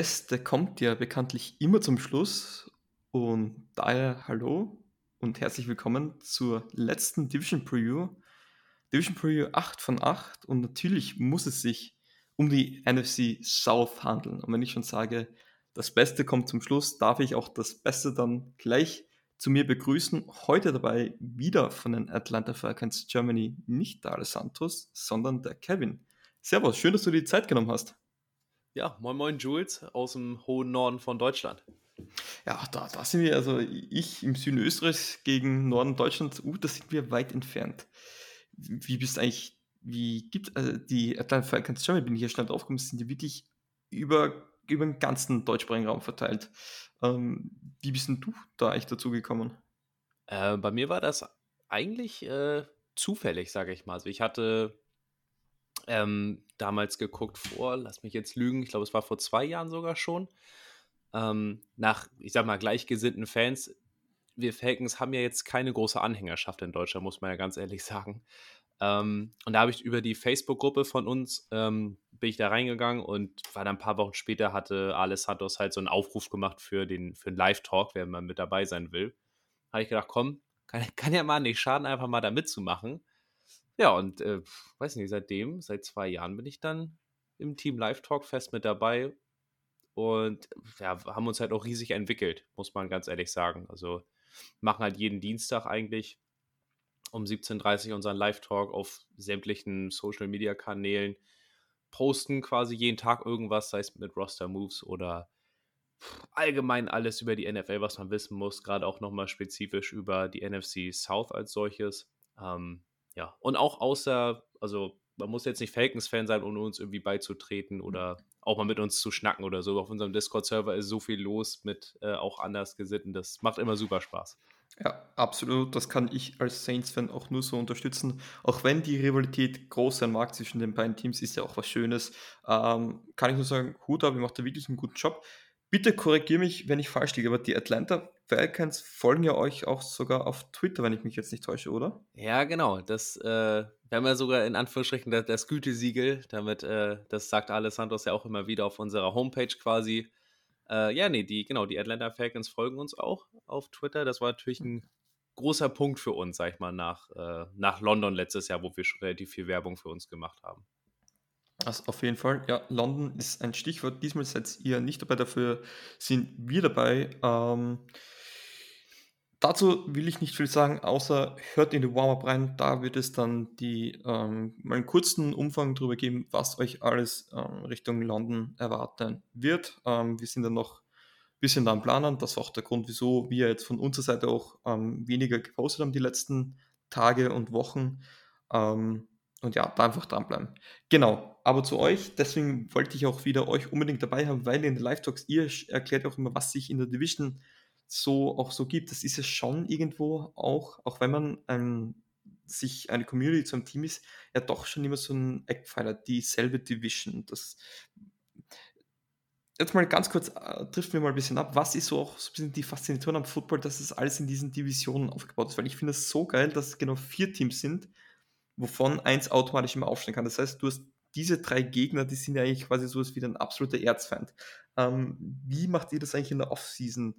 Beste kommt ja bekanntlich immer zum Schluss und daher hallo und herzlich willkommen zur letzten Division Preview. Division Preview 8 von 8 und natürlich muss es sich um die NFC South handeln. Und wenn ich schon sage, das Beste kommt zum Schluss, darf ich auch das Beste dann gleich zu mir begrüßen. Heute dabei wieder von den Atlanta Falcons Germany nicht der Alessandros, sondern der Kevin. Servus, schön, dass du dir die Zeit genommen hast. Ja, moin moin Jules aus dem hohen Norden von Deutschland. Ja, da, da sind wir, also ich im Süden Österreichs gegen Norden Deutschlands, uh, da sind wir weit entfernt. Wie bist du eigentlich, wie gibt also die Atlanta Falcons Germany, bin ich hier schnell draufgekommen, sind die wirklich über, über den ganzen deutschsprachigen Raum verteilt. Ähm, wie bist denn du da eigentlich dazu gekommen? Äh, bei mir war das eigentlich äh, zufällig, sage ich mal. Also ich hatte ähm, damals geguckt vor, lass mich jetzt lügen, ich glaube, es war vor zwei Jahren sogar schon, ähm, nach, ich sag mal, gleichgesinnten Fans. Wir Falcons haben ja jetzt keine große Anhängerschaft in Deutschland, muss man ja ganz ehrlich sagen. Ähm, und da habe ich über die Facebook-Gruppe von uns, ähm, bin ich da reingegangen und war dann ein paar Wochen später, hatte Ales Santos halt so einen Aufruf gemacht für den, für den Live-Talk, wer mal mit dabei sein will. Habe ich gedacht, komm, kann, kann ja mal nicht schaden, einfach mal da mitzumachen. Ja, und äh, weiß nicht, seitdem, seit zwei Jahren bin ich dann im Team Live Talk fest mit dabei und ja, haben uns halt auch riesig entwickelt, muss man ganz ehrlich sagen. Also machen halt jeden Dienstag eigentlich um 17.30 Uhr unseren Live-Talk auf sämtlichen Social-Media-Kanälen, posten quasi jeden Tag irgendwas, sei es mit Roster-Moves oder allgemein alles über die NFL, was man wissen muss, gerade auch nochmal spezifisch über die NFC South als solches. Ähm, ja, und auch außer, also man muss jetzt nicht Falcons-Fan sein, um uns irgendwie beizutreten mhm. oder auch mal mit uns zu schnacken oder so. Auf unserem Discord-Server ist so viel los mit äh, auch anders Gesitten. Das macht immer super Spaß. Ja, absolut. Das kann ich als Saints-Fan auch nur so unterstützen. Auch wenn die Rivalität groß sein mag zwischen den beiden Teams, ist ja auch was Schönes. Ähm, kann ich nur sagen, Hut ab, ihr macht da wirklich einen guten Job. Bitte korrigiere mich, wenn ich falsch liege, aber die Atlanta Falcons folgen ja euch auch sogar auf Twitter, wenn ich mich jetzt nicht täusche, oder? Ja, genau. Das, äh, wir haben ja sogar in Anführungsstrichen das, das Gütesiegel, damit, äh, das sagt Alessandros ja auch immer wieder auf unserer Homepage quasi. Äh, ja, nee, die, genau, die Atlanta Falcons folgen uns auch auf Twitter. Das war natürlich ein großer Punkt für uns, sag ich mal, nach, äh, nach London letztes Jahr, wo wir schon relativ viel Werbung für uns gemacht haben. Also auf jeden Fall, ja, London ist ein Stichwort. Diesmal seid ihr nicht dabei, dafür sind wir dabei. Ähm, dazu will ich nicht viel sagen, außer hört in die Warm-Up rein. Da wird es dann die, ähm, mal einen kurzen Umfang darüber geben, was euch alles ähm, Richtung London erwarten wird. Ähm, wir sind dann noch ein bisschen da am Planen. Das war auch der Grund, wieso wir jetzt von unserer Seite auch ähm, weniger gepostet haben die letzten Tage und Wochen. Ähm, und ja, da einfach dranbleiben. Genau, aber zu euch, deswegen wollte ich auch wieder euch unbedingt dabei haben, weil in den Live-Talks, ihr erklärt auch immer, was sich in der Division so auch so gibt. Das ist ja schon irgendwo auch, auch wenn man ein, sich eine Community zum Team ist, ja doch schon immer so ein Eckpfeiler, dieselbe Division. Das jetzt mal ganz kurz, äh, trifft mir mal ein bisschen ab, was ist so auch so ein bisschen die Faszination am Football, dass es alles in diesen Divisionen aufgebaut ist, weil ich finde es so geil, dass es genau vier Teams sind, wovon eins automatisch immer aufstehen kann. Das heißt, du hast diese drei Gegner, die sind ja eigentlich quasi so wie ein absoluter Erzfeind. Ähm, wie macht ihr das eigentlich in der Offseason,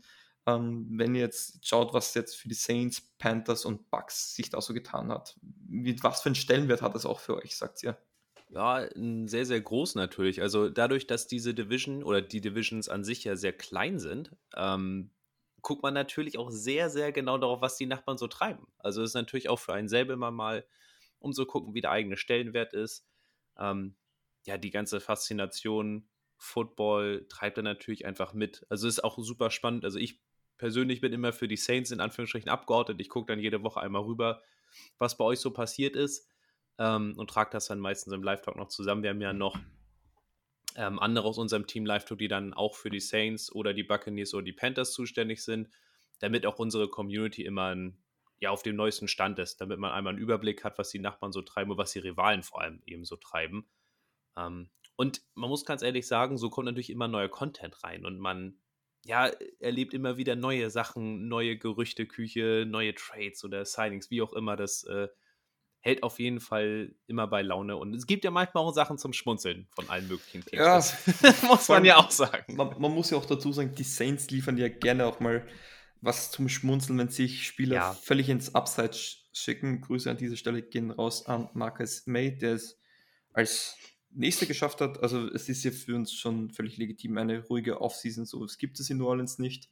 ähm, wenn ihr jetzt schaut, was jetzt für die Saints, Panthers und Bucks sich da so getan hat? Wie, was für einen Stellenwert hat das auch für euch, sagt ihr? Ja, sehr, sehr groß natürlich. Also dadurch, dass diese Division oder die Divisions an sich ja sehr klein sind, ähm, guckt man natürlich auch sehr, sehr genau darauf, was die Nachbarn so treiben. Also es ist natürlich auch für einen selber immer mal um zu gucken, wie der eigene Stellenwert ist. Ähm, ja, die ganze Faszination Football treibt er natürlich einfach mit. Also ist auch super spannend. Also ich persönlich bin immer für die Saints in Anführungsstrichen abgeordnet. Ich gucke dann jede Woche einmal rüber, was bei euch so passiert ist ähm, und trage das dann meistens im Live-Talk noch zusammen. Wir haben ja noch ähm, andere aus unserem Team Live-Talk, die dann auch für die Saints oder die Buccaneers oder die Panthers zuständig sind, damit auch unsere Community immer ein ja auf dem neuesten Stand ist, damit man einmal einen Überblick hat, was die Nachbarn so treiben und was die Rivalen vor allem eben so treiben. Ähm, und man muss ganz ehrlich sagen, so kommt natürlich immer neuer Content rein und man ja, erlebt immer wieder neue Sachen, neue Gerüchte, Küche, neue Trades oder Signings, wie auch immer das äh, hält auf jeden Fall immer bei Laune. Und es gibt ja manchmal auch Sachen zum Schmunzeln von allen möglichen Teams. Ja, das muss man ja auch sagen. Man, man, muss ja auch dazu sagen, die Saints liefern ja gerne auch mal was zum Schmunzeln, wenn sich Spieler ja. völlig ins Abseits schicken. Grüße an dieser Stelle gehen raus an Marcus May, der es als nächster geschafft hat. Also es ist ja für uns schon völlig legitim, eine ruhige Offseason. So, es gibt es in New Orleans nicht.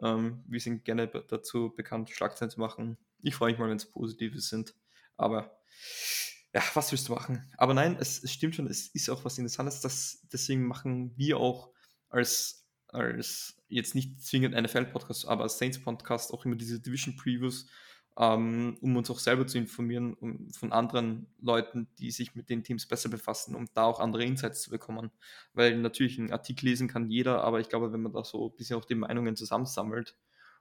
Ähm, wir sind gerne dazu bekannt, Schlagzeilen zu machen. Ich freue mich mal, wenn es positive sind. Aber ja, was willst du machen? Aber nein, es, es stimmt schon, es ist auch was Interessantes. Das, deswegen machen wir auch als, als jetzt nicht zwingend NFL-Podcast, aber als Saints-Podcast auch immer diese Division-Previews, ähm, um uns auch selber zu informieren um, von anderen Leuten, die sich mit den Teams besser befassen, um da auch andere Insights zu bekommen. Weil natürlich ein Artikel lesen kann jeder, aber ich glaube, wenn man da so ein bisschen auch die Meinungen zusammensammelt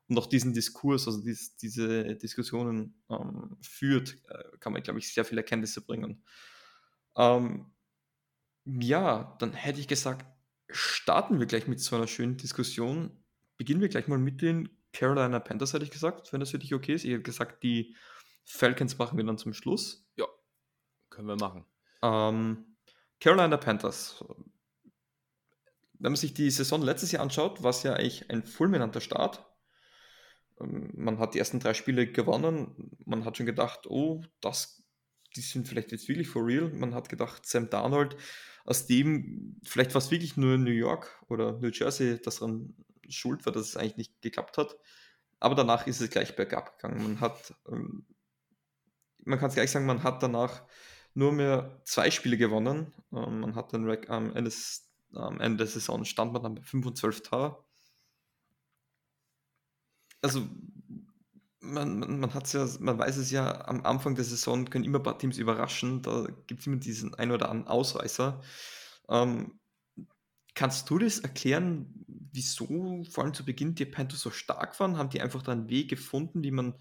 und auch diesen Diskurs, also dies, diese Diskussionen ähm, führt, äh, kann man, glaube ich, sehr viele Erkenntnisse bringen. Ähm, ja, dann hätte ich gesagt, starten wir gleich mit so einer schönen Diskussion. Beginnen wir gleich mal mit den Carolina Panthers, hätte ich gesagt, wenn das für dich okay ist. Ich hätte gesagt, die Falcons machen wir dann zum Schluss. Ja, können wir machen. Ähm, Carolina Panthers. Wenn man sich die Saison letztes Jahr anschaut, war es ja eigentlich ein fulminanter Start. Ähm, man hat die ersten drei Spiele gewonnen. Man hat schon gedacht, oh, das, die sind vielleicht jetzt wirklich for real. Man hat gedacht, Sam Darnold, aus dem vielleicht war es wirklich nur New York oder New Jersey, das daran schuld war, dass es eigentlich nicht geklappt hat. Aber danach ist es gleich bergab gegangen. Man hat, ähm, man kann es gleich sagen, man hat danach nur mehr zwei Spiele gewonnen. Ähm, man hat dann am Ende, am Ende der Saison stand man dann bei 5 und 12 Tar. Also man, man, man hat ja, man weiß es ja, am Anfang der Saison können immer ein paar Teams überraschen. Da gibt es immer diesen ein oder anderen Ausreißer. Ähm, Kannst du das erklären, wieso vor allem zu Beginn die Panthers so stark waren? Haben die einfach da einen Weg gefunden, wie man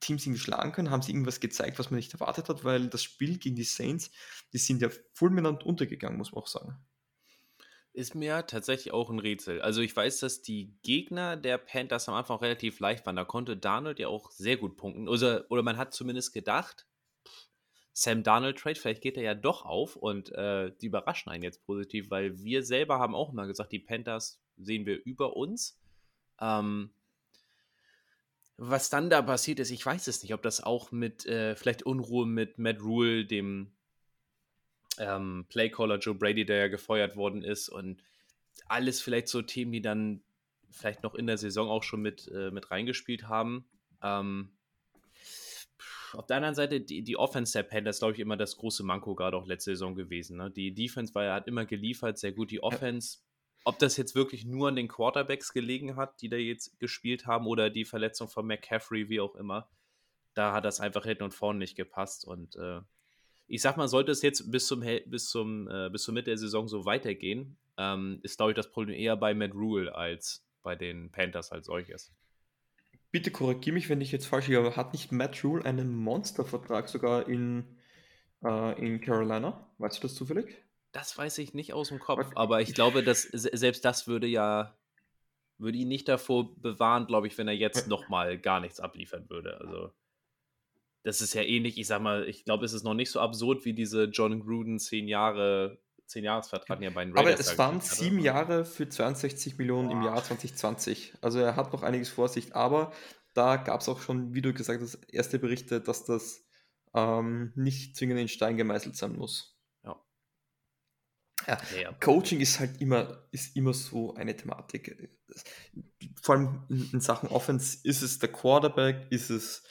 Teams irgendwie schlagen kann? Haben sie irgendwas gezeigt, was man nicht erwartet hat? Weil das Spiel gegen die Saints, die sind ja fulminant untergegangen, muss man auch sagen. Ist mir tatsächlich auch ein Rätsel. Also ich weiß, dass die Gegner der Panthers am Anfang relativ leicht waren. Da konnte Darnold ja auch sehr gut punkten. Oder, oder man hat zumindest gedacht, Sam Darnold Trade, vielleicht geht er ja doch auf und äh, die überraschen einen jetzt positiv, weil wir selber haben auch immer gesagt, die Panthers sehen wir über uns. Ähm, was dann da passiert ist, ich weiß es nicht, ob das auch mit äh, vielleicht Unruhe mit Matt Rule, dem ähm, Playcaller Joe Brady, der ja gefeuert worden ist und alles vielleicht so Themen, die dann vielleicht noch in der Saison auch schon mit, äh, mit reingespielt haben. Ähm, auf der anderen Seite, die, die Offense der Panthers, glaube ich, immer das große Manko gerade auch letzte Saison gewesen. Ne? Die Defense war ja, hat immer geliefert, sehr gut. Die Offense, ob das jetzt wirklich nur an den Quarterbacks gelegen hat, die da jetzt gespielt haben, oder die Verletzung von McCaffrey, wie auch immer, da hat das einfach hinten und vorne nicht gepasst. Und äh, ich sag mal, sollte es jetzt bis zum, bis zum, äh, bis zur Mitte der Saison so weitergehen, ähm, ist, glaube ich, das Problem eher bei Matt Rule als bei den Panthers als solches. Bitte korrigiere mich, wenn ich jetzt falsch liege, aber hat nicht Matt Rule einen Monstervertrag sogar in, äh, in Carolina? Weißt du das zufällig? Das weiß ich nicht aus dem Kopf, aber ich glaube, dass selbst das würde ja würde ihn nicht davor bewahren, glaube ich, wenn er jetzt nochmal gar nichts abliefern würde. Also das ist ja ähnlich, ich sag mal, ich glaube, es ist noch nicht so absurd wie diese John Gruden zehn Jahre Zehn-Jahresvertrag ja bei den Raiders. Aber es waren sieben Jahre für 62 Millionen im Jahr 2020. Also er hat noch einiges vor sich, aber da gab es auch schon, wie du gesagt hast, erste Berichte, dass das ähm, nicht zwingend in Stein gemeißelt sein muss. Ja. Ja, ja. Coaching ist halt immer, ist immer so eine Thematik. Vor allem in, in Sachen Offense ist es der Quarterback, ist es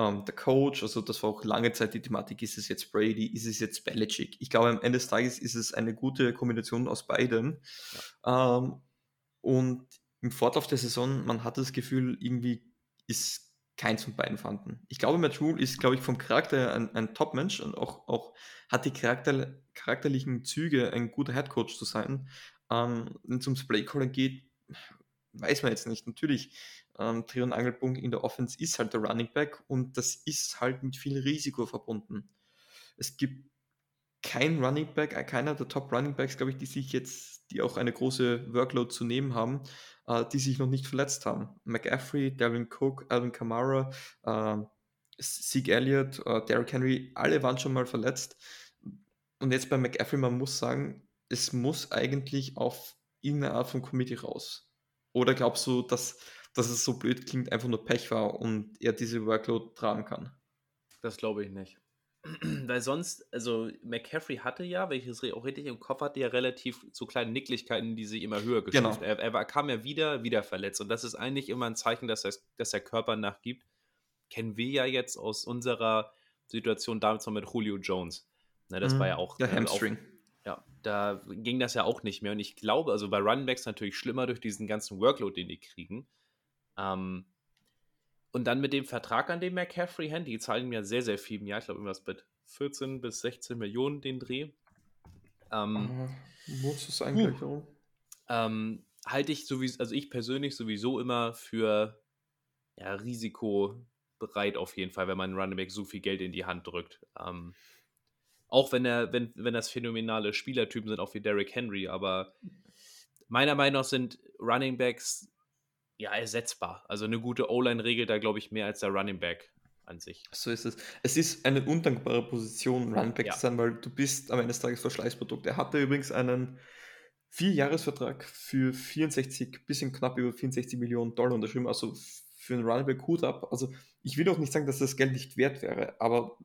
ähm, der Coach, also das war auch lange Zeit die Thematik, ist es jetzt Brady, ist es jetzt Belichick? Ich glaube, am Ende des Tages ist es eine gute Kombination aus beiden. Ja. Ähm, und im Fortlauf der Saison, man hat das Gefühl, irgendwie ist keins von beiden vorhanden. Ich glaube, Matt Rule ist, glaube ich, vom Charakter ein, ein Top-Mensch und auch, auch hat die Charakter, charakterlichen Züge, ein guter Headcoach zu sein. Ähm, Wenn es ums Playcalling geht, weiß man jetzt nicht. Natürlich ähm, Dreh- und Angelpunkt in der Offense ist halt der Running Back und das ist halt mit viel Risiko verbunden. Es gibt kein Running Back, äh, keiner der Top Running Backs, glaube ich, die sich jetzt, die auch eine große Workload zu nehmen haben, äh, die sich noch nicht verletzt haben. McAfee, Devin Cook, Alvin Kamara, äh, Zeke Elliott, äh, Derrick Henry, alle waren schon mal verletzt. Und jetzt bei McAfee, man muss sagen, es muss eigentlich auf irgendeine Art von Committee raus. Oder glaubst du, dass, dass es so blöd klingt, einfach nur Pech war und er diese Workload tragen kann? Das glaube ich nicht. Weil sonst, also McCaffrey hatte ja, wenn ich es auch richtig im Kopf hatte, ja relativ so kleine Nicklichkeiten, die sich immer höher Genau. geschafft. Er, er war, kam ja wieder, wieder verletzt. Und das ist eigentlich immer ein Zeichen, dass, das, dass der Körper nachgibt. Kennen wir ja jetzt aus unserer Situation damals noch mit Julio Jones. Ne, das war ja Mhm. auch, Der äh, auch Hamstring. ja, da ging das ja auch nicht mehr. Und ich glaube, also bei Runningbacks natürlich schlimmer durch diesen ganzen Workload, den die kriegen. Ähm, und dann mit dem Vertrag, an dem McCaffrey hängt, die zahlen ihm ja sehr, sehr viel im Jahr. Ich glaube, irgendwas mit 14 bis 16 Millionen den Dreh. Ähm, Äh, muss es eigentlich darum? ähm, halte ich sowieso, also ich persönlich sowieso immer für ja, risikobereit auf jeden Fall, wenn man Running Back so viel Geld in die Hand drückt. Ähm, auch wenn er, wenn, wenn das phänomenale Spielertypen sind, auch wie Derrick Henry, aber meiner Meinung nach sind Running Backs ja ersetzbar. Also eine gute O-Line regelt da, glaube ich, mehr als der Running Back an sich. So ist es. Es ist eine undankbare Position, Runback Ja. zu sein, weil du bist am Ende des Tages Verschleißprodukt. Er hatte übrigens einen Vierjahresvertrag für 64, bisschen knapp über 64 Millionen Dollar unterschrieben, also für einen Runback Hut ab. Also ich will auch nicht sagen, dass das Geld nicht wert wäre, aber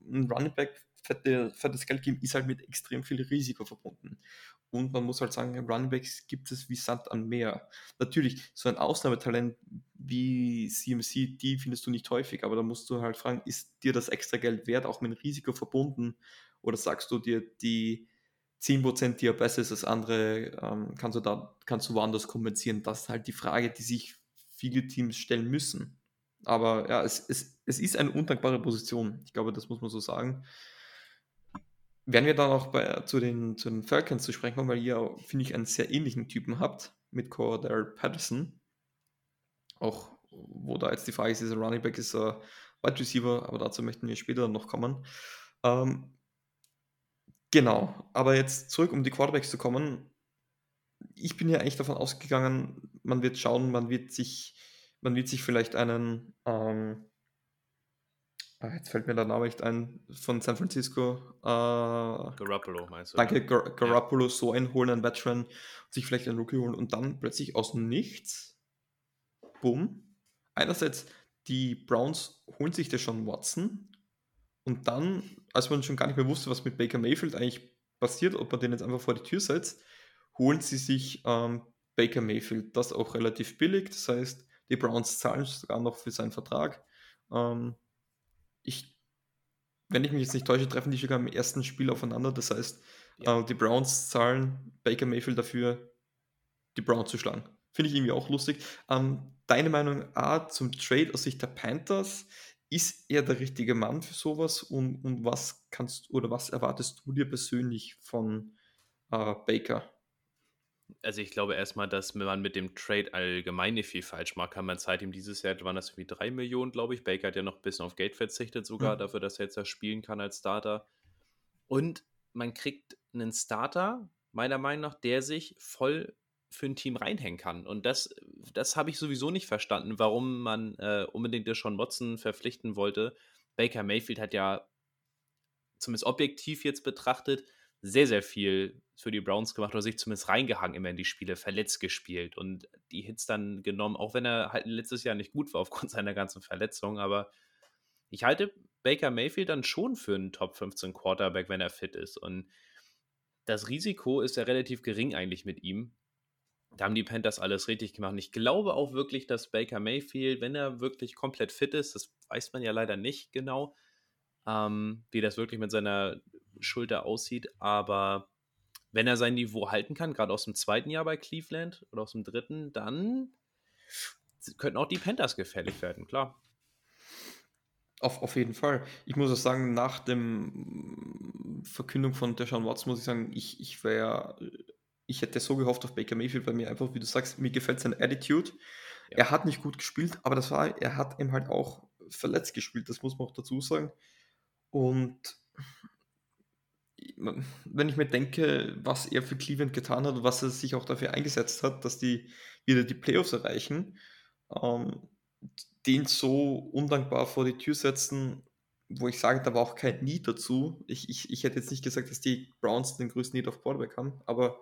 ein Runback fette, fettes Geld geben ist halt mit extrem viel Risiko verbunden. Und man muss halt sagen, Runningbacks gibt es wie Sand am Meer. Natürlich, so ein Ausnahmetalent wie CMC, die findest du nicht häufig, aber da musst du halt fragen, ist dir das extra Geld wert, auch mit Risiko verbunden? Oder sagst du dir, die 10%, die ja besser ist als andere, ähm, kannst, du da, kannst du woanders kompensieren? Das ist halt die Frage, die sich viele Teams stellen müssen. Aber ja, es, es, es ist eine undankbare Position. Ich glaube, das muss man so sagen. Werden wir dann auch bei, zu, den, zu den Falcons zu sprechen kommen, weil ihr, finde ich, einen sehr ähnlichen Typen habt mit Cordell Patterson. Auch wo da jetzt die Frage ist, ist er Running Back, ist er Wide Receiver, aber dazu möchten wir später noch kommen. Ähm, genau, aber jetzt zurück, um die Quarterbacks zu kommen. Ich bin ja eigentlich davon ausgegangen, man wird schauen, man wird sich, man wird sich vielleicht einen, ähm, jetzt fällt mir der Name nicht ein, von San Francisco, äh, Garoppolo, meinst du? Danke, Gar Garoppolo so einholen, einen Veteran, sich vielleicht einen Rookie holen und dann plötzlich aus Nichts, bumm. Einerseits, die Browns holen sich der schon Watson und dann, als man schon gar nicht mehr wusste, was mit Baker Mayfield eigentlich passiert, ob man den jetzt einfach vor die Tür setzt, holen sie sich ähm, Baker Mayfield, das auch relativ billig, das heißt, die Browns zahlen sogar noch für seinen Vertrag. Ähm, ich, wenn ich mich jetzt nicht täusche, treffen die sogar im ersten Spiel aufeinander, das heißt, Ja. äh, die Browns zahlen Baker Mayfield dafür, die Browns zu schlagen. Finde ich irgendwie auch lustig. Ähm, deine Meinung A zum Trade aus Sicht der Panthers? Ist er der richtige Mann für sowas? Und, und was kannst oder was erwartest du dir persönlich von äh, Baker? Also ich glaube erstmal, dass man mit dem Trade allgemein nicht viel falsch macht. Kann man Zeit ihm dieses Jahr, waren das irgendwie 3 Millionen, glaube ich. Baker hat ja noch ein bisschen auf Geld verzichtet sogar, Mhm. dafür, dass er jetzt da spielen kann als Starter. Und man kriegt einen Starter, meiner Meinung nach, der sich voll für ein Team reinhängen kann. Und das, das habe ich sowieso nicht verstanden, warum man äh, unbedingt Deshaun Watson verpflichten wollte. Baker Mayfield hat ja zumindest objektiv jetzt betrachtet sehr, sehr viel für die Browns gemacht oder sich zumindest reingehangen immer in die Spiele, verletzt gespielt und die Hits dann genommen, auch wenn er halt letztes Jahr nicht gut war aufgrund seiner ganzen Verletzungen. Aber ich halte Baker Mayfield dann schon für einen Top 15 Quarterback, wenn er fit ist. Und das Risiko ist ja relativ gering eigentlich mit ihm. Da haben die Panthers alles richtig gemacht. Und ich glaube auch wirklich, dass Baker Mayfield, wenn er wirklich komplett fit ist, das weiß man ja leider nicht genau, ähm, wie das wirklich mit seiner Schulter aussieht. Aber wenn er sein Niveau halten kann, gerade aus dem zweiten Jahr bei Cleveland oder aus dem dritten, dann könnten auch die Panthers gefährlich werden, klar. Auf, auf jeden Fall. Ich muss auch sagen, nach dem Verkündung von Deshaun Watson muss ich sagen, ich, ich wäre, ich hätte so gehofft auf Baker Mayfield, weil mir einfach, wie du sagst, mir gefällt seine Attitude. Ja. Er hat nicht gut gespielt, aber das war, er hat eben halt auch verletzt gespielt, das muss man auch dazu sagen. Und wenn ich mir denke, was er für Cleveland getan hat und was er sich auch dafür eingesetzt hat, dass die wieder die Playoffs erreichen, ähm, den so undankbar vor die Tür setzen, wo ich sage, da war auch kein Need dazu. Ich, ich, ich hätte jetzt nicht gesagt, dass die Browns den größten Need auf Quarterback haben, aber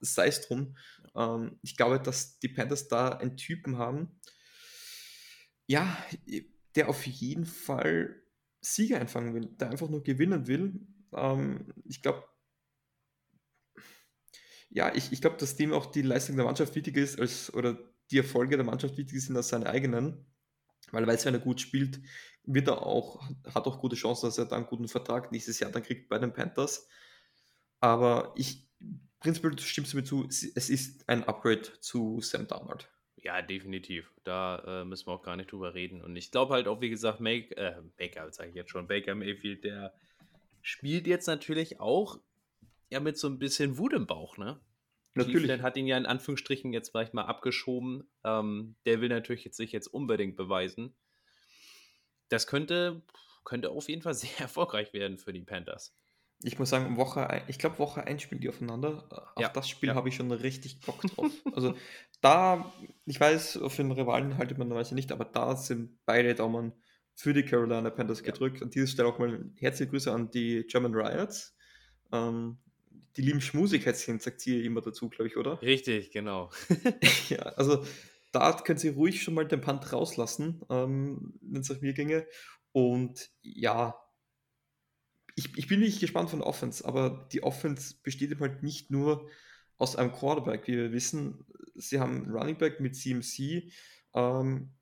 sei es drum. Ähm, ich glaube, dass die Panthers da einen Typen haben, ja, der auf jeden Fall Sieger einfangen will, der einfach nur gewinnen will. Ähm, ich glaube, ja, ich, ich glaube, dass dem auch die Leistung der Mannschaft wichtig ist, als, oder die Erfolge der Mannschaft wichtig sind als seine eigenen. Weil er weiß, wenn er gut spielt, wird er auch, hat auch gute Chancen, dass er dann einen guten Vertrag nächstes Jahr dann kriegt bei den Panthers. Aber ich, prinzipiell stimmst du mir zu, es ist ein Upgrade zu Sam Darnold. Ja, definitiv. Da äh, müssen wir auch gar nicht drüber reden. Und ich glaube halt auch, wie gesagt, Make, äh, Baker, sage ich jetzt schon, Baker Mayfield, der spielt jetzt natürlich auch ja mit so ein bisschen Wut im Bauch, ne? Natürlich. Cleveland hat ihn ja in Anführungsstrichen jetzt vielleicht mal abgeschoben. Ähm, der will natürlich jetzt sich jetzt unbedingt beweisen. Das könnte, könnte auf jeden Fall sehr erfolgreich werden für die Panthers. Ich muss sagen, Woche, ich glaube, Woche 1 spielen die aufeinander. Auf ja, das Spiel ja. habe ich schon richtig Bock drauf. also da, ich weiß, auf den Rivalen haltet man normalerweise nicht, aber da sind beide Daumen für die Carolina Panthers gedrückt. Ja. An dieser Stelle auch mal herzliche Grüße an die German Riots. Ähm, die lieben Schmusigkeitschen, sagt sie immer dazu, glaube ich, oder? Richtig, genau. ja, also da können sie ruhig schon mal den Punt rauslassen, ähm, wenn es nach mir ginge. Und ja, ich, ich bin nicht gespannt von Offense, aber die Offense besteht halt nicht nur aus einem Quarterback. Wie wir wissen, sie haben einen Running Back mit CMC. Ähm,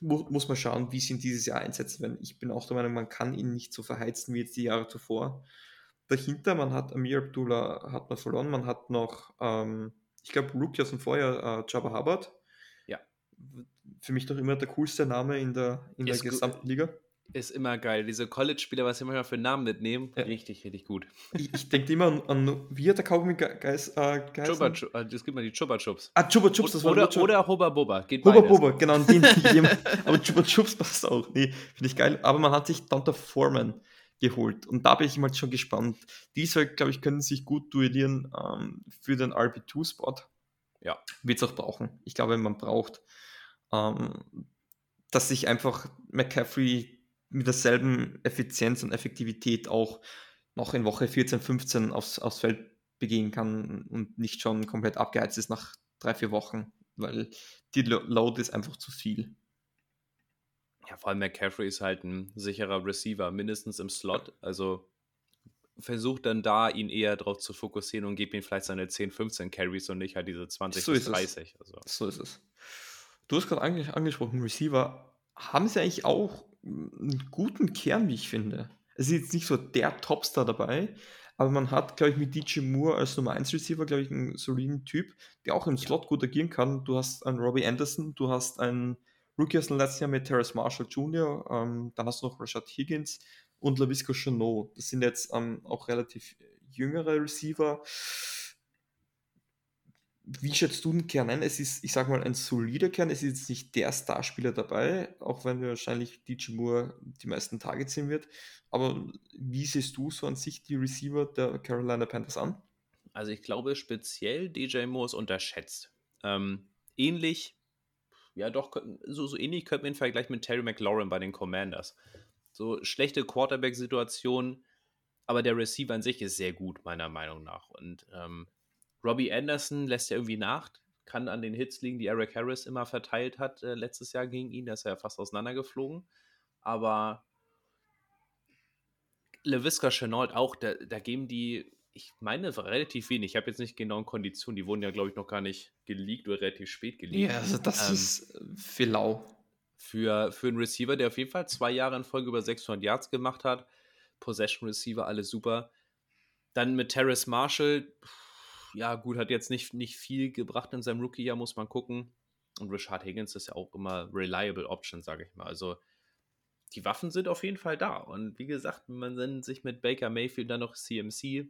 mu muss man schauen, wie sie ihn dieses Jahr einsetzen werden. Ich bin auch der Meinung, man kann ihn nicht so verheizen wie jetzt die Jahre zuvor dahinter, man hat Amir Abdullah hat man verloren, man hat noch, ähm, ich glaube, Rookie aus dem Vorjahr, äh, Jabba Hubbard. Ja. Für mich doch immer der coolste Name in der, in der gesamten Liga. Ist immer geil. Diese College-Spieler, was sie manchmal für Namen mitnehmen, ja. richtig, richtig gut. Ich, ich denke immer an, an, wie hat der Kaugummi Geist äh, Chupa, äh, Das gibt mal die Chupa Chups. Ah, Chupa Chups, das war Oder, oder Hubba Bubba, geht Hubba Bubba, genau, den, den Aber Chupa Chups passt auch. Nee, finde ich geil. Aber man hat sich Dante Foreman geholt. Und da bin ich mal schon gespannt. Diese, glaube ich, können sich gut duellieren ähm, für den RB2-Spot. Ja. Wird es auch brauchen. Ich glaube, man braucht, ähm, dass sich einfach McCaffrey mit derselben Effizienz und Effektivität auch noch in Woche 14, 15 aufs, aufs Feld begehen kann und nicht schon komplett abgeheizt ist nach drei, vier Wochen, weil die Load ist einfach zu viel. Ja, vor allem McCaffrey ist halt ein sicherer Receiver, mindestens im Slot. Also versucht dann da, ihn eher darauf zu fokussieren und gibt ihm vielleicht seine 10, 15 Carries und nicht halt diese 20 so bis 30. Also. So ist es. Du hast gerade eigentlich angesprochen, Receiver haben sie eigentlich auch einen guten Kern, wie ich finde. Es ist jetzt nicht so der Topstar dabei, aber man hat, glaube ich, mit DJ Moore als Nummer 1 Receiver, glaube ich, einen soliden Typ, der auch im Slot gut agieren kann. Du hast einen Robbie Anderson, du hast einen Rookie aus dem letzten Jahr mit Terrace Marshall Jr., ähm, dann hast du noch Rashad Higgins und LaVisco Chanot. Das sind jetzt ähm, auch relativ jüngere Receiver. Wie schätzt du den Kern ein? Es ist, ich sag mal, ein solider Kern. Es ist jetzt nicht der Starspieler dabei, auch wenn wahrscheinlich DJ Moore die meisten Tage ziehen wird. Aber wie siehst du so an sich die Receiver der Carolina Panthers an? Also ich glaube speziell DJ Moore ist unterschätzt. Ähm, ähnlich ja doch, so, so ähnlich könnte man ihn vergleichen mit Terry McLaurin bei den Commanders. So schlechte Quarterback-Situation, aber der Receiver an sich ist sehr gut, meiner Meinung nach. Und ähm, Robbie Anderson lässt ja irgendwie nach, kann an den Hits liegen, die Eric Harris immer verteilt hat äh, letztes Jahr gegen ihn. Da ist er ja fast auseinandergeflogen. Aber LeVisca Chenault auch, da, da geben die ich meine relativ wenig. Ich habe jetzt nicht genau in Konditionen. Die wurden ja, glaube ich, noch gar nicht geleakt oder relativ spät geleakt. Ja, also das ähm, ist äh, viel lau. Für, für einen Receiver, der auf jeden Fall zwei Jahre in Folge über 600 Yards gemacht hat. Possession Receiver, alles super. Dann mit Terrace Marshall, ja gut, hat jetzt nicht, nicht viel gebracht in seinem Rookie-Jahr, muss man gucken. Und Richard Higgins ist ja auch immer reliable Option, sage ich mal. Also die Waffen sind auf jeden Fall da. Und wie gesagt, man nennt sich mit Baker Mayfield dann noch CMC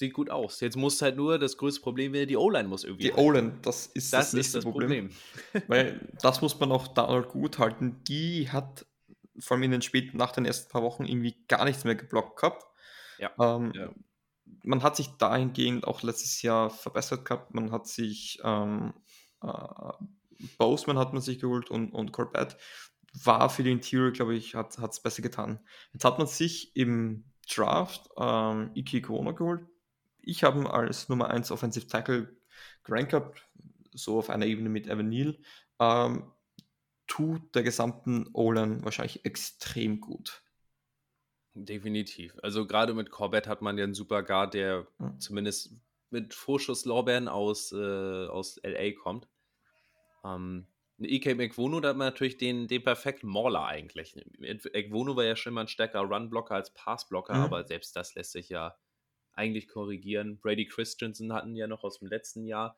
sieht gut aus. Jetzt muss halt nur das größte Problem werden, die O-Line muss irgendwie. Die O-Line, das ist das, das nächste das Problem. Problem. Weil das muss man auch da gut halten. Die hat vor allem in den späten, nach den ersten paar Wochen irgendwie gar nichts mehr geblockt gehabt. Ja. Ähm, ja. Man hat sich dahingehend auch letztes Jahr verbessert gehabt. Man hat sich ähm, äh, Boseman hat man sich geholt und, und Corbett war für die Interior, glaube ich, hat es besser getan. Jetzt hat man sich im Draft ähm, Iki Kono geholt. Ich habe ihn als Nummer 1 Offensive Tackle gerankt gehabt, so auf einer Ebene mit Evan Neal. Ähm, tut der gesamten O-Line wahrscheinlich extrem gut. Definitiv. Also gerade mit Corbett hat man ja einen super Guard, der mhm. zumindest mit Vorschusslorbeeren aus, äh, aus LA kommt. Ähm, EK McVono, da hat man natürlich den, den perfekten Mauler eigentlich. McVono war ja schon mal ein stärkerer Run-Blocker als Pass-Blocker, mhm. aber selbst das lässt sich ja eigentlich korrigieren. Brady Christensen hatten ja noch aus dem letzten Jahr.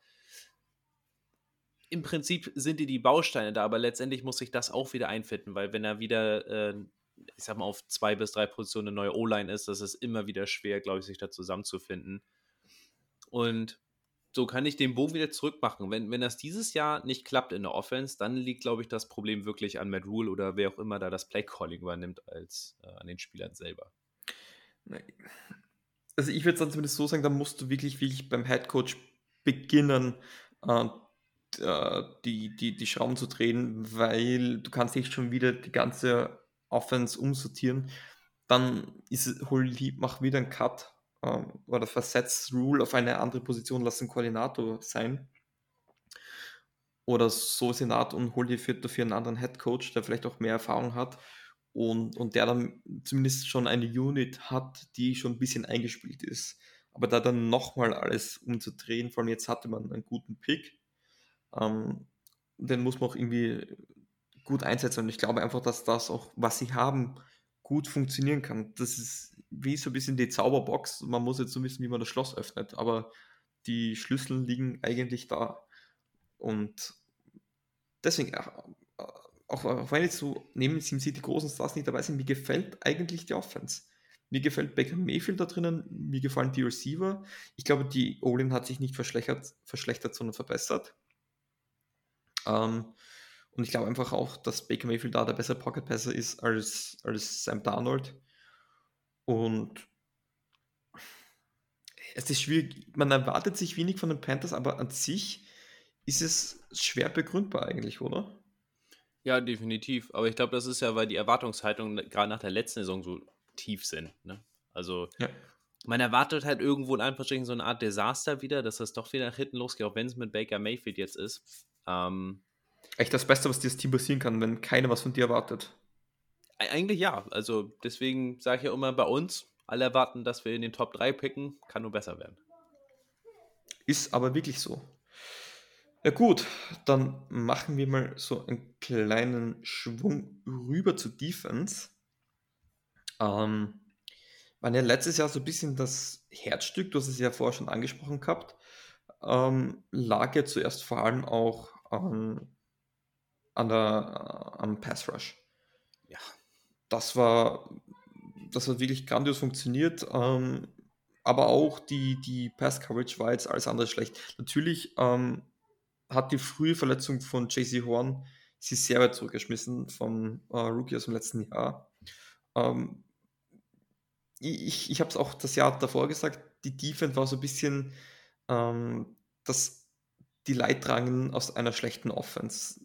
Im Prinzip sind die die Bausteine da, aber letztendlich muss sich das auch wieder einfinden, weil wenn er wieder, äh, ich sag mal, auf zwei bis drei Positionen eine neue O-Line ist, das ist immer wieder schwer, glaube ich, sich da zusammenzufinden. Und so kann ich den Bogen wieder zurückmachen. Wenn, wenn das dieses Jahr nicht klappt in der Offense, dann liegt, glaube ich, das Problem wirklich an Matt Rule oder wer auch immer da das Play-Calling übernimmt, als äh, an den Spielern selber. Also ich würde es dann zumindest so sagen, da musst du wirklich, wirklich beim Head Coach beginnen, äh, äh, die, die, die Schrauben zu drehen, weil du kannst nicht schon wieder die ganze Offense umsortieren. Dann ist, hol, mach wieder einen Cut ähm, oder versetzt Rule auf eine andere Position, lass einen Koordinator sein. Oder so Senat und hol dir für, dafür einen anderen Head Coach, der vielleicht auch mehr Erfahrung hat und, und der dann zumindest schon eine Unit hat, die schon ein bisschen eingespielt ist. Aber da dann nochmal alles umzudrehen, vor allem jetzt hatte man einen guten Pick, ähm, den muss man auch irgendwie gut einsetzen. Und ich glaube einfach, dass das auch, was sie haben, gut funktionieren kann. Das ist wie so ein bisschen die Zauberbox. Man muss jetzt so wissen, wie man das Schloss öffnet, aber die Schlüssel liegen eigentlich da. Und deswegen, auch, auch wenn jetzt so neben SimCity großen Stars nicht dabei sind, mir gefällt eigentlich die Offense. Mir gefällt Baker Mayfield da drinnen, mir gefallen die Receiver. Ich glaube, die Olin hat sich nicht verschlechtert, verschlechtert sondern verbessert. Ähm, und ich glaube einfach auch, dass Baker Mayfield da der bessere Pocket Passer ist als, als Sam Darnold. Und es ist schwierig, man erwartet sich wenig von den Panthers, aber an sich ist es schwer begründbar eigentlich, oder? Ja, definitiv. Aber ich glaube, das ist ja, weil die Erwartungshaltungen gerade nach der letzten Saison so tief sind. Ne? Also ja. man erwartet halt irgendwo in Anführungsstrichen so eine Art Desaster wieder, dass das doch wieder nach hinten losgeht, auch wenn es mit Baker Mayfield jetzt ist. Ähm, Echt das Beste, was dir das Team passieren kann, wenn keiner was von dir erwartet. Eigentlich ja. Also deswegen sage ich ja immer bei uns, alle erwarten, dass wir in den Top 3 picken, kann nur besser werden. Ist aber wirklich so. Ja gut, dann machen wir mal so einen kleinen Schwung rüber zu Defense. Ähm, war ja letztes Jahr so ein bisschen das Herzstück, du hast es ja vorher schon angesprochen gehabt, ähm, lag ja zuerst vor allem auch ähm, an der, am Pass Rush. Ja. Das war, das hat wirklich grandios funktioniert. Ähm, aber auch die, die Pass Coverage war jetzt alles andere schlecht. Natürlich ähm, hat die frühe Verletzung von JC Horn sie sehr weit zurückgeschmissen vom äh, Rookie aus dem letzten Jahr. Ähm, ich ich habe es auch das Jahr davor gesagt, die Defense war so ein bisschen ähm, das, die Leidtragenden aus einer schlechten Offense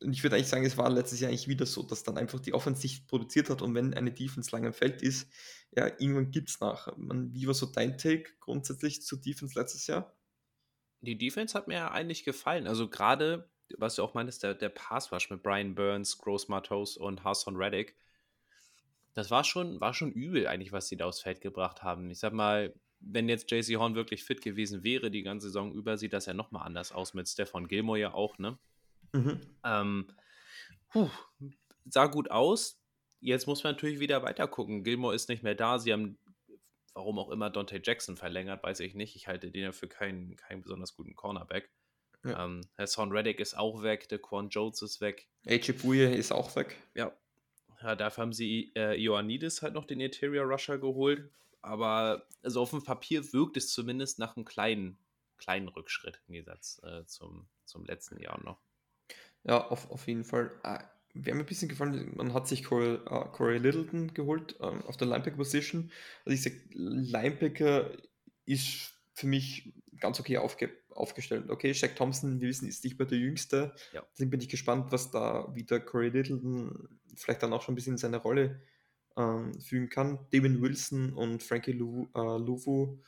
und ich würde eigentlich sagen, es war letztes Jahr eigentlich wieder so, dass dann einfach die Offense sich produziert hat und wenn eine Defense lang im Feld ist, ja, irgendwann gibt es nach. Wie war so dein Take grundsätzlich zur Defense letztes Jahr? Die Defense hat mir ja eigentlich gefallen. Also gerade, was du auch meinst, der, der Passwash mit Brian Burns, Gross Matos und Hassan Reddick, das war schon, war schon übel eigentlich, was sie da aufs Feld gebracht haben. Ich sag mal, wenn jetzt JC Horn wirklich fit gewesen wäre die ganze Saison über, sieht das ja nochmal anders aus mit Stefan Gilmore ja auch, ne? Mhm. Ähm, puh, sah gut aus. Jetzt muss man natürlich wieder weiter gucken. Gilmore ist nicht mehr da. Sie haben, warum auch immer, Dante Jackson verlängert, weiß ich nicht. Ich halte den ja für keinen, keinen besonders guten Cornerback. Ja. Ähm, Herr Son Reddick ist auch weg, der Quan Jones ist weg. AJ Bouye ist auch weg. Ja. ja dafür haben sie äh, Ioannidis halt noch den Interior Rusher geholt. Aber also auf dem Papier wirkt es zumindest nach einem kleinen, kleinen Rückschritt im Gegensatz äh, zum, zum letzten Jahr noch. Ja, auf, auf jeden Fall. Ah, Wäre mir ein bisschen gefallen, man hat sich Corey, uh, Corey Littleton geholt ähm, auf der Linebacker-Position. Also ich sage, Linebacker ist für mich ganz okay aufge aufgestellt. Okay, Shaq Thompson, wir wissen, ist nicht mehr der Jüngste. Ja. Deswegen bin ich gespannt, was da wieder Corey Littleton vielleicht dann auch schon ein bisschen in seine Rolle ähm, fügen kann. Damon Wilson und Frankie Lu, äh, Luvu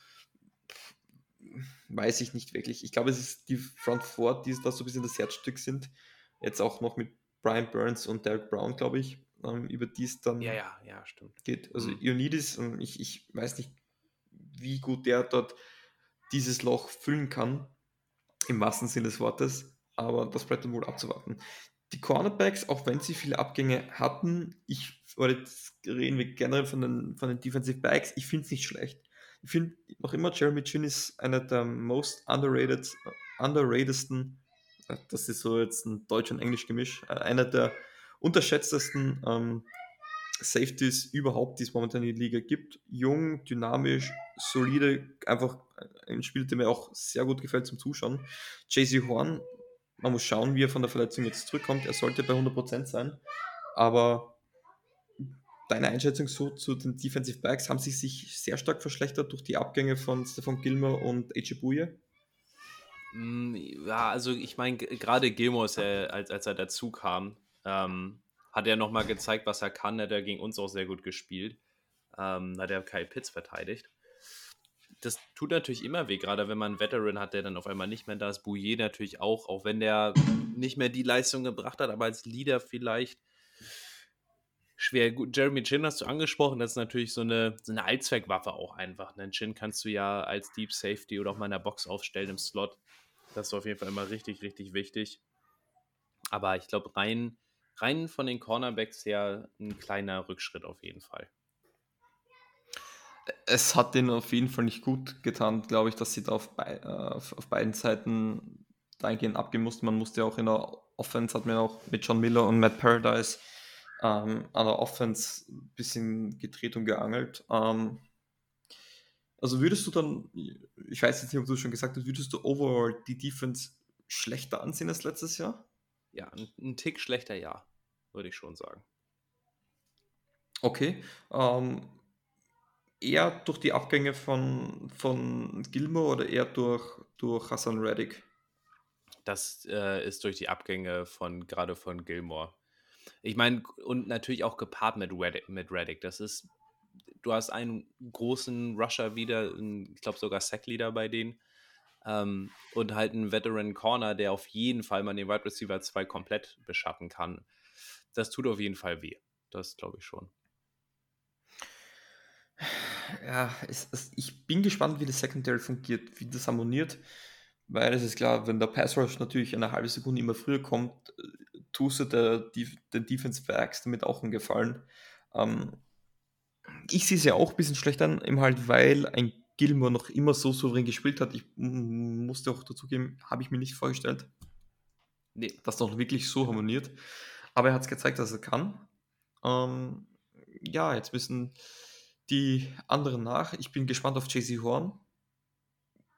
weiß ich nicht wirklich. Ich glaube, es ist die Front Four, die da so ein bisschen das Herzstück sind. Jetzt auch noch mit Brian Burns und Derek Brown, glaube ich, ähm, über die es dann Ja, ja, ja, stimmt. geht. Also Mhm. Ionidis, ähm, ich, ich weiß nicht, wie gut der dort dieses Loch füllen kann, im wahrsten Sinne des Wortes, aber das bleibt dann wohl abzuwarten. Die Cornerbacks, auch wenn sie viele Abgänge hatten, ich, oder jetzt reden wir generell von den, von den Defensive Backs, ich finde es nicht schlecht. Ich finde noch immer, Jeremy Chin ist einer der most underrated, underratedsten, äh, das ist so jetzt ein Deutsch- und Englisch-Gemisch, äh, einer der unterschätztesten ähm, Safeties überhaupt, die es momentan in der Liga gibt. Jung, dynamisch, solide, einfach ein Spiel, der mir auch sehr gut gefällt zum Zuschauen. JC Horn, man muss schauen, wie er von der Verletzung jetzt zurückkommt. Er sollte bei 100% sein, aber deine Einschätzung so zu den Defensive Backs haben sie sich sehr stark verschlechtert durch die Abgänge von Stefan Gilmer und Echebuye. Mm, Ja, also ich meine, gerade Gilmore, ist ja, als, als er dazu kam, ähm, hat er nochmal gezeigt, was er kann. Hat er gegen uns auch sehr gut gespielt. Ähm, hat er Kyle Pitts verteidigt. Das tut natürlich immer weh, gerade wenn man einen Veteran hat, der dann auf einmal nicht mehr da ist. Bouillet natürlich auch, auch wenn der nicht mehr die Leistung gebracht hat, aber als Leader vielleicht schwer. Gut, Jeremy Chin hast du angesprochen, das ist natürlich so eine, so eine Allzweckwaffe auch einfach. Einen Chin kannst du ja als Deep Safety oder auch mal in der Box aufstellen im Slot. Das ist auf jeden Fall immer richtig, richtig wichtig. Aber ich glaube, rein, rein von den Cornerbacks her ein kleiner Rückschritt auf jeden Fall. Es hat denen auf jeden Fall nicht gut getan, glaube ich, dass sie da auf, bei, äh, auf, beiden Seiten dahingehend mussten. Man musste ja auch in der Offense, hat man auch mit John Miller und Matt Paradise ähm, an der Offense ein bisschen gedreht und geangelt. Ähm, also würdest du dann, ich weiß jetzt nicht, ob du es schon gesagt hast, würdest du overall die Defense schlechter ansehen als letztes Jahr? Ja, ein, ein Tick schlechter, ja, würde ich schon sagen. Okay. Ähm, eher durch die Abgänge von, von Gilmore oder eher durch, durch Hassan Reddick? Das äh, ist durch die Abgänge von gerade von Gilmore. Ich meine, und natürlich auch gepaart mit Reddick, mit Reddick. Das ist, du hast einen großen Rusher wieder, ich glaube sogar Sackleader bei denen. Ähm, und halt einen Veteran Corner, der auf jeden Fall mal den Wide Receiver 2 komplett beschatten kann. Das tut auf jeden Fall weh. Das glaube ich schon. Ja, es, es, ich bin gespannt, wie das Secondary fungiert, wie das harmoniert, weil es ist klar, wenn der Pass Rush natürlich eine halbe Sekunde immer früher kommt, tust du der, den Defense Backs damit auch einen Gefallen. Ähm, ich sehe es ja auch ein bisschen schlecht an, eben halt, weil ein Gilmore noch immer so souverän gespielt hat. Ich musste auch dazugeben, habe ich mir nicht vorgestellt, Nee, dass das noch wirklich so harmoniert. Aber er hat es gezeigt, dass er kann. Ähm, ja, jetzt müssen die anderen nach. Ich bin gespannt auf JC Horn,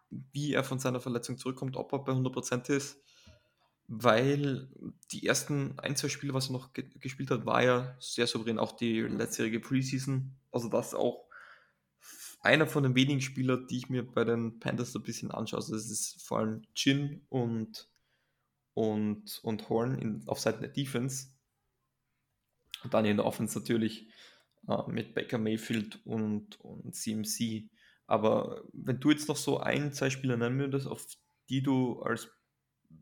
wie er von seiner Verletzung zurückkommt, ob er bei 100% ist, weil die ersten ein, zwei Spiele, was er noch ge gespielt hat, war ja sehr souverän, auch die letztjährige Preseason. Also das ist auch einer von den wenigen Spielern, die ich mir bei den Panthers so ein bisschen anschaue. Also es ist vor allem Chin und, und, und Horn in, auf Seiten der Defense. Und dann in der Offense natürlich äh, mit Baker Mayfield und, und CMC. Aber wenn du jetzt noch so ein, zwei Spieler nennen würdest, auf die du als,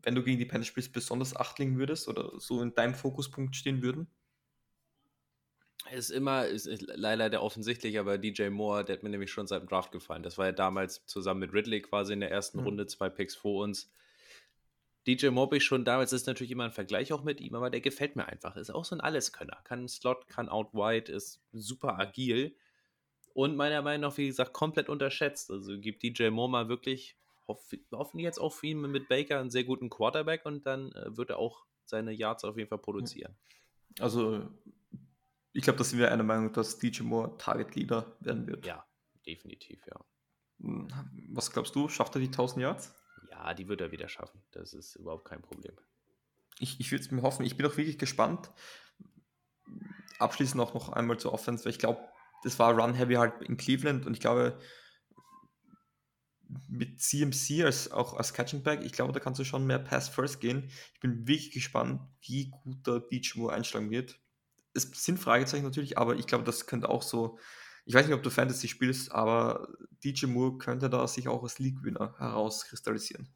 wenn du gegen die Panthers spielst, besonders acht legen würdest oder so in deinem Fokuspunkt stehen würden? Ist immer, ist, ist leider der offensichtlich, aber DJ Moore, der hat mir nämlich schon seit dem Draft gefallen. Das war ja damals zusammen mit Ridley quasi in der ersten Mhm. Runde, zwei Picks vor uns. DJ Moore bin ich schon damals, ist natürlich immer ein Vergleich auch mit ihm, aber der gefällt mir einfach. Ist auch so ein Alleskönner. Kann Slot, kann Out Wide, ist super agil. Und meiner Meinung nach, wie gesagt, komplett unterschätzt. Also gibt DJ Moore mal wirklich, hoff, hoffentlich jetzt auch für ihn mit Baker einen sehr guten Quarterback und dann äh, wird er auch seine Yards auf jeden Fall produzieren. Also, ich glaube, da sind wir einer Meinung, dass DJ Moore Target Leader werden wird. Ja, definitiv, ja. Hm, Was glaubst du? Schafft er die 1000 Yards? Ja, die wird er wieder schaffen. Das ist überhaupt kein Problem. Ich, ich würde es mir hoffen. Ich bin auch wirklich gespannt. Abschließend auch noch einmal zur Offense, weil ich glaube, das war Run-Heavy halt in Cleveland und ich glaube, mit CMC als auch als Catching Back, ich glaube, da kannst du schon mehr Pass First gehen. Ich bin wirklich gespannt, wie gut der DJ Moore einschlagen wird. Es sind Fragezeichen natürlich, aber ich glaube, das könnte auch so. Ich weiß nicht, ob du Fantasy spielst, aber DJ Moore könnte da sich auch als League-Winner herauskristallisieren.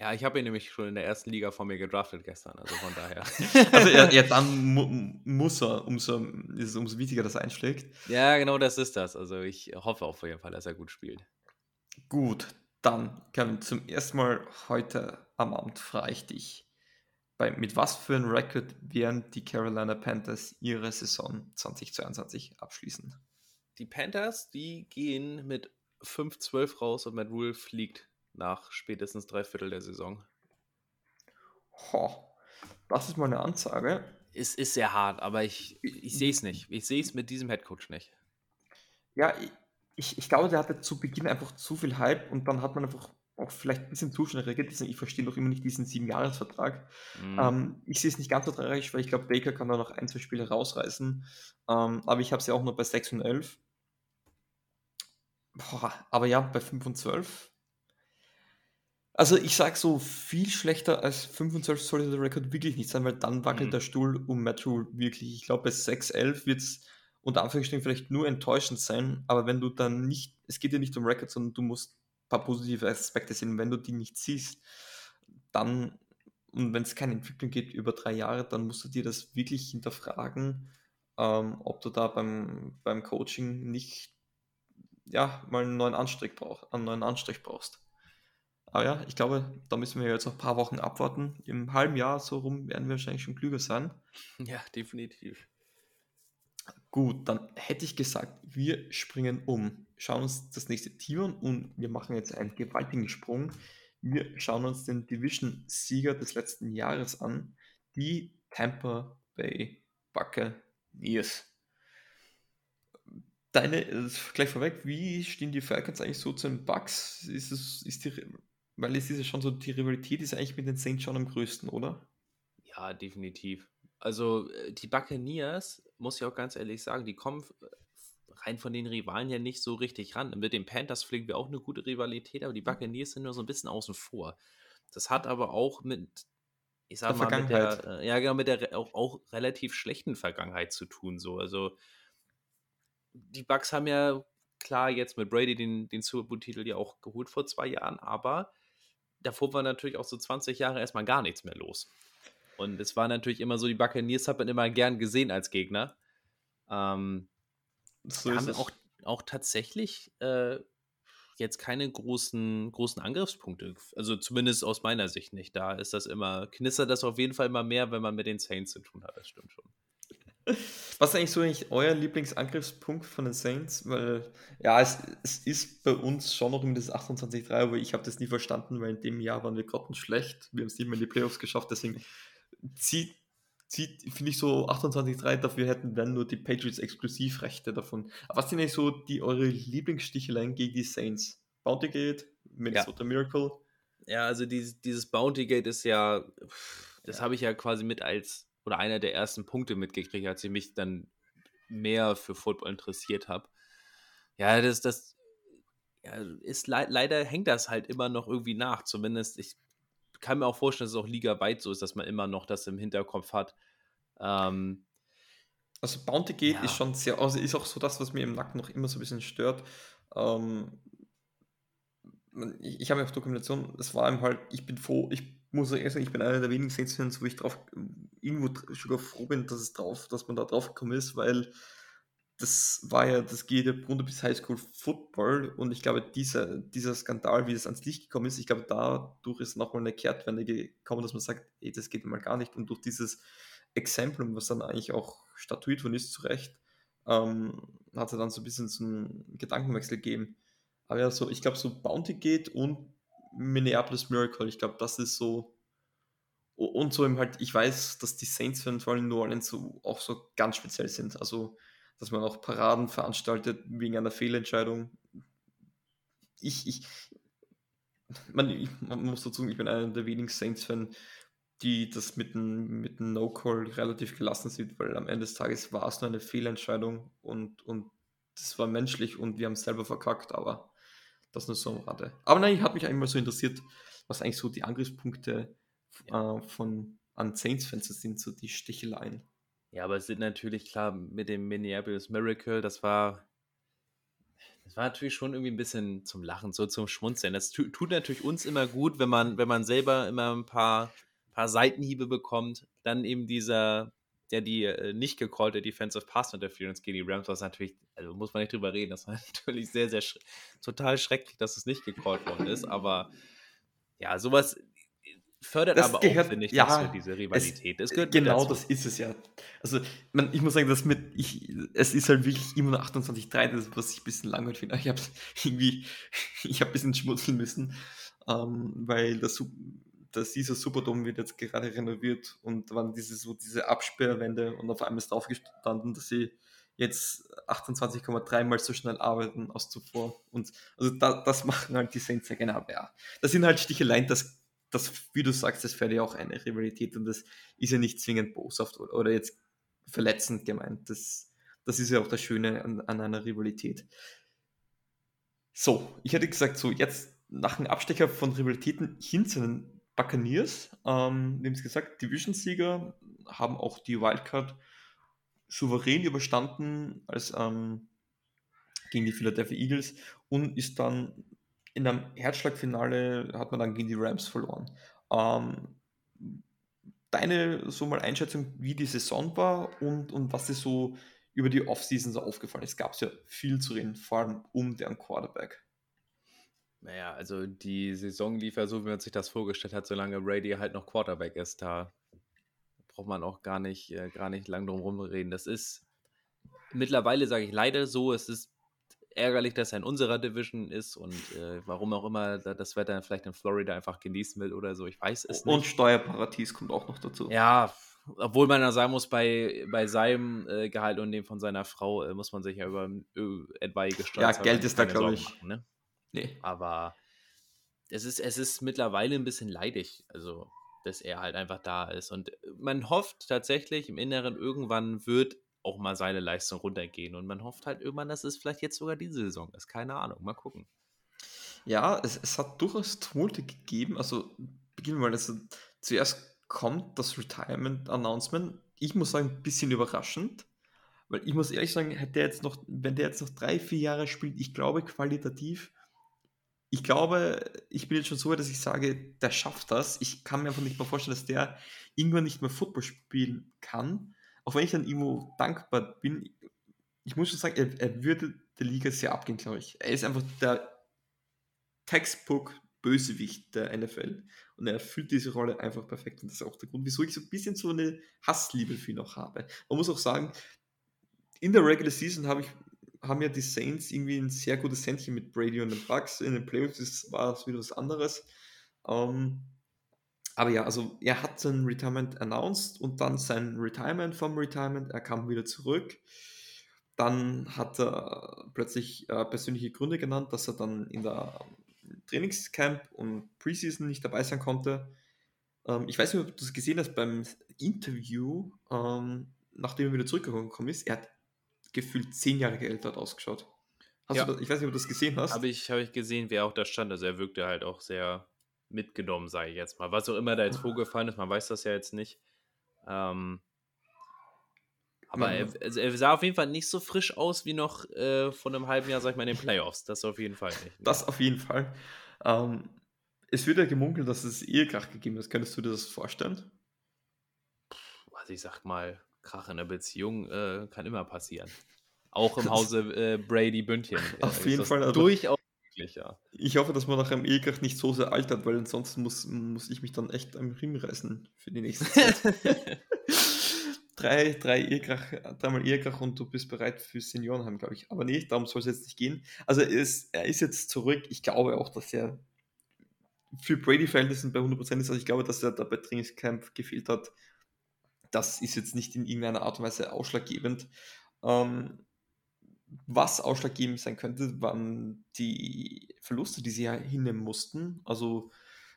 Ja, ich habe ihn nämlich schon in der ersten Liga von mir gedraftet gestern, also von daher. also ja, ja dann mu muss er, umso, ist es umso wichtiger, dass er einschlägt. Ja, genau das ist das. Also ich hoffe auf jeden Fall, dass er gut spielt. Gut, dann, Kevin, zum ersten Mal heute am Abend frage ich dich. Bei, mit was für einem Record werden die Carolina Panthers ihre Saison 2022 abschließen? Die Panthers, die gehen mit 5-12 raus und Matt Rule fliegt nach spätestens drei Viertel der Saison. Ho, das ist mal eine Ansage. Es ist sehr hart, aber ich, ich sehe es nicht. Ich sehe es mit diesem Headcoach nicht. Ja, ich, ich glaube, der hatte zu Beginn einfach zu viel Hype und dann hat man einfach auch vielleicht ein bisschen zu schnell reagiert. Ich verstehe noch immer nicht diesen Sieben-Jahres-Vertrag. Mhm. Ähm, ich sehe es nicht ganz so tragisch, weil ich glaube, Baker kann da noch ein, zwei Spiele rausreißen. Ähm, aber ich habe sie ja auch nur bei 6 und 11. Boah, aber ja, bei 5 und 12 also ich sage so, viel schlechter als 25 sollte der Rekord wirklich nicht sein, weil dann wackelt mhm. der Stuhl um Rule wirklich. Ich glaube, bei 6-11 wird es unter Anführungsstrichen vielleicht nur enttäuschend sein, aber wenn du dann nicht, es geht ja nicht um Record, sondern du musst paar positive Aspekte sehen. Wenn du die nicht siehst, dann, und wenn es keine Entwicklung geht über drei Jahre, dann musst du dir das wirklich hinterfragen, ähm, ob du da beim, beim Coaching nicht ja, mal einen neuen Anstrich, brauch, einen neuen Anstrich brauchst. Aber ja, ich glaube, da müssen wir jetzt noch ein paar Wochen abwarten. Im halben Jahr so rum werden wir wahrscheinlich schon klüger sein. Ja, definitiv. Gut, dann hätte ich gesagt, wir springen um, schauen uns das nächste Team an und wir machen jetzt einen gewaltigen Sprung. Wir schauen uns den Division-Sieger des letzten Jahres an, die Tampa Bay Buccaneers. Deine, gleich vorweg, wie stehen die Falcons eigentlich so zu den Bucks? Ist, es, ist die weil es ist ja schon so, die Rivalität ist eigentlich mit den Saints schon am größten, oder? Ja, definitiv. Also äh, die Buccaneers, muss ich auch ganz ehrlich sagen, die kommen rein von den Rivalen ja nicht so richtig ran. Mit den Panthers pflegen wir auch eine gute Rivalität, aber die Buccaneers sind nur so ein bisschen außen vor. Das hat aber auch mit, ich sag der mal, mit der, äh, ja genau, mit der auch, auch, relativ schlechten Vergangenheit zu tun. So. Also die Bucks haben ja klar jetzt mit Brady den, den Super Bowl-Titel ja auch geholt vor zwei Jahren, aber davor war natürlich auch so 20 Jahre erstmal gar nichts mehr los. Und es war natürlich immer so, die Buccaneers hat man immer gern gesehen als Gegner. Ähm, so haben auch, auch tatsächlich äh, jetzt keine großen, großen Angriffspunkte. Also zumindest aus meiner Sicht nicht. Da ist das immer, knistert das auf jeden Fall immer mehr, wenn man mit den Saints zu tun hat. Das stimmt schon. Was ist eigentlich so eigentlich euer Lieblingsangriffspunkt von den Saints? Weil, ja, es, es ist bei uns schon noch immer das 28-3, aber ich habe das nie verstanden, weil in dem Jahr waren wir grottenschlecht. Wir haben es nicht mehr in die Playoffs geschafft, deswegen zieht, zieht finde ich so 28-3, dafür hätten dann nur die Patriots Exklusivrechte davon. Aber was sind eigentlich so die eure Lieblingssticheleien gegen die Saints? Bounty Gate, Minnesota ja. Miracle? Ja, also dieses, dieses Bounty Gate ist ja, das ja. habe ich ja quasi mit als oder einer der ersten Punkte mitgekriegt, als ich mich dann mehr für Football interessiert habe. Ja, das, das ja, ist le leider hängt das halt immer noch irgendwie nach. Zumindest, ich kann mir auch vorstellen, dass es auch ligaweit so ist, dass man immer noch das im Hinterkopf hat. Ähm, also Bounty Gate ja. ist schon sehr, also ist auch so das, was mir im Nacken noch immer so ein bisschen stört. Ähm, ich, ich habe ja auf Dokumentation, es war ihm halt, ich bin froh, ich muss ehrlich sagen, ich bin einer der wenigen Saints-Fans, wo ich drauf irgendwo sogar froh bin, dass es drauf, dass man da drauf gekommen ist, weil das war ja, das geht ja runter bis Highschool Football und ich glaube, dieser, dieser Skandal, wie das ans Licht gekommen ist, ich glaube, dadurch ist nochmal eine Kehrtwende gekommen, dass man sagt, ey, das geht mal gar nicht und durch dieses Exemplum, was dann eigentlich auch statuiert worden ist, zu Recht, ähm, hat er dann so ein bisschen so einen Gedankenwechsel gegeben. Aber ja, so, ich glaube, so Bounty geht und Minneapolis Miracle. Ich glaube, das ist so. Und so eben halt, ich weiß, dass die Saints vor allem New Orleans so, auch so ganz speziell sind. Also, dass man auch Paraden veranstaltet wegen einer Fehlentscheidung. Ich, ich, man, ich, man muss dazu sagen, ich bin einer der wenigen Saints-Fans, die das mit dem, mit dem No-Call relativ gelassen sieht, weil am Ende des Tages war es nur eine Fehlentscheidung und, und das war menschlich und wir haben es selber verkackt, aber Das nur so am Rande. Aber nein, hat mich eigentlich mal so interessiert, was eigentlich so die Angriffspunkte äh, von an Saints-Fans sind, so die Sticheleien. Ja, aber es sind natürlich klar mit dem Minneapolis Miracle, das war das war natürlich schon irgendwie ein bisschen zum Lachen, so zum Schmunzeln. Das tu tut natürlich uns immer gut, wenn man, wenn man selber immer ein paar, paar Seitenhiebe bekommt. Dann eben dieser, der die äh, nicht gecallte Defensive Pass Interference gegen die Rams, was natürlich, also muss man nicht drüber reden, das war natürlich sehr, sehr sch total schrecklich, dass es nicht gecallt worden ist. Aber ja, sowas fördert das aber gehört, auch, finde ich, ja, diese Rivalität. Es, genau, das ist es ja. Also, man, ich muss sagen, dass mit, ich, es ist halt wirklich immer noch 28,3, was ich ein bisschen langweilig finde. Ich habe irgendwie, ich habe ein bisschen schmutzeln müssen, ähm, weil das, das dieser Superdome wird jetzt gerade renoviert und waren diese so diese Absperrwände und auf einmal ist drauf gestanden, dass sie jetzt 28,3 mal so schnell arbeiten als zuvor. Und also da, das machen halt die Saints ja genau. Ja. Das sind halt Sticheleien, das das, wie du sagst, das wäre ja auch eine Rivalität und das ist ja nicht zwingend boshaft oder, oder jetzt verletzend gemeint. Das, das ist ja auch das Schöne an, an einer Rivalität. So, ich hätte gesagt, so jetzt nach einem Abstecher von Rivalitäten hin zu den Buccaneers, ähm, wir haben es gesagt, Division-Sieger haben auch die Wildcard souverän überstanden als ähm, gegen die Philadelphia Eagles und ist dann in einem Herzschlagfinale hat man dann gegen die Rams verloren. Ähm, deine so mal Einschätzung, wie die Saison war und, und was dir so über die Offseason so aufgefallen ist? Gab es ja viel zu reden, vor allem um deren Quarterback. Naja, also die Saison lief ja so, wie man sich das vorgestellt hat, solange Brady halt noch Quarterback ist. Da braucht man auch gar nicht, äh, gar nicht lang drum reden. Das ist mittlerweile, sage ich leider so, es ist ärgerlich, dass er in unserer Division ist und äh, warum auch immer das Wetter vielleicht in Florida einfach genießen will oder so. Ich weiß es nicht. Und Steuerparadies kommt auch noch dazu. Ja, obwohl man da sagen muss, bei, bei seinem äh, Gehalt und dem von seiner Frau äh, muss man sich ja über äh, etwaige Steuern. Ja, Geld ist da, glaube ich. Machen, ne? Nee. Aber es ist, es ist mittlerweile ein bisschen leidig, also dass er halt einfach da ist. Und man hofft tatsächlich im Inneren, irgendwann wird auch mal seine Leistung runtergehen. Und man hofft halt irgendwann, dass es vielleicht jetzt sogar diese Saison ist. Keine Ahnung, mal gucken. Ja, es, es hat durchaus Tumulte gegeben. Also beginnen wir mal. Also, zuerst kommt das Retirement-Announcement. Ich muss sagen, ein bisschen überraschend. Weil ich muss ehrlich sagen, hätte jetzt noch, wenn der jetzt noch drei, vier Jahre spielt, ich glaube qualitativ, ich glaube, ich bin jetzt schon so dass ich sage, der schafft das. Ich kann mir einfach nicht mehr vorstellen, dass der irgendwann nicht mehr Football spielen kann auch wenn ich dann irgendwo dankbar bin, ich muss schon sagen, er, er würde der Liga sehr abgehen, glaube ich. Er ist einfach der Textbook-Bösewicht der NFL und er erfüllt diese Rolle einfach perfekt. Und das ist auch der Grund, wieso ich so ein bisschen so eine Hassliebe für ihn noch habe. Man muss auch sagen, in der Regular Season habe ich haben ja die Saints irgendwie ein sehr gutes Händchen mit Brady und den Bucks. In den Playoffs war es wieder was anderes. Ähm, aber ja, also er hat sein Retirement announced und dann sein Retirement vom Retirement. Er kam wieder zurück. Dann hat er plötzlich äh, persönliche Gründe genannt, dass er dann in der Trainingscamp und Preseason nicht dabei sein konnte. Ähm, ich weiß nicht, ob du das gesehen hast beim Interview, ähm, nachdem er wieder zurückgekommen ist. Er hat gefühlt zehn Jahre älter ausgeschaut. Ja. Das, ich weiß nicht, ob du das gesehen hast. Habe ich, hab ich gesehen, wer auch da stand. Also er wirkte halt auch sehr mitgenommen, sage ich jetzt mal. Was auch immer da jetzt ah. vorgefallen ist, man weiß das ja jetzt nicht. Ähm, aber er, also er, sah auf jeden Fall nicht so frisch aus wie noch äh, vor einem halben Jahr, sag ich mal, in den Playoffs. Das auf jeden Fall nicht. Ne? Das auf jeden Fall. Ähm, es wird ja gemunkelt, dass es Ehekrach gegeben ist. Könntest du dir das vorstellen? Also ich sag mal, Krach in der Beziehung äh, kann immer passieren. Auch im Hause äh, Brady Bündchen. Auf jeden Fall. Also, durchaus möglich, ja. Ich hoffe, dass man nach einem Ehekrach nicht so sehr altert, weil ansonsten muss, muss ich mich dann echt am Riemen reißen für die nächste Zeit. drei, drei Ehekrach, dreimal Ehekrach und du bist bereit für Seniorenheim, glaube ich. Aber nee, darum soll es jetzt nicht gehen. Also er ist, er ist jetzt zurück. Ich glaube auch, dass er für Brady-Verhältnissen bei 100% ist. Also ich glaube, dass er da bei Trainingscamp gefehlt hat. Das ist jetzt nicht in irgendeiner Art und Weise ausschlaggebend. Ähm, was ausschlaggebend sein könnte, waren die Verluste, die sie ja hinnehmen mussten. Also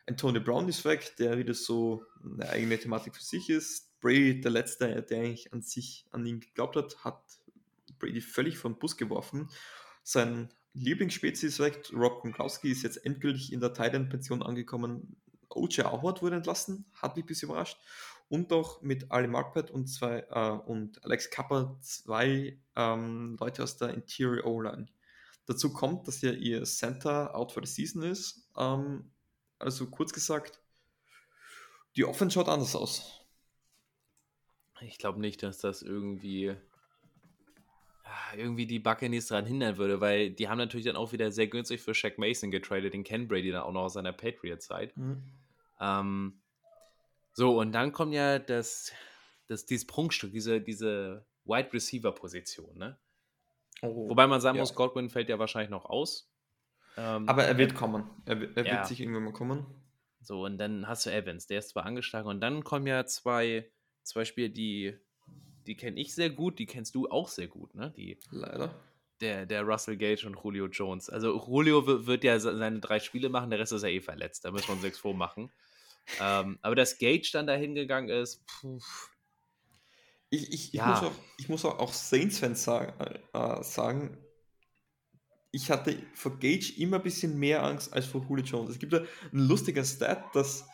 Antonio Brown ist weg, der wieder so eine eigene Thematik für sich ist. Brady, der Letzte, der eigentlich an sich, an ihn geglaubt hat, hat Brady völlig vom Bus geworfen. Sein Lieblingsspezies weg. Rob Gronkowski ist jetzt endgültig in der Titan-Pension angekommen. O.J. Howard wurde entlassen, hat mich ein bisschen überrascht. Und auch mit Ali Marpet und, zwei, äh, und Alex Kappa zwei ähm, Leute aus der Interior O-Line. Dazu kommt, dass ja ihr Center out for the season ist. Ähm, also kurz gesagt, die Offense schaut anders aus. Ich glaube nicht, dass das irgendwie irgendwie die Buccaneers daran hindern würde, weil die haben natürlich dann auch wieder sehr günstig für Shaq Mason getradet, den Ken Brady dann auch noch aus seiner Patriot-Zeit. Mhm. Ähm, so, und dann kommt ja das, das, dieses Prunkstück, diese, diese Wide Receiver-Position, ne? Oh, Wobei man sagen ja. muss, Godwin fällt ja wahrscheinlich noch aus. Ähm, Aber er wird kommen. Er, er ja. wird sich irgendwann mal kommen. So, und dann hast du Evans, der ist zwar angeschlagen, und dann kommen ja zwei, zwei Spiele, die, die kenne ich sehr gut, die kennst du auch sehr gut, ne? Die, Leider. Der, der Russell Gage und Julio Jones. Also Julio wird ja seine drei Spiele machen, der Rest ist ja eh verletzt, da müssen wir uns nichts vormachen. Ähm, aber dass Gage dann da hingegangen ist, puh, ich, ich, ja. ich, muss auch, ich muss auch, Saints-Fans sagen, äh, sagen, ich hatte vor Gage immer ein bisschen mehr Angst als vor Julio Jones. Es gibt da ein lustiger Stat, dass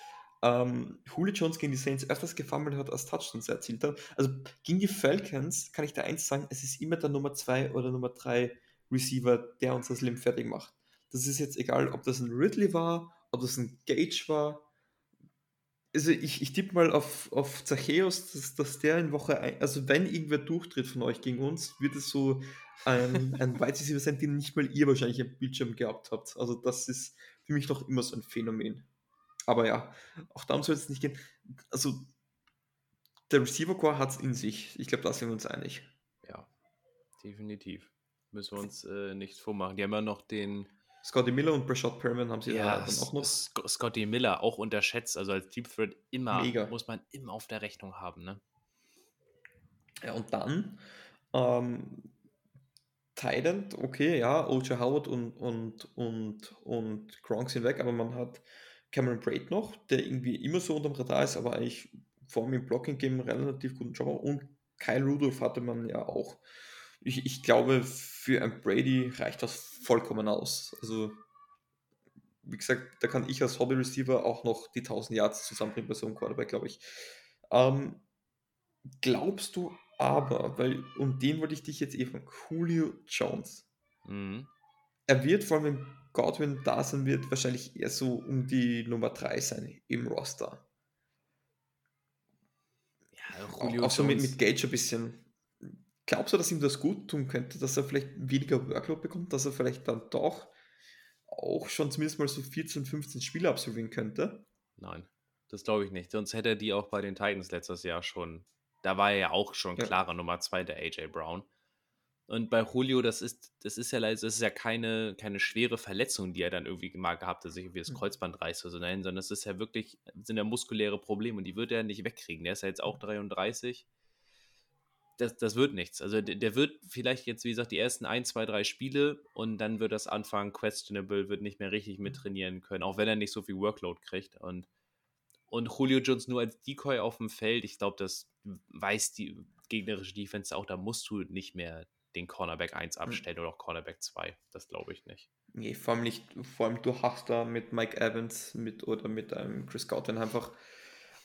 ähm, Julio Jones gegen die Saints öfters gefummelt hat, als Touchdowns erzielt hat. Also gegen die Falcons kann ich da eins sagen, es ist immer der Nummer 2 oder Nummer 3 Receiver, der uns das Leben fertig macht. Das ist jetzt egal, ob das ein Ridley war, ob das ein Gage war, also ich, ich tippe mal auf, auf Zachäus, dass, dass der in Woche, ein, also wenn irgendwer durchtritt von euch gegen uns, wird es so ein, ein Wide sein, den nicht mal ihr wahrscheinlich im Bildschirm gehabt habt. Also das ist für mich doch immer so ein Phänomen. Aber ja, auch darum soll es nicht gehen. Also der Receiver Core hat es in sich. Ich glaube, da sind wir uns einig. Ja, definitiv. Müssen wir uns äh, nichts vormachen. Die haben ja noch den Scotty Miller und Brashad Perriman haben sie ja, dann auch noch. Scotty Miller auch unterschätzt, also als Deep Threat immer, Mega. muss man immer auf der Rechnung haben, ne? Ja, und dann ähm, Tident, okay, ja, O.J. Howard und, und, und, und Gronk sind weg, aber man hat Cameron Braid noch, der irgendwie immer so unterm Radar ist, aber eigentlich vor allem im Blocking-Game relativ guten Job. Und Kyle Rudolph hatte man ja auch ich, ich glaube, für ein Brady reicht das vollkommen aus. Also, wie gesagt, da kann ich als Hobby-Receiver auch noch die 1000 Yards zusammenbringen bei so einem Quarterback, glaube ich. Ähm, glaubst du aber, weil um den wollte ich dich jetzt eben, Julio Jones. Mhm. Er wird vor allem, wenn Godwin da sein wird, wahrscheinlich eher so um die Nummer 3 sein im Roster. Ja, Julio auch, auch so mit, mit Gage ein bisschen Glaubst du, dass ihm das gut tun könnte, dass er vielleicht weniger Workload bekommt, dass er vielleicht dann doch auch schon zumindest mal so 14, 15 Spiele absolvieren könnte? Nein, das glaube ich nicht. Sonst hätte er die auch bei den Titans letztes Jahr schon. Da war er ja auch schon ja. klarer Nummer 2, der AJ Brown. Und bei Julio, das ist, das ist ja das ist ja keine, keine schwere Verletzung, die er dann irgendwie mal gehabt hat, sich irgendwie das mhm. Kreuzband reißt oder so nein, sondern es ist ja wirklich, sind ja muskuläre Probleme und die wird er nicht wegkriegen. Der ist ja jetzt auch 33 das, das wird nichts. Also der, der, wird vielleicht jetzt, wie gesagt, die ersten ein, zwei, drei Spiele und dann wird das anfangen, questionable, wird nicht mehr richtig mittrainieren können, auch wenn er nicht so viel Workload kriegt. Und, und Julio Jones nur als Decoy auf dem Feld, ich glaube, das weiß die gegnerische Defense auch, da musst du nicht mehr den Cornerback 1 hm. abstellen mhm. oder auch Cornerback 2. Das glaube ich nicht. Nee, vor allem nicht, vor allem du hast da mit Mike Evans mit oder mit einem Chris Godwin einfach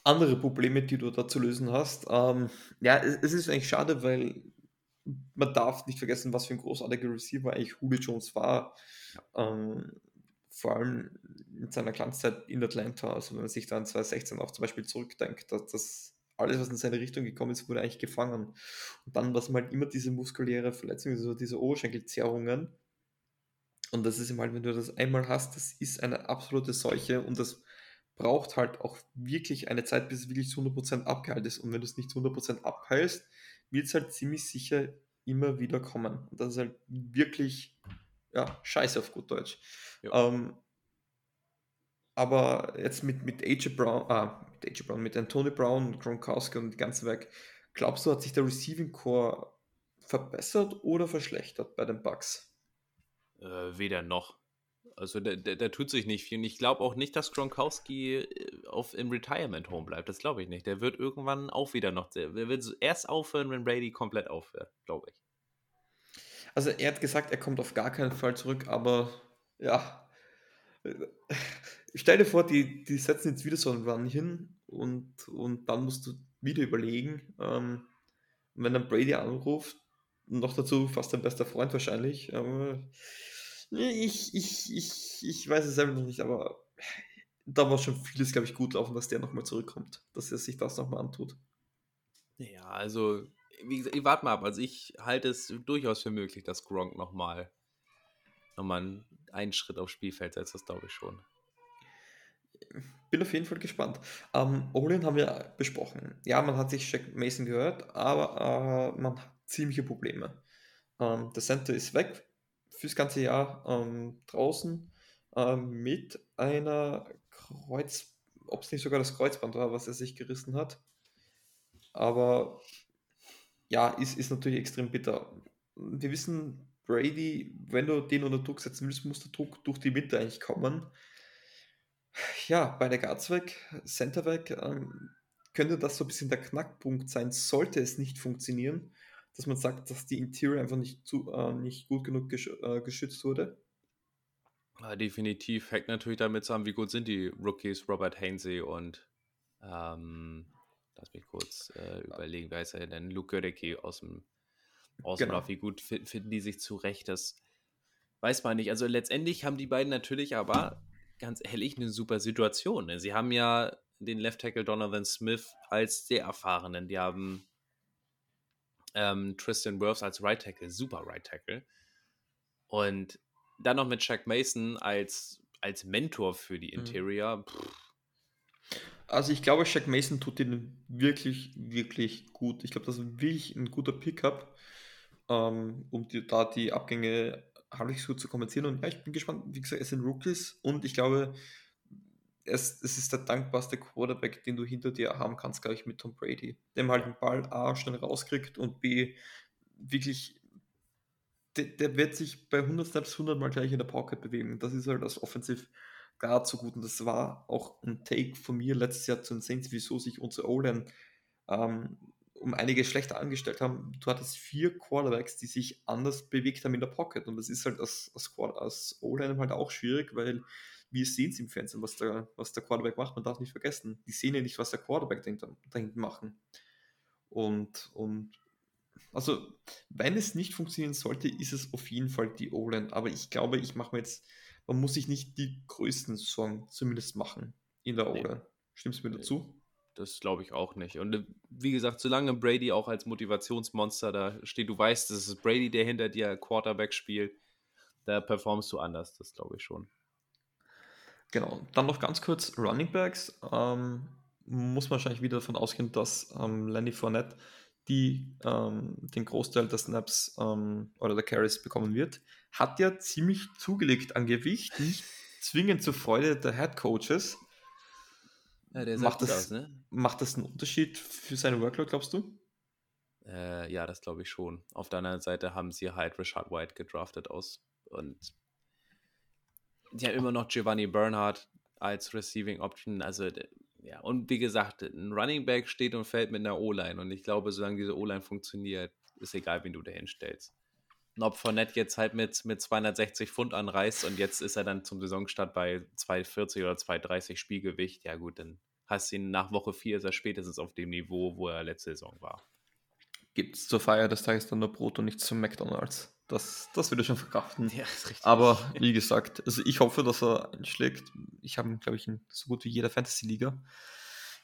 andere Probleme, die du da zu lösen hast. Ähm, ja, es, es, ist eigentlich schade, weil man darf nicht vergessen, was für ein großartiger Receiver eigentlich Julio Jones war. Ähm, vor allem in seiner Glanzzeit in Atlanta, also wenn man sich dann 2016 auch zum Beispiel zurückdenkt, dass das alles, was in seine Richtung gekommen ist, wurde eigentlich gefangen. Und dann war es halt immer diese muskuläre Verletzung, also diese Oberschenkelzerrungen. Und das ist immer halt, wenn du das einmal hast, das ist eine absolute Seuche und das braucht halt auch wirklich eine Zeit, bis es wirklich zu 100% abgeheilt ist. Und wenn du es nicht zu 100% abheilst, wird es halt ziemlich sicher immer wieder kommen. Und das ist halt wirklich, ja, scheiße auf gut Deutsch. Ja. Ähm, aber jetzt mit, mit AJ Brown, ah, mit AJ Brown, mit Anthony Brown und Gronkowski und die ganze Werk, glaubst du, hat sich der Receiving Core verbessert oder verschlechtert bei den Bucks? Äh, weder noch. Also da, da, da, tut sich nicht viel. Und ich glaube auch nicht, dass Gronkowski äh, auf, im Retirement Home bleibt. Das glaube ich nicht. Der wird irgendwann auch wieder noch. Der wird erst aufhören, wenn Brady komplett aufhört, glaube ich. Also er hat gesagt, er kommt auf gar keinen Fall zurück, aber ja. Stell dir vor, die, die setzen jetzt wieder so einen Run hin und, und dann musst du wieder überlegen. Ähm, wenn dann Brady anruft, noch dazu fast dein bester Freund wahrscheinlich. Aber ich, ich, ich, ich weiß es selber noch nicht, aber da war schon vieles, glaube ich, gut laufen, dass der nochmal zurückkommt, dass er sich das nochmal antut. Ja, also, wie gesagt, ich warte mal ab. Also ich halte es durchaus für möglich, dass Gronk nochmal noch mal einen Schritt aufs Spielfeld setzt, das glaube ich schon. Bin auf jeden Fall gespannt. Ähm, Olin haben wir besprochen. Ja, man hat sich Jack Mason gehört, aber äh, man hat ziemliche Probleme. Ähm, der Center ist weg fürs ganze Jahr ähm, draußen äh, mit einer Kreuz, ob es nicht sogar das Kreuzband war, was er sich gerissen hat. Aber ja, ist, ist natürlich extrem bitter. Wir wissen, Brady, wenn du den unter Druck setzen willst, muss der Druck durch die Mitte eigentlich kommen. Ja, bei der Guards weg, Center weg, ähm, könnte das so ein bisschen der Knackpunkt sein, sollte es nicht funktionieren, dass man sagt, dass die Interior einfach nicht, zu, äh, nicht gut genug gesch äh, geschützt wurde. Ja, definitiv hängt natürlich damit zusammen, wie gut sind die Rookies Robert Hainsey und ähm, lass mich kurz äh, überlegen, wer ist er denn? Luke Gödecke aus dem Außenlauf. Genau. Wie gut finden die sich zurecht? Das weiß man nicht. Also letztendlich haben die beiden natürlich aber ganz ehrlich eine super Situation. Ne? Sie haben ja den Left Tackle Donovan Smith als sehr erfahrenen. Die haben ähm, Tristan Wirfs als Right Tackle, super Right Tackle. Und dann noch mit Chuck Mason als, als Mentor für die mhm. Interior. Mhm. Also ich glaube, Shaq Mason tut ihnen wirklich, wirklich gut. Ich glaube, das ist wirklich ein guter Pickup, ähm, um die, da die Abgänge halbwegs gut zu kompensieren. Und ja, ich bin gespannt. Wie gesagt, es sind Rookies und ich glaube, es, es ist der dankbarste Quarterback, den du hinter dir haben kannst, glaube ich, mit Tom Brady. Dem halt den Ball A schnell rauskriegt und B wirklich der, der, wird sich bei 100 Snaps 100 Mal gleich in der Pocket bewegen. Das ist halt das Offensiv gar zu gut. Und das war auch ein Take von mir letztes Jahr zu den Saints, wieso sich unsere O-Line ähm, um einige schlechter angestellt haben. Du hattest vier Quarterbacks, die sich anders bewegt haben in der Pocket. Und das ist halt als, als, als O-Line halt auch schwierig, weil wir sehen es im Fernsehen, was der, was der Quarterback macht. Man darf nicht vergessen, die sehen ja nicht, was der Quarterback dahinter, dahinter machen. Und, und also, wenn es nicht funktionieren sollte, ist es auf jeden Fall die O-Line. Aber ich glaube, ich mache mir jetzt, man muss sich nicht die größten Sorgen zumindest machen in der O-Line. Nee. Stimmst du mir dazu? Das glaube ich auch nicht. Und äh, wie gesagt, solange Brady auch als Motivationsmonster da steht, du weißt, es ist Brady, der hinter dir Quarterback spielt, da performst du anders, das glaube ich schon. Genau. Dann noch ganz kurz Running Backs. Ähm, muss man wahrscheinlich wieder davon ausgehen, dass ähm, Lenny Fournette die ähm, den Großteil der Snaps ähm, oder der Carries bekommen wird, hat ja ziemlich zugelegt an Gewicht, nicht zwingend zur Freude der Head Coaches. Ja, macht, das, aus, ne? macht das einen Unterschied für seine Workload, glaubst du? Äh, ja, das glaube ich schon. Auf der anderen Seite haben sie halt Richard White gedraftet aus und die haben immer noch Giovanni Bernhardt als Receiving Option. Also ja, und wie gesagt, ein Running Back steht und fällt mit einer O-Line. Und ich glaube, solange diese O-Line funktioniert, ist egal, wen du da hinstellst. Ob Fournette jetzt halt mit, mit 260 Pfund anreißt und jetzt ist er dann zum Saisonstart bei 240 oder 230 Spielgewicht, ja gut, dann hast du ihn nach Woche 4 ist er spätestens auf dem Niveau, wo er letzte Saison war. Gibt es zur Feier des Tages dann nur Brot und nichts zum McDonalds? Das, das würde schon verkraften. Ja, ist richtig. Aber wie gesagt, also ich hoffe, dass er einschlägt. Ich habe ihn, glaube ich, in so gut wie jeder Fantasy-Liga.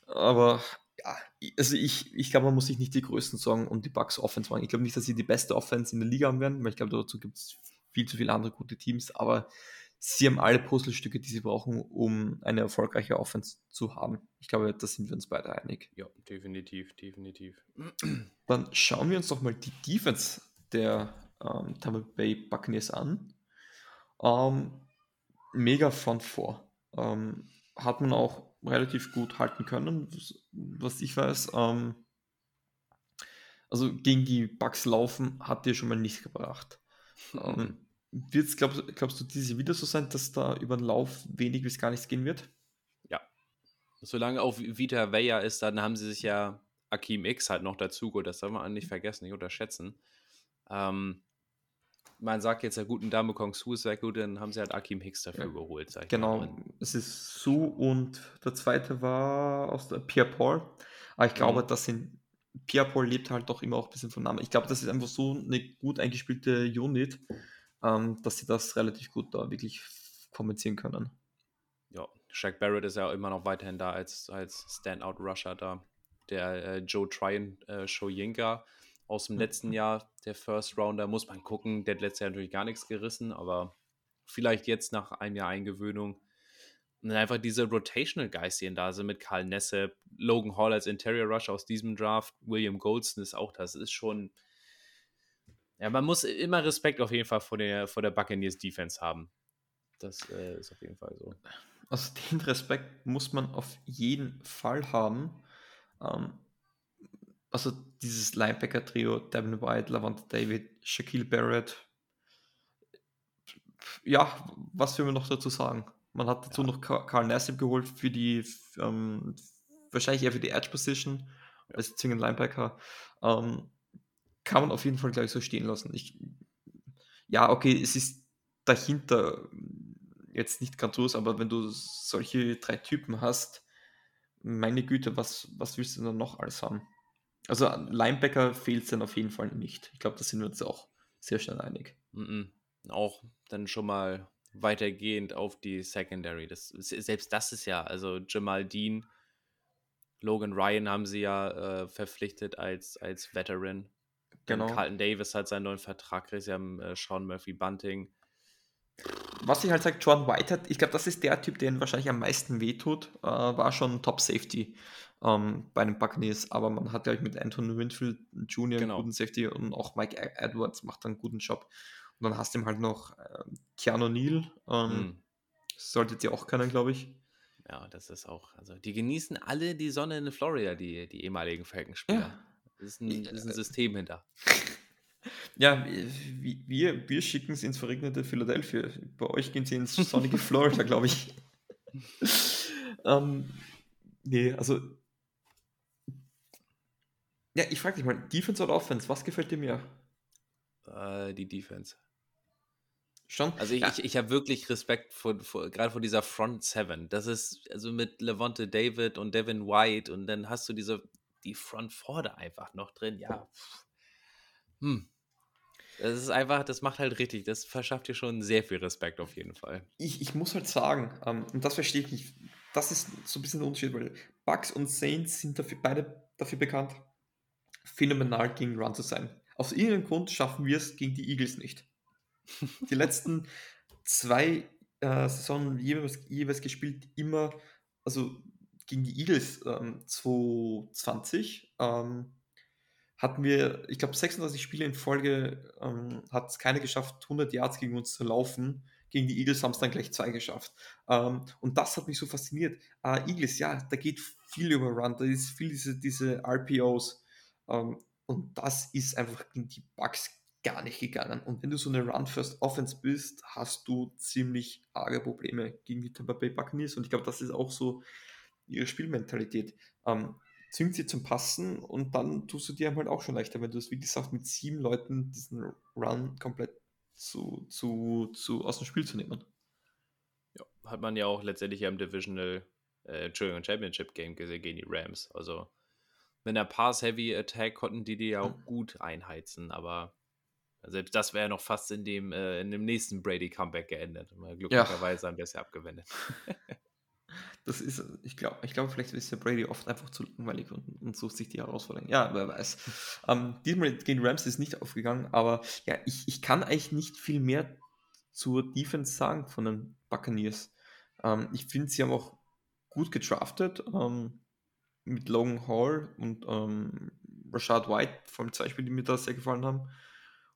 Aber ja, also ich, ich glaube, man muss sich nicht die größten Sorgen um die Bucks Offense machen. Ich glaube nicht, dass sie die beste Offense in der Liga haben werden, weil ich glaube, dazu gibt es viel zu viele andere gute Teams. Aber sie haben alle Puzzlestücke, die sie brauchen, um eine erfolgreiche Offense zu haben. Ich glaube, da sind wir uns beide einig. Ja, definitiv, definitiv. Dann schauen wir uns doch mal die Defense der ähm, Tampa Bay Buccaneers an. Ähm, mega Front 4. Ähm, hat man auch relativ gut halten können, was ich weiß. Ähm, also gegen die Bucks laufen hat dir schon mal nichts gebracht. Ähm, wird's, glaubst, glaubst du, diese wieder so sein, dass da über den Lauf wenig bis gar nichts gehen wird? Ja. Solange auch Vita Veya ist, dann haben sie sich ja Akim X halt noch dazu geholt. Das darf man nicht vergessen, nicht unterschätzen. Ähm, man sagt jetzt, der guten Dame Kong Su ist sehr gut, dann haben sie halt Akim Hicks dafür ja, geholt, Genau, es ist Su und der zweite war aus der Pierre Paul. Aber ich glaube, mhm. das sind Pierre Paul lebt halt doch immer auch ein bisschen vom Namen. Ich glaube, das ist einfach so eine gut eingespielte Unit, ähm, dass sie das relativ gut da wirklich kommunizieren können. Ja, Shaq Barrett ist ja immer noch weiterhin da als, als Standout-Rusher da. Der äh, Joe Tryon äh, Shoyinka aus dem letzten Jahr, der First Rounder, muss man gucken. Der hat letztes Jahr natürlich gar nichts gerissen, aber vielleicht jetzt nach einem Jahr Eingewöhnung. Und einfach diese Rotational Guys, die da sind mit Karl Nesse, Logan Hall als Interior Rusher aus diesem Draft, William Goldston ist auch das. Ist schon. Ja, man muss immer Respekt auf jeden Fall vor der, vor der Buccaneers Defense haben. Das äh, ist auf jeden Fall so. Also den Respekt muss man auf jeden Fall haben. Ähm, also dieses Linebacker-Trio, Devin White, Lavonte David, Shaquille Barrett. Ja, was will man noch dazu sagen? Man hat dazu ja. noch Carl Nassib geholt für die, ähm, wahrscheinlich eher für die Edge-Position, ja. als zwingend Linebacker. Ähm, kann man auf jeden Fall gleich so stehen lassen. Ich, ja, okay, es ist dahinter jetzt nicht grandios, aber wenn du solche drei Typen hast, meine Güte, was, was willst du dann noch alles haben? Also Linebacker fehlt es dann auf jeden Fall nicht. Ich glaube, da sind wir uns auch sehr schnell einig. Mm -mm. Auch dann schon mal weitergehend auf die Secondary. Das, selbst das ist ja, also Jamal Dean, Logan Ryan haben sie ja äh, verpflichtet als, als Veteran. Genau. Carlton Davis hat seinen neuen Vertrag gekriegt. Sie haben äh, Sean Murphy Bunting was ich halt sage, Jordan White hat, ich glaube, das ist der Typ, der ihn wahrscheinlich am meisten wehtut, äh, war schon Top Safety ähm, bei den Buccaneers, aber man hat, glaube ich, mit Anthony Winfield Jr. Genau. einen guten Safety und auch Mike Edwards macht einen guten Job. Und dann hast du ihm halt noch äh, Keanu Neal, ähm, hm. solltet ihr auch kennen, glaube ich. Ja, das ist auch, also die genießen alle die Sonne in Florida, die, die ehemaligen Falkenspieler. Ja. Das ist ein, ist ein System hinter. Ja, wir, wir schicken sie ins verregnete Philadelphia. Bei euch gehen sie ins sonnige Florida, glaube ich. ähm, nee, also. Ja, ich frage dich mal, Defense oder Offense, was gefällt dir mehr? Äh, die Defense. Schon? Also ich, ja. ich, ich habe wirklich Respekt vor, vor, gerade vor dieser Front Seven. Das ist also mit Levante David und Devin White und dann hast du diese die Front da einfach noch drin. Ja. Hm. Das ist einfach, das macht halt richtig, das verschafft dir schon sehr viel Respekt auf jeden Fall. Ich, ich muss halt sagen, ähm, und das verstehe ich nicht, das ist so ein bisschen der Unterschied, weil Bucks und Saints sind dafür, beide dafür bekannt, phänomenal gegen Run zu sein. Aus irgendeinem Grund schaffen wir es gegen die Eagles nicht. Die letzten zwei äh, Saisonen jeweils, jeweils gespielt, immer, also gegen die Eagles ähm, 2020, ähm, hatten wir, ich glaube, 36 Spiele in Folge, ähm, hat es keine geschafft, 100 Yards gegen uns zu laufen. Gegen die Eagles haben es dann gleich zwei geschafft. Ähm, und das hat mich so fasziniert. Äh, Eagles, ja, da geht viel über Run, da ist viel diese, diese RPOs. Ähm, und das ist einfach gegen die Bugs gar nicht gegangen. Und wenn du so eine Run-First-Offense bist, hast du ziemlich arge Probleme gegen die Tampa Bay Buccaneers. Und ich glaube, das ist auch so ihre Spielmentalität. Ähm, zwingt sie zum Passen und dann tust du dir halt auch schon leichter, wenn du es, wie gesagt, mit sieben Leuten diesen Run komplett zu, zu, zu, aus dem Spiel zu nehmen. Ja, hat man ja auch letztendlich im Divisional, äh, Entschuldigung, Championship Game gesehen gegen die Rams. Also mit einer Pass-Heavy-Attack konnten die die ja auch gut einheizen, aber selbst das wäre ja noch fast in dem, äh, in dem nächsten Brady-Comeback geendet. Glücklicherweise ja. haben wir es ja abgewendet. Das ist, ich glaube, ich glaube, vielleicht ist der Brady oft einfach zu langweilig und, und sucht sich die Herausforderung. Ja, wer weiß. Ähm, diesmal gegen Rams ist nicht aufgegangen, aber ja, ich, ich kann eigentlich nicht viel mehr zur Defense sagen von den Buccaneers. Ähm, ich finde, sie haben auch gut gedraftet ähm, mit Logan Hall und ähm, Rashad White, vor allem zwei Spiele, die mir da sehr gefallen haben.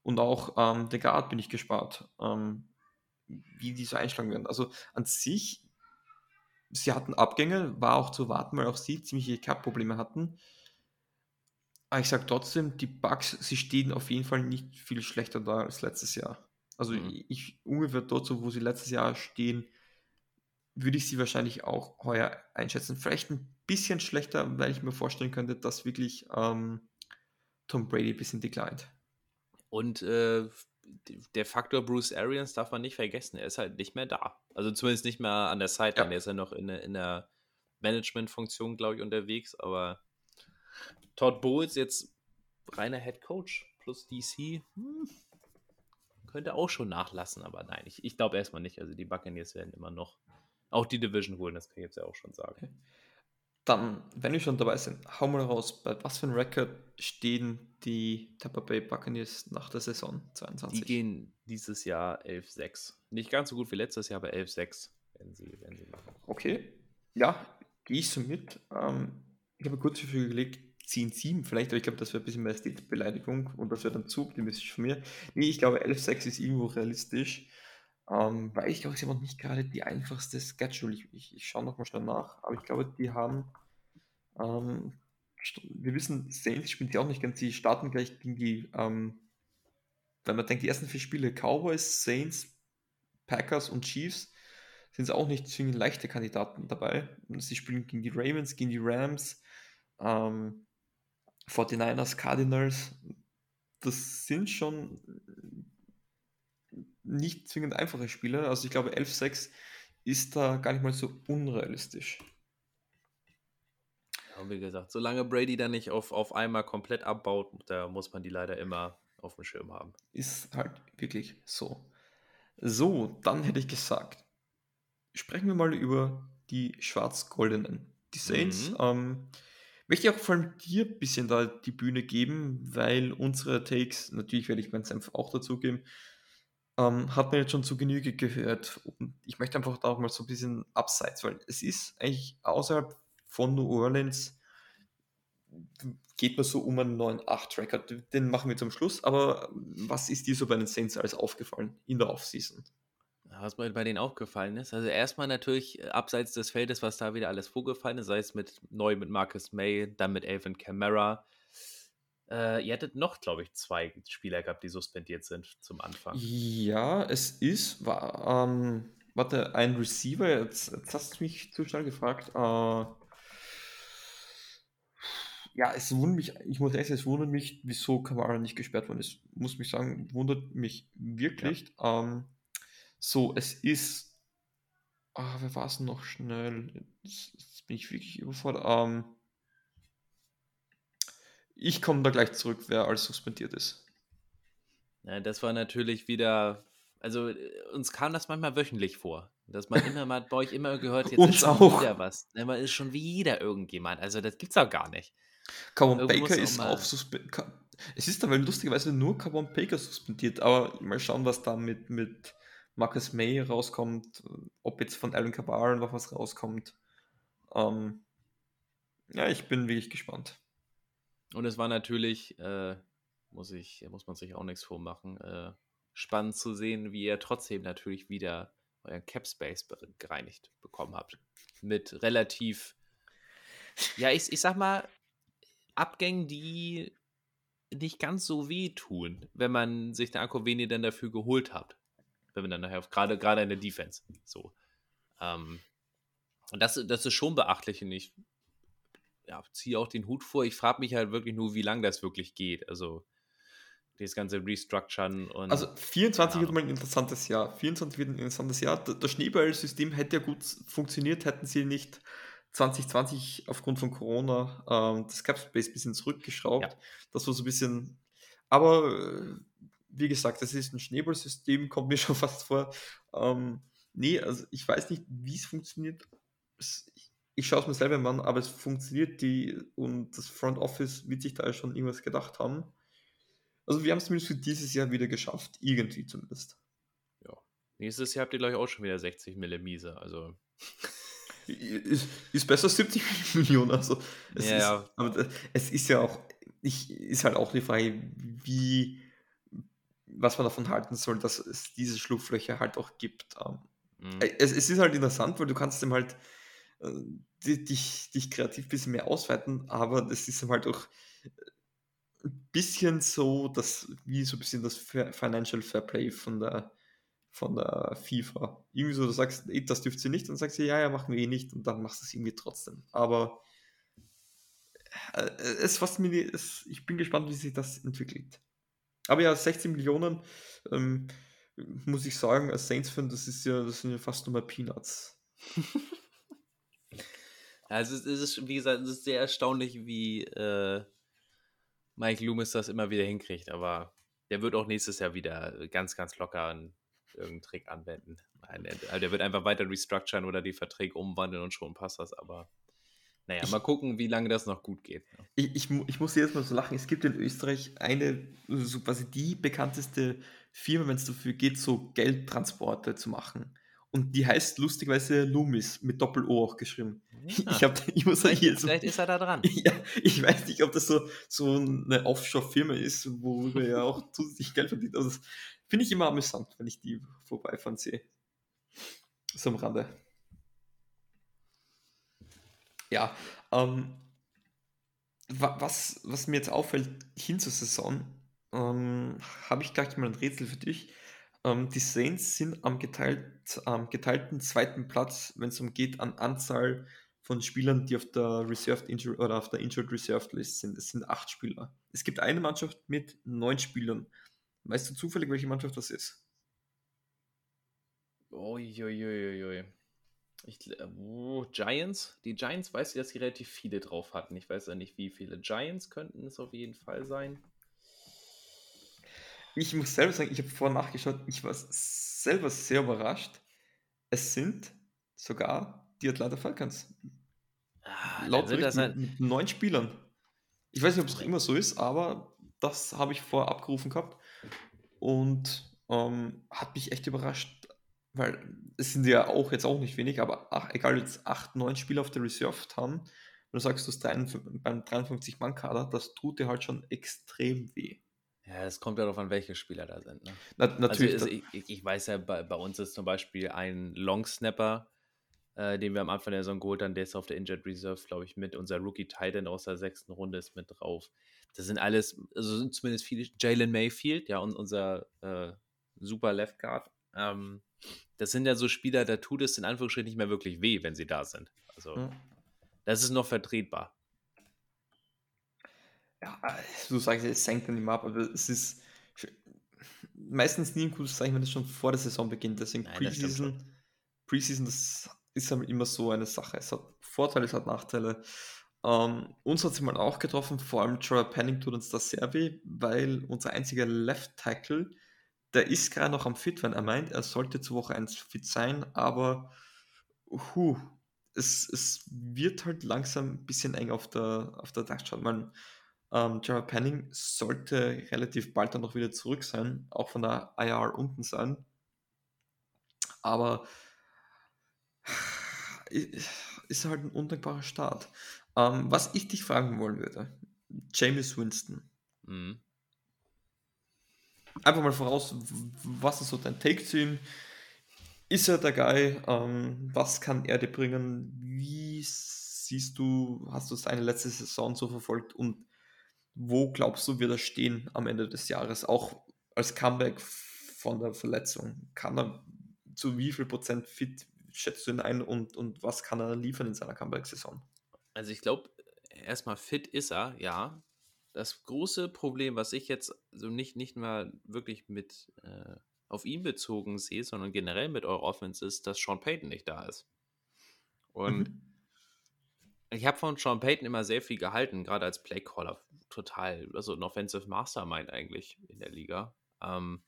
Und auch ähm, der Guard bin ich gespart, ähm, wie die so einschlagen werden. Also an sich sie hatten Abgänge, war auch zu warten, weil auch sie ziemliche Cup-Probleme hatten. Aber ich sage trotzdem, die Bugs, sie stehen auf jeden Fall nicht viel schlechter da als letztes Jahr. Also mhm. ich ungefähr dort, so wo sie letztes Jahr stehen, würde ich sie wahrscheinlich auch heuer einschätzen. Vielleicht ein bisschen schlechter, weil ich mir vorstellen könnte, dass wirklich ähm, Tom Brady ein bisschen declined. Und äh, der Faktor Bruce Arians darf man nicht vergessen. Er ist halt nicht mehr da. Also zumindest nicht mehr an der Seite. Ja. Er ist ja noch in, in der Management-Funktion, glaube ich, unterwegs. Aber Todd Bowles jetzt reiner Head Coach plus DC. Hm, könnte auch schon nachlassen, aber nein, ich, ich glaube erstmal nicht. Also die Buccaneers werden immer noch auch die Division holen, das kann ich jetzt ja auch schon sagen. Dann, wenn wir schon dabei sind, hau mal raus, bei was für ein Rekord stehen die Tampa Bay Buccaneers nach der Saison 22? Die gehen dieses Jahr 11-6. Nicht ganz so gut wie letztes Jahr, aber 11-6 werden sie, werden sie machen. Okay, ja, gehe ich so mit. Ähm, ich habe kurz dafür gelegt, 10-7 vielleicht, aber ich glaube, das wäre ein bisschen mehr State-Beleidigung und das wäre dann zu optimistisch von mir. Nee, ich glaube, 11-6 ist irgendwo realistisch. Ähm, weil ich glaube, sie haben nicht gerade die einfachste Schedule. Ich, ich, ich schaue nochmal schnell nach, aber ich glaube, die haben. Ähm, wir wissen, Saints spielt ja auch nicht ganz. Die starten gleich gegen die. Ähm, wenn man denkt, die ersten vier Spiele: Cowboys, Saints, Packers und Chiefs sind es auch nicht zwingend leichte Kandidaten dabei. Sie spielen gegen die Ravens, gegen die Rams, ähm, 49ers, Cardinals. Das sind schon nicht zwingend einfache Spiele. Also ich glaube 11-6 ist da gar nicht mal so unrealistisch. Ja, wie gesagt, solange Brady da nicht auf, auf einmal komplett abbaut, da muss man die leider immer auf dem Schirm haben. Ist halt wirklich so. So, dann hätte ich gesagt, sprechen wir mal über die Schwarz-Goldenen. Die Saints. Mhm. Ähm, möchte ich auch vor allem dir ein bisschen da die Bühne geben, weil unsere Takes, natürlich werde ich meinen Senf auch dazugeben, ähm, hat man jetzt schon zu Genüge gehört. Und ich möchte einfach da auch mal so ein bisschen abseits, weil es ist eigentlich außerhalb von New Orleans geht man so um einen neuen 8-Tracker. Den machen wir zum Schluss. Aber was ist dir so bei den Saints alles aufgefallen in der Offseason? Was mir bei denen aufgefallen ist, also erstmal natürlich äh, abseits des Feldes, was da wieder alles vorgefallen ist, sei es mit neu mit Marcus May, dann mit Alvin Kamara, äh, ihr hattet noch, glaube ich, zwei Spieler gehabt, die suspendiert sind zum Anfang. Ja, es ist, war, ähm, warte, ein Receiver, jetzt, jetzt, hast du mich zu schnell gefragt. Äh, ja, es wundert mich, ich muss ehrlich sagen, es wundert mich, wieso Kamara nicht gesperrt worden ist. Muss mich sagen, wundert mich wirklich. Ja. Ähm, so, es ist, ah, wer war es noch schnell? Jetzt, jetzt, bin ich wirklich überfordert. Ähm, ich komme da gleich zurück, wer alles suspendiert ist. Ja, das war natürlich wieder, also uns kam das manchmal wöchentlich vor, dass man immer mal bei euch immer gehört, jetzt uns ist schon auch. wieder was. Man ist schon wieder irgendjemand. Also das gibt's auch gar nicht. Carbon Baker ist auch suspendiert. Es ist aber lustigerweise nur Carbon Baker suspendiert, aber mal schauen, was da mit, mit Marcus May rauskommt, ob jetzt von Alan Cabral noch was rauskommt. Ähm, ja, ich bin wirklich gespannt. Und es war natürlich, äh, muss, ich, muss man sich auch nichts vormachen, äh, spannend zu sehen, wie ihr trotzdem natürlich wieder euren Cap Space gereinigt bekommen habt. Mit relativ, ja, ich, ich sag mal, Abgängen, die nicht ganz so weh tun, wenn man sich da anguckt, wen ihr denn dafür geholt habt. Wenn man dann nachher, gerade, gerade in der Defense, so. Ähm, und das, das ist schon beachtlich und ich ja, ziehe auch den Hut vor. Ich frage mich halt wirklich nur, wie lange das wirklich geht. Also das ganze Restructuren und. Also 24 wird mal ein interessantes Jahr. 24 wird ein interessantes Jahr. Das Schneeballsystem hätte ja gut funktioniert, hätten sie nicht 2020 aufgrund von Corona ähm, das Capspace ein bisschen zurückgeschraubt. Ja. Das war so ein bisschen. Aber äh, wie gesagt, das ist ein Schneeballsystem, kommt mir schon fast vor. Ähm, nee, also ich weiß nicht, wie es funktioniert. Ich schaue es mir selber an, aber es funktioniert die und das Front Office wird sich da schon irgendwas gedacht haben. Also wir haben es zumindest für dieses Jahr wieder geschafft, irgendwie zumindest. Ja. Nächstes Jahr habt ihr, glaube ich, auch schon wieder 60 Mille Miese, also. Ist, ist besser als 70 Millionen, also. Es ja, ist, ja. Aber es ist ja auch, ich, ist halt auch die Frage, wie, was man davon halten soll, dass es diese Schlupflöcher halt auch gibt. Ähm, mhm. Es, es ist halt interessant, weil du kannst dem halt dich, dich kreativ ein bisschen mehr ausweiten, aber das ist halt auch ein bisschen so, dass, wie so ein bisschen das Financial Fair Play von der, von der FIFA. Irgendwie so, du sagst, ey, das dürft ihr nicht, und sagst du, ja, ja, machen wir eh nicht, und dann machst du es irgendwie trotzdem. Aber äh, es fasziniert, es, ich bin gespannt, wie sich das entwickelt. Aber ja, 16 Millionen, ähm, muss ich sagen, als Saints-Fan, das ja, das sind ja fast nur mal Peanuts. Also es ist, wie gesagt, es ist sehr erstaunlich, wie äh, Mike Loomis das immer wieder hinkriegt, aber der wird auch nächstes Jahr wieder ganz, ganz locker einen, irgendeinen Trick anwenden. Also der wird einfach weiter restructuren oder die Verträge umwandeln und schon passt das, aber naja, ich, mal gucken, wie lange das noch gut geht. Ne? Ich, ich, ich muss jetzt mal so lachen. Es gibt in Österreich eine, so quasi die bekannteste Firma, wenn es dafür geht, so Geldtransporte zu machen. Und die heißt lustigerweise Loomis, mit Doppel-O auch geschrieben. Ja. Ich, hab, ich muss vielleicht, hier so, vielleicht ist er da dran. Ja, ich weiß nicht, ob das so, so eine Offshore-Firma ist, worüber er auch zusätzlich Geld verdient. Also, finde ich immer amüsant, wenn ich die vorbeifahren sehe. So am Rande. Ja, ähm, was, was mir jetzt auffällt, hin zur Saison, ähm, habe ich gleich mal ein Rätsel für dich. Ähm, die Saints sind am, geteilt, am geteilten zweiten Platz, wenn es umgeht an Anzahl von Spielern, die auf der Reserved Injured oder auf der Injured Reserved List sind. Es sind acht Spieler. Es gibt eine Mannschaft mit neun Spielern. Weißt du zufällig, welche Mannschaft das ist? Uiuiuiui. Ich, oh, Giants? Die Giants weiß ich, dass sie relativ viele drauf hatten. Ich weiß ja nicht, wie viele. Giants könnten es auf jeden Fall sein. Ich muss selber sagen, ich habe vorher nachgeschaut, ich war selber sehr überrascht. Es sind sogar die Atlanta Falcons. Ah, Laut Bericht mit, mit neun Spielern. Ich weiß nicht, ob es immer so ist, aber das habe ich vorher abgerufen gehabt und ähm, hat mich echt überrascht, weil es sind ja auch jetzt auch nicht wenig, aber ach, egal, jetzt acht, neun Spieler auf der Reserve haben, und du sagst, du hast beim 53-Mann-Kader, das tut dir halt schon extrem weh. Ja, es kommt ja darauf an, welche Spieler da sind. Ne? Na, natürlich. Also, also ich, ich, weiß ja, bei, bei, uns ist zum Beispiel ein Longsnapper, äh, den wir am Anfang der Saison geholt haben, der ist auf der Injured Reserve, glaube ich, mit. Unser Rookie Titan aus der sechsten Runde ist mit drauf. Das sind alles, also sind zumindest viele. Jalen Mayfield, ja, und unser äh, super Left Guard. Ähm, das sind ja so Spieler, da tut es in Anführungsstrichen nicht mehr wirklich weh, wenn sie da sind. Also, hm. das ist noch vertretbar ja, du sagst, es senkt dann immer ab, aber es ist meistens nie ein gutes Zeichen, wenn es schon vor der Saison beginnt. Deswegen Nein, Preseason, das Preseason, das ist halt immer so eine Sache. Es hat Vorteile, es hat Nachteile. Ähm, uns hat es mal auch getroffen, vor allem Trevor Penning tut uns das sehr weh, weil unser einziger Left Tackle, der ist gerade noch am Fit, wenn er meint, er sollte zur Woche 1 fit sein, aber huh, es, es wird halt langsam ein bisschen eng auf der, auf der Dachschau. Man, ähm, Jared Penning sollte relativ bald dann noch wieder zurück sein, auch von der IR unten sein. Aber ist halt ein undankbarer Start. Ähm, was ich dich fragen wollen würde, James Winston. Mhm. Einfach mal voraus, was ist so dein Take zu ihm? Ist er der Guy? Ähm, was kann er dir bringen? Wie siehst du, hast du seine letzte Saison so verfolgt und wo glaubst du, wird er stehen am Ende des Jahres? Auch als Comeback von der Verletzung. Kann er zu wie viel Prozent fit schätzt du ihn ein und, und was kann er liefern in seiner Comeback-Saison? Also ich glaube, erstmal fit ist er, ja. Das große Problem, was ich jetzt so nicht, nicht mal wirklich mit äh, auf ihn bezogen sehe, sondern generell mit eurer Offense ist, dass Sean Payton nicht da ist. Und mhm. Ich habe von Sean Payton immer sehr viel gehalten, gerade als Playcaller total, also ein Offensive Mastermind eigentlich in der Liga. Ähm,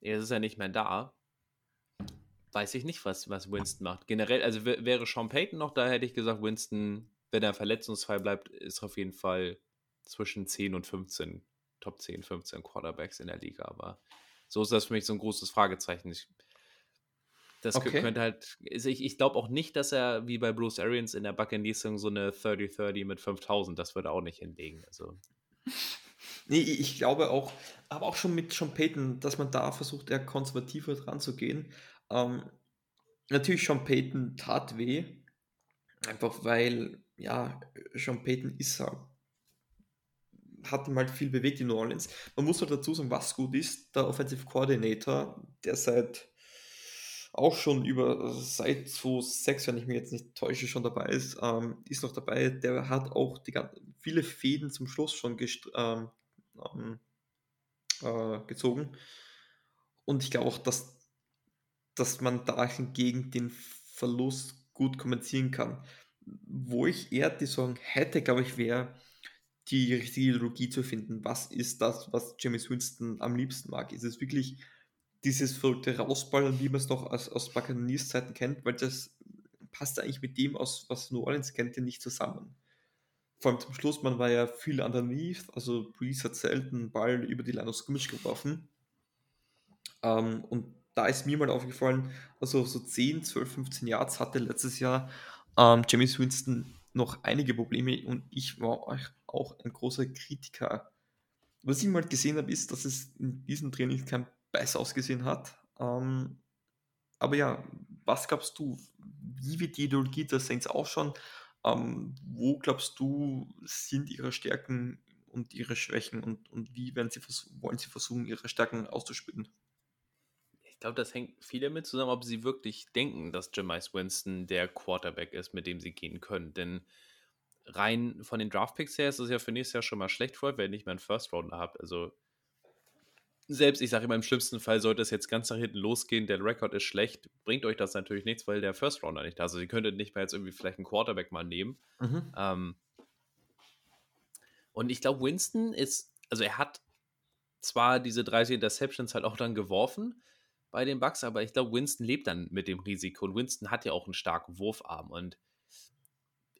jetzt ist er nicht mehr da. Weiß ich nicht, was, was Winston macht. Generell, also wäre Sean Payton noch da, hätte ich gesagt, Winston, wenn er verletzungsfrei bleibt, ist auf jeden Fall zwischen 10 und 15, Top 10, 15 Quarterbacks in der Liga. Aber so ist das für mich so ein großes Fragezeichen. Ich das okay. könnte halt, ich, ich glaube auch nicht, dass er wie bei Bruce Arians in der Buccaneers so eine 30-30 mit 5000, das würde er auch nicht hinlegen. Also. Nee, ich glaube auch, aber auch schon mit Sean Payton, dass man da versucht, eher konservativer dran zu gehen. Ähm, natürlich, Sean Payton tat weh, einfach weil, ja, Sean Payton ist halt, hat ihm halt viel bewegt in New Orleans. Man muss halt dazu sagen, was gut ist, der Offensive Coordinator, der seit auch schon über also seit 2006, wenn ich mich jetzt nicht täusche, schon dabei ist, ähm, ist noch dabei. Der hat auch die, viele Fäden zum Schluss schon ähm, ähm, äh, gezogen. Und ich glaube auch, dass, dass man da hingegen den Verlust gut kompensieren kann. Wo ich eher die Sorgen hätte, glaube ich, wäre die richtige Ideologie zu finden. Was ist das, was James Winston am liebsten mag? Ist es wirklich dieses verrückte Rausballern, wie man es noch aus, aus Buccaneers-Zeiten kennt? Weil das passt eigentlich mit dem aus, was New Orleans kennt, ja nicht zusammen. Vor allem zum Schluss, man war ja viel underneath, also Breeze hat selten einen Ball über die Line of Scrimmage geworfen. Ähm, und da ist mir mal aufgefallen, also so 10, 12, 15 Yards hatte letztes Jahr ähm, James Winston noch einige Probleme und ich war auch ein großer Kritiker. Was ich mal gesehen habe, ist, dass es in diesem Trainingscamp besser ausgesehen hat. Ähm, aber ja, was glaubst du, wie wird die Ideologie der Saints ausschauen? Ähm, wo glaubst du, sind ihre Stärken und ihre Schwächen und, und wie werden sie wollen sie versuchen, ihre Stärken auszuspielen? Ich glaube, das hängt viel damit zusammen, ob sie wirklich denken, dass Jameis Winston der Quarterback ist, mit dem sie gehen können. Denn rein von den Draftpicks her ist es ja für nächstes Jahr schon mal schlecht vor, wenn ich meinen First Rounder habe. Also selbst, ich sage immer, im schlimmsten Fall sollte es jetzt ganz nach hinten losgehen, der Rekord ist schlecht, bringt euch das natürlich nichts, weil der First Rounder nicht da ist. Also ihr könntet nicht mehr jetzt irgendwie vielleicht einen Quarterback mal nehmen. Mhm. Ähm, und ich glaube, Winston ist, also er hat zwar diese 30 Interceptions halt auch dann geworfen bei den Bucks, aber ich glaube, Winston lebt dann mit dem Risiko und Winston hat ja auch einen starken Wurfarm und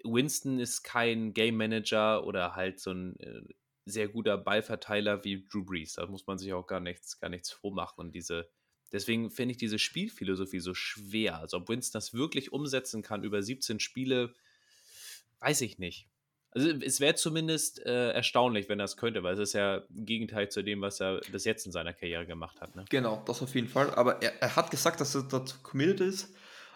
Winston ist kein Game Manager oder halt so ein äh, sehr guter Ballverteiler wie Drew Brees. Da muss man sich auch gar nichts, gar nichts vormachen. Und diese, deswegen finde ich diese Spielphilosophie so schwer. Also ob Winston das wirklich umsetzen kann über 17 Spiele, weiß ich nicht. Also es wäre zumindest äh, erstaunlich, wenn er es könnte, weil es ist ja im Gegenteil zu dem, was er bis jetzt in seiner Karriere gemacht hat. Ne? Genau, das auf jeden Fall. Aber er, er hat gesagt, dass er dazu committed ist.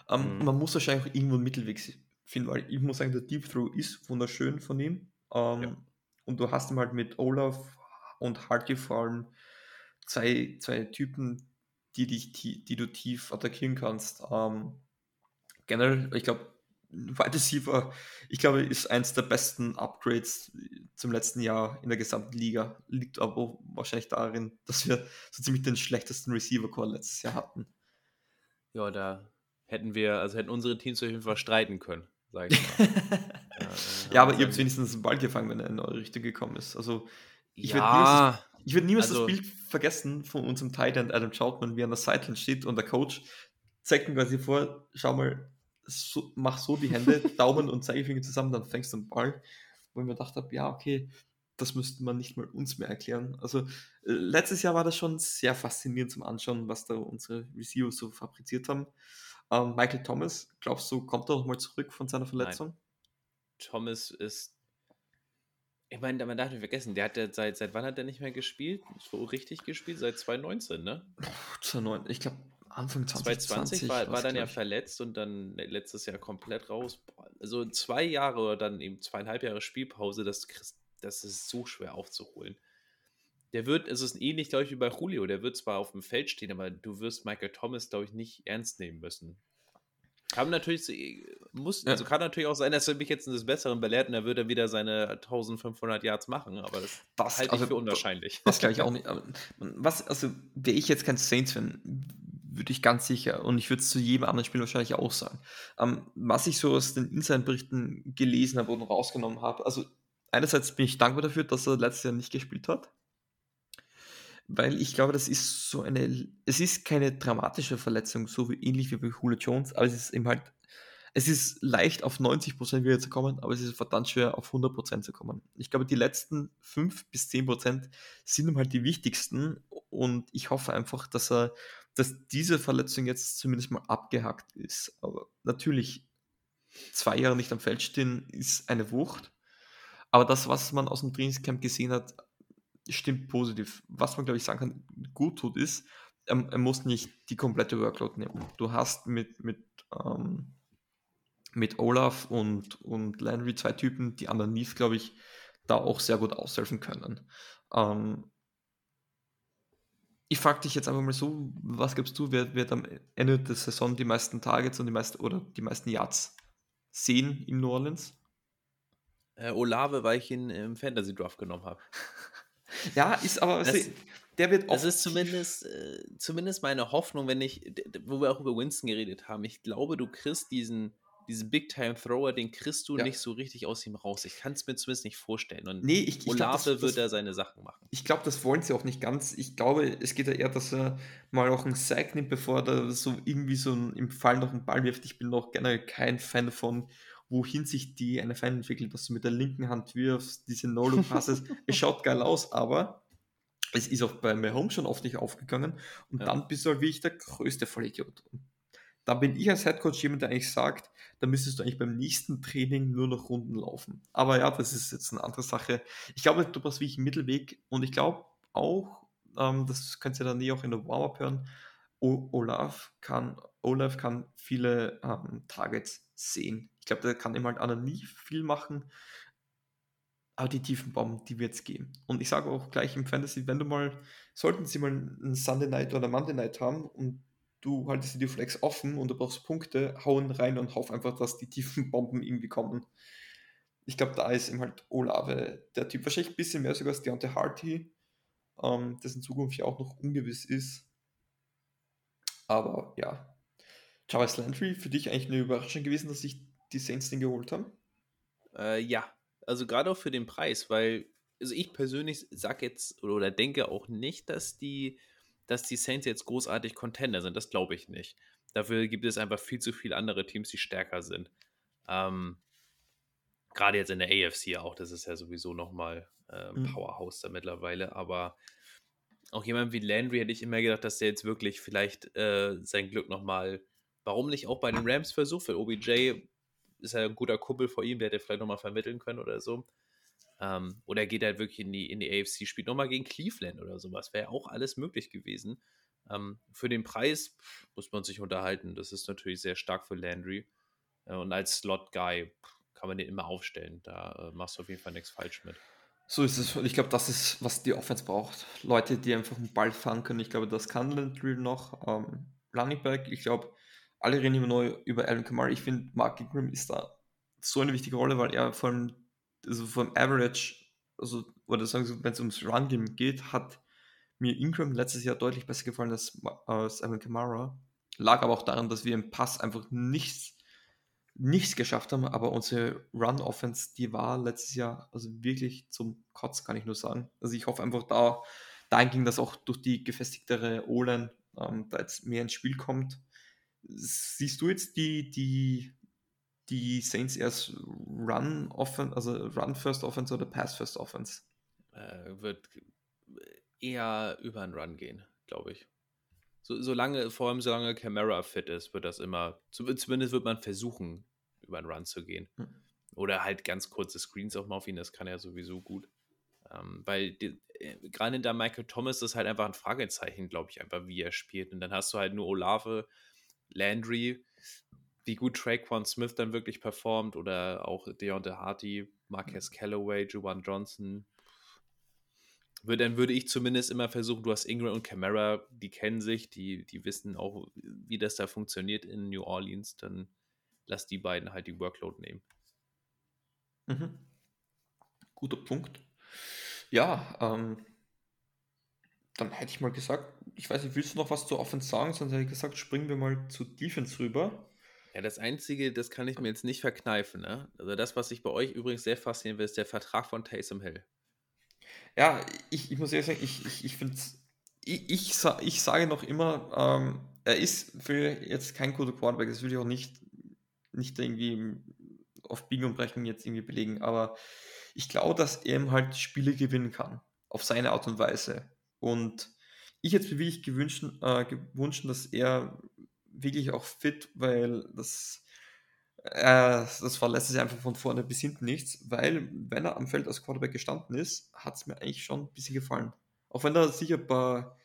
Ähm, mhm. Man muss wahrscheinlich auch irgendwo einen Mittelweg finden, weil ich muss sagen, der Deep Throw ist wunderschön von ihm. Ähm, ja. Und du hast halt mit Olaf und Hardy vor allem zwei, zwei Typen, die, dich, die, die du tief attackieren kannst. Ähm, generell, ich glaube, Wide Receiver, ich glaube, ist eins der besten Upgrades zum letzten Jahr in der gesamten Liga. Liegt aber wahrscheinlich darin, dass wir so ziemlich den schlechtesten Receiver-Core letztes Jahr hatten. Ja, da hätten wir, also hätten unsere Teams auf jeden Fall streiten können sag ich mal. Ja, aber ihr habt wenigstens einen Ball gefangen, wenn er in eure Richtung gekommen ist. Also ich ja, werde niemals, werd niemals also, das Bild vergessen von unserem Tight End Adam Troutman, wie er an der Sideline steht und der Coach zeigt ihm quasi vor, schau mal, so, mach so die Hände, Daumen und Zeigefinger zusammen, dann fängst du den Ball. Wo ich mir gedacht habe, ja, okay, das müsste man nicht mal uns mehr erklären. Also äh, letztes Jahr war das schon sehr faszinierend zum Anschauen, was da unsere Receiver so fabriziert haben. Ähm, Michael Thomas, glaubst du, kommt er nochmal zurück von seiner Verletzung? Thomas ist. Ich meine, man darf nicht vergessen, der hat ja seit, seit wann hat er nicht mehr gespielt? So richtig gespielt? Seit 2019, ne? 2019, ich glaube Anfang 2020. 2020 war, war dann ja verletzt und dann letztes Jahr komplett raus. Also zwei Jahre oder dann eben zweieinhalb Jahre Spielpause, das, das ist so schwer aufzuholen. Der wird, es ist ähnlich, glaube ich, wie bei Julio, der wird zwar auf dem Feld stehen, aber du wirst Michael Thomas, glaube ich, nicht ernst nehmen müssen. Kann natürlich, muss, ja. also kann natürlich auch sein, dass er mich jetzt in das Besseren belehrt und er würde wieder seine 1500 Yards machen, aber das, das halte also, ich für unwahrscheinlich. Das glaube ich auch nicht. Was, also, wäre ich jetzt kein Saints-Fan, würde ich ganz sicher, und ich würde es zu jedem anderen Spiel wahrscheinlich auch sagen. Ähm, was ich so aus den Inside-Berichten gelesen habe und rausgenommen habe, also einerseits bin ich dankbar dafür, dass er letztes Jahr nicht gespielt hat weil ich glaube, das ist so eine, es ist keine dramatische Verletzung, so wie, ähnlich wie bei Julio Jones, aber es ist eben halt, es ist leicht auf 90% wieder zu kommen, aber es ist verdammt schwer auf 100% zu kommen. Ich glaube, die letzten 5 bis 10% sind eben halt die wichtigsten und ich hoffe einfach, dass er, dass diese Verletzung jetzt zumindest mal abgehackt ist. Aber natürlich, zwei Jahre nicht am Feld stehen, ist eine Wucht. Aber das, was man aus dem Trainingscamp gesehen hat, stimmt positiv. Was man, glaube ich, sagen kann, gut tut, ist, er, er, muss nicht die komplette Workload nehmen. Du hast mit, mit, ähm, mit Olaf und, und Landry zwei Typen, die underneath, glaube ich, da auch sehr gut aushelfen können. Ähm, ich frage dich jetzt einfach mal so, was gibst du, wer wird am Ende der Saison die meisten Targets und die meisten oder die meisten Yards sehen in New Orleans? Äh, Olave, weil ich ihn im Fantasy Draft genommen habe. Ja, ist aber. Das, der wird Das ist zumindest, äh, zumindest meine Hoffnung, wenn ich, wo wir auch über Winston geredet haben. Ich glaube, du kriegst diesen, diesen Big-Time-Thrower, den kriegst du ja. nicht so richtig aus ihm raus. Ich kann es mir zumindest nicht vorstellen. Und nee, ich, ich Olave glaub, wird da seine Sachen machen. Ich glaube, das wollen sie auch nicht ganz. Ich glaube, es geht ja eher, dass er mal auch einen Sack nimmt, bevor er da so irgendwie so im Fall noch einen Ball wirft. Ich bin noch generell kein Fan davon, wohin sich die NFL entwickelt, dass du mit der linken Hand wirfst, diese No-Look-Passes. es schaut geil aus, aber es ist auch bei Mahomes schon oft nicht aufgegangen. Und ja. dann bist du halt wirklich der größte Vollidiot. Und da bin ich als Headcoach jemand, der eigentlich sagt, da müsstest du eigentlich beim nächsten Training nur noch Runden laufen. Aber ja, das ist jetzt eine andere Sache. Ich glaube, du brauchst wirklich einen Mittelweg und ich glaube auch, ähm, das könnt ihr dann nie auch in der Warm-Up hören, Olaf kann, Olaf kann viele ähm, Targets sehen. Ich glaube, der kann ihm halt nie viel machen, aber die tiefen Bomben, die wird es geben. Und ich sage auch gleich im Fantasy, wenn du mal, sollten sie mal einen Sunday Night oder Monday Night haben und du haltest die Flex offen und du brauchst Punkte, hauen rein und hoff einfach, dass die tiefen Bomben irgendwie kommen. Ich glaube, da ist ihm halt Olave der Typ. Wahrscheinlich ein bisschen mehr sogar als Deontay Harty, ähm, dessen Zukunft ja auch noch ungewiss ist. Aber ja. Jarvis Landry, für dich eigentlich eine Überraschung gewesen, dass sich die Saints den geholt haben? Äh, ja, also gerade auch für den Preis, weil also ich persönlich sage jetzt oder, denke auch nicht, dass die dass die Saints jetzt großartig Contender sind. Das glaube ich nicht. Dafür gibt es einfach viel zu viele andere Teams, die stärker sind. Ähm, Gerade jetzt in der AFC auch, das ist ja sowieso nochmal äh, mhm. Powerhouse da mittlerweile. Aber auch jemand wie Landry hätte ich immer gedacht, dass der jetzt wirklich vielleicht äh, sein Glück nochmal, warum nicht auch bei den Rams versucht, weil OBJ ist ja ein guter Kumpel vor ihm, der hätte vielleicht nochmal vermitteln können oder so. Ähm, oder geht halt wirklich in die, in die AFC, spielt nochmal gegen Cleveland oder sowas. Wäre auch alles möglich gewesen. Ähm, für den Preis muss man sich unterhalten. Das ist natürlich sehr stark für Landry. Äh, und als Slot-Guy kann man den immer aufstellen. Da äh, machst du auf jeden Fall nichts falsch mit. So ist es. Und ich glaube, das ist, was die Offense braucht. Leute, die einfach einen Ball fangen können. Ich glaube, das kann Landry noch. Ähm, Running Back, ich glaube, alle reden immer neu über Alvin Kamara. Ich finde, Mark Ingram ist da so eine wichtige Rolle, weil er allem also vom Average, also, oder sagen Sie, wenn es ums Run-Game geht, hat mir Ingram letztes Jahr deutlich besser gefallen als, als Evan Kamara. Lag aber auch daran, dass wir im Pass einfach nichts, nichts geschafft haben, aber unsere Run-Offense, die war letztes Jahr also wirklich zum Kotz, kann ich nur sagen. Also ich hoffe einfach da, dahin ging, dass auch durch die gefestigtere O-Line ähm, da jetzt mehr ins Spiel kommt. Siehst du jetzt die, die die Saints erst Run Offense, also Run First Offense oder Pass First Offense? Äh, wird eher über einen Run gehen, glaube ich. So, solange, vor allem solange Camera fit ist, wird das immer, zumindest wird man versuchen, über einen Run zu gehen. Hm. Oder halt ganz kurze Screens auch mal auf ihn, das kann er sowieso gut. Ähm, weil äh, gerade hinter Michael Thomas ist halt einfach ein Fragezeichen, glaube ich, einfach, wie er spielt. Und dann hast du halt nur Olave, Landry, wie gut Traquan Smith dann wirklich performt oder auch Deontay Harty, Marquez Callaway, Juwan Johnson. Dann würde ich zumindest immer versuchen, du hast Ingram und Camara, die kennen sich, die, die wissen auch, wie das da funktioniert in New Orleans, dann lass die beiden halt die Workload nehmen. Mhm. Guter Punkt. Ja, ähm, dann hätte ich mal gesagt, ich weiß nicht, willst du noch was zur Offense sagen? Sonst hätte ich gesagt, springen wir mal zu Defense rüber. Ja, das Einzige, das kann ich mir jetzt nicht verkneifen. Ne? Also das, was ich bei euch übrigens sehr fasziniert wird, ist der Vertrag von Taysom Hill. Ja, ich, ich muss ehrlich sagen, ich, ich, ich finde ich, ich, ich sage noch immer, ähm, er ist für jetzt kein guter Quarterback, das will ich auch nicht, nicht irgendwie auf Biegen und Brechen jetzt irgendwie belegen, aber ich glaube, dass er ihm halt Spiele gewinnen kann, auf seine Art und Weise. Und ich hätte mir wirklich gewünscht, äh, gewünscht, dass er wirklich auch fit, weil das, äh, das war letztes Jahr einfach von vorne bis hinten nichts, weil wenn er am Feld als Quarterback gestanden ist, hat es mir eigentlich schon ein bisschen gefallen. Auch wenn da sicher ein paar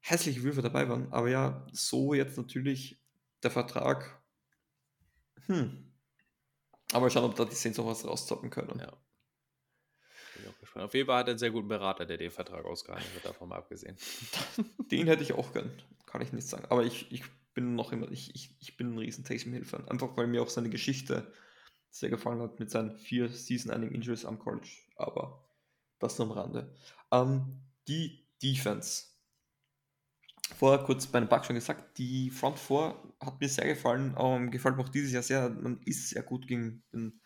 hässliche Würfe dabei waren, aber ja, so jetzt natürlich der Vertrag. Hm. Aber schauen, ob da die Saints auch was rauszocken können. Ja. Auf jeden Fall hat er einen sehr guten Berater, der den Vertrag ausgehandelt hat, davon mal abgesehen. den hätte ich auch gern, kann ich nicht sagen. Aber ich, ich bin noch immer, ich, ich, ich bin ein riesen Taysom Hill-Fan. Einfach weil mir auch seine Geschichte sehr gefallen hat mit seinen vier Season-Ending Injuries am College. Aber das nur am Rande. Ähm, die Defense. Vorher kurz bei den Bugs schon gesagt, die Front 4 hat mir sehr gefallen, ähm, gefällt mir auch dieses Jahr sehr. Man ist sehr gut gegen den,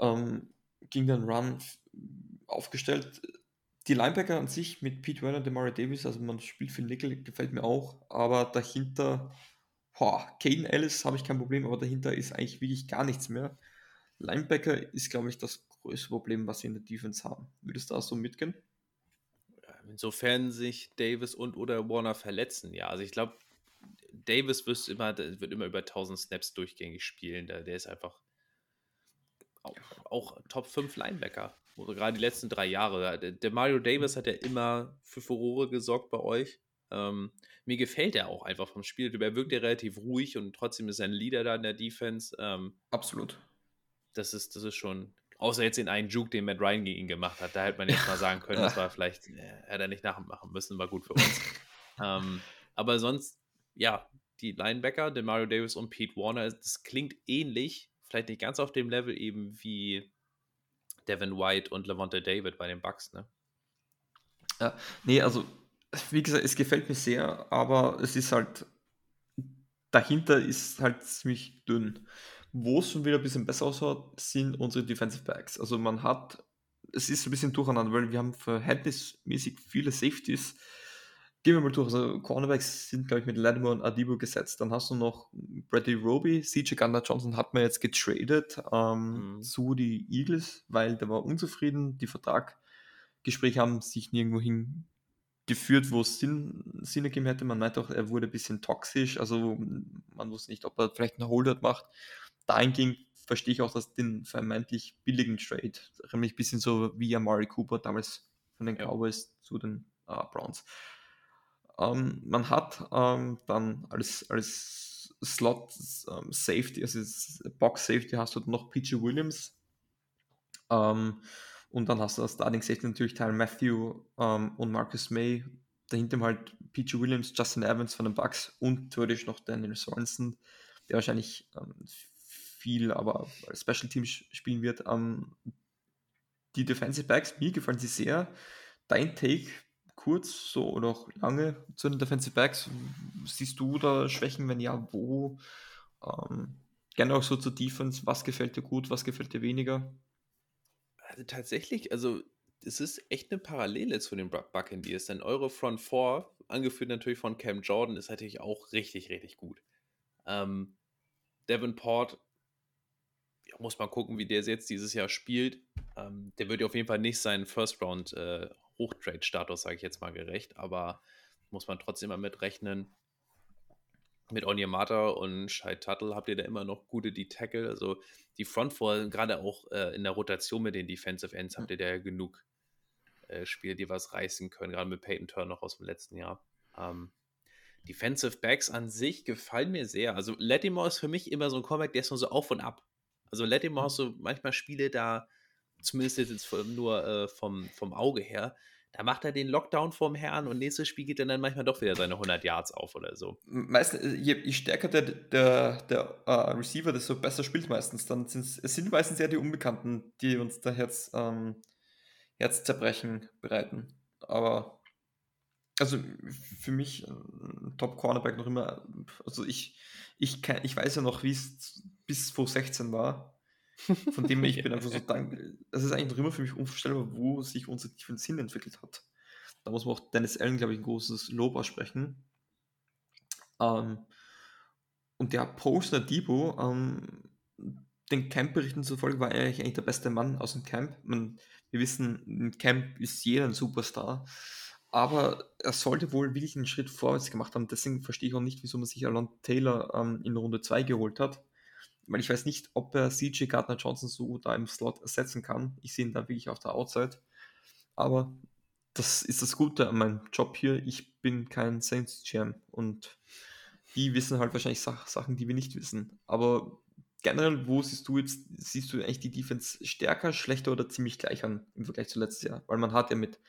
ähm, gegen den Run aufgestellt. Die Linebacker an sich mit Pete Werner und Demari Davis, also man spielt für Nickel, gefällt mir auch, aber dahinter, boah, Caden Ellis habe ich kein Problem, aber dahinter ist eigentlich wirklich gar nichts mehr. Linebacker ist, glaube ich, das größte Problem, was sie in der Defense haben. Würdest du da so mitgehen? Insofern sich Davis und oder Warner verletzen, ja. Also ich glaube, Davis wird immer, wird immer über 1000 Snaps durchgängig spielen. Der, der ist einfach auch, auch Top 5 Linebacker. Oder gerade die letzten drei Jahre. Der, Mario Davis hat ja immer für Furore gesorgt bei euch. Ähm, mir gefällt er auch einfach vom Spiel. Er wirkt ja relativ ruhig und trotzdem ist er ein Leader da in der Defense. Ähm, Absolut. Das ist, das ist schon, außer jetzt in einen Juke, den Matt Ryan gegen ihn gemacht hat. Da hätte man jetzt mal sagen können, das war vielleicht, äh, hätte er nicht nachmachen müssen, war gut für uns. ähm, aber sonst, ja, die Linebacker, der Mario Davis und Pete Warner, das klingt ähnlich, vielleicht nicht ganz auf dem Level eben wie Devin White und Levante David bei den Bucks, ne? Ja, nee, also wie gesagt, es gefällt mir sehr, aber es ist halt dahinter ist halt ziemlich dünn. Wo es schon wieder ein bisschen besser ausschaut, sind unsere Defensive Backs. Also man hat, es ist ein bisschen durcheinander, weil wir haben verhältnismäßig viele Safeties. Gehen wir mal durch. Also Cornerbacks sind, glaube ich, mit Lattimore und Adibo gesetzt. Dann hast du noch Bradley Roby, CJ Gardner Johnson hat man jetzt getradet ähm, mhm. zu die Eagles, weil der war unzufrieden. Die Vertraggespräche haben sich nirgendwo hingeführt, wo es Sinn, Sinn ergeben hätte. Man meint auch, er wurde ein bisschen toxisch. Also man wusste nicht, ob er vielleicht einen Holdout macht. Dahingehend verstehe ich auch dass den vermeintlich billigen Trade. Nämlich ein bisschen so wie Amari Cooper damals von den Cowboys zu den uh, Browns. Ähm, man hat ähm, dann als, als Slot ähm, Safety, also Box Safety hast du noch PG Williams. Ähm, und dann hast du als Starting Safety natürlich Tyler Matthew ähm, und Marcus May. Dahinter halt PG Williams, Justin Evans von den Bucks und theoretisch noch Daniel Sorensen, der wahrscheinlich viel, aber Special Team spielen wird. die Defensive Backs, mir gefallen sie sehr. Dein Take kurz so oder auch lange zu den Defensive Backs? Siehst du da Schwächen? Wenn ja, wo? Ähm, gerne auch so zur Defense. Was gefällt dir gut? Was gefällt dir weniger? Also tatsächlich, also es ist echt eine Parallele zu den Buccaneers, denn eure Front 4, angeführt natürlich von Cam Jordan, ist natürlich auch richtig, richtig gut. Ähm, Devin Port, ja, muss man gucken, wie der jetzt dieses Jahr spielt. Ähm, der wird ja auf jeden Fall nicht seinen First Round äh, Hochtrade-Status, sage ich jetzt mal gerecht, aber muss man trotzdem mal mitrechnen. Mit Onyemata und Shai Tuttle habt ihr da immer noch gute D-Tackle. Also die Front Four, gerade auch äh, in der Rotation mit den Defensive Ends, habt ihr da ja genug äh, Spieler, die was reißen können, gerade mit Peyton Turner noch aus dem letzten Jahr. Ähm, Defensive Backs an sich gefallen mir sehr. Also Latimore ist für mich immer so ein Comeback, der ist nur so auf und ab. Also Latimore hast du manchmal Spiele, da zumindest jetzt nur äh, vom, vom Auge her, da macht er den Lockdown vorm Herrn und nächstes Spiel geht er dann manchmal doch wieder seine 100 Yards auf oder so. Meistens, äh, je, je stärker der, der, der uh, Receiver, desto besser spielt meistens. Dann es sind meistens eher die Unbekannten, die uns da Herz, ähm, Herzzerbrechen bereiten. Aber also für mich ein Top Cornerback noch immer, also ich, ich, kann, ich weiß ja noch, wie es bis 2016 war von dem ich bin einfach so dankbar. Es ist eigentlich noch immer für mich unvorstellbar, wo sich unser Defense Sinn entwickelt hat. Da muss man auch Dennis Allen, glaube ich, ein großes Lob aussprechen. Ähm, und der Postner Debo, ähm, den Camp-Berichten zufolge war er eigentlich der beste Mann aus dem Camp. Man, wir wissen, im Camp ist jeder ein Superstar. Aber er sollte wohl wirklich einen Schritt vorwärts gemacht haben. Deswegen verstehe ich auch nicht, wieso man sich Alon Taylor ähm, in Runde 2 geholt hat weil ich weiß nicht, ob er CJ Gardner Johnson so da im Slot ersetzen kann. Ich sehe ihn da wirklich auf der Outside. Aber das ist das Gute an meinem Job hier. Ich bin kein Saints Jam und die wissen halt wahrscheinlich Sachen, die wir nicht wissen. Aber generell, wo siehst du jetzt, siehst du eigentlich die Defense stärker, schlechter oder ziemlich gleich an im Vergleich zu letztes Jahr? Weil man hat ja mit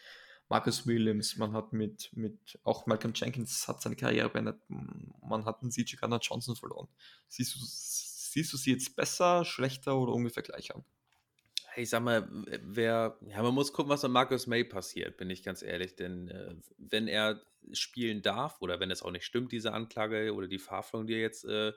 Marcus Williams, man hat mit, mit auch Malcolm Jenkins hat seine Karriere beendet, man hat einen CJ Gardner Johnson verloren. Siehst du Siehst du sie jetzt besser, schlechter oder ungefähr gleich an? ich sag mal, wer, ja, man muss gucken, was mit Marcus May passiert, bin ich ganz ehrlich. Denn äh, wenn er spielen darf oder wenn es auch nicht stimmt, diese Anklage oder die Verhaftung, die er jetzt äh,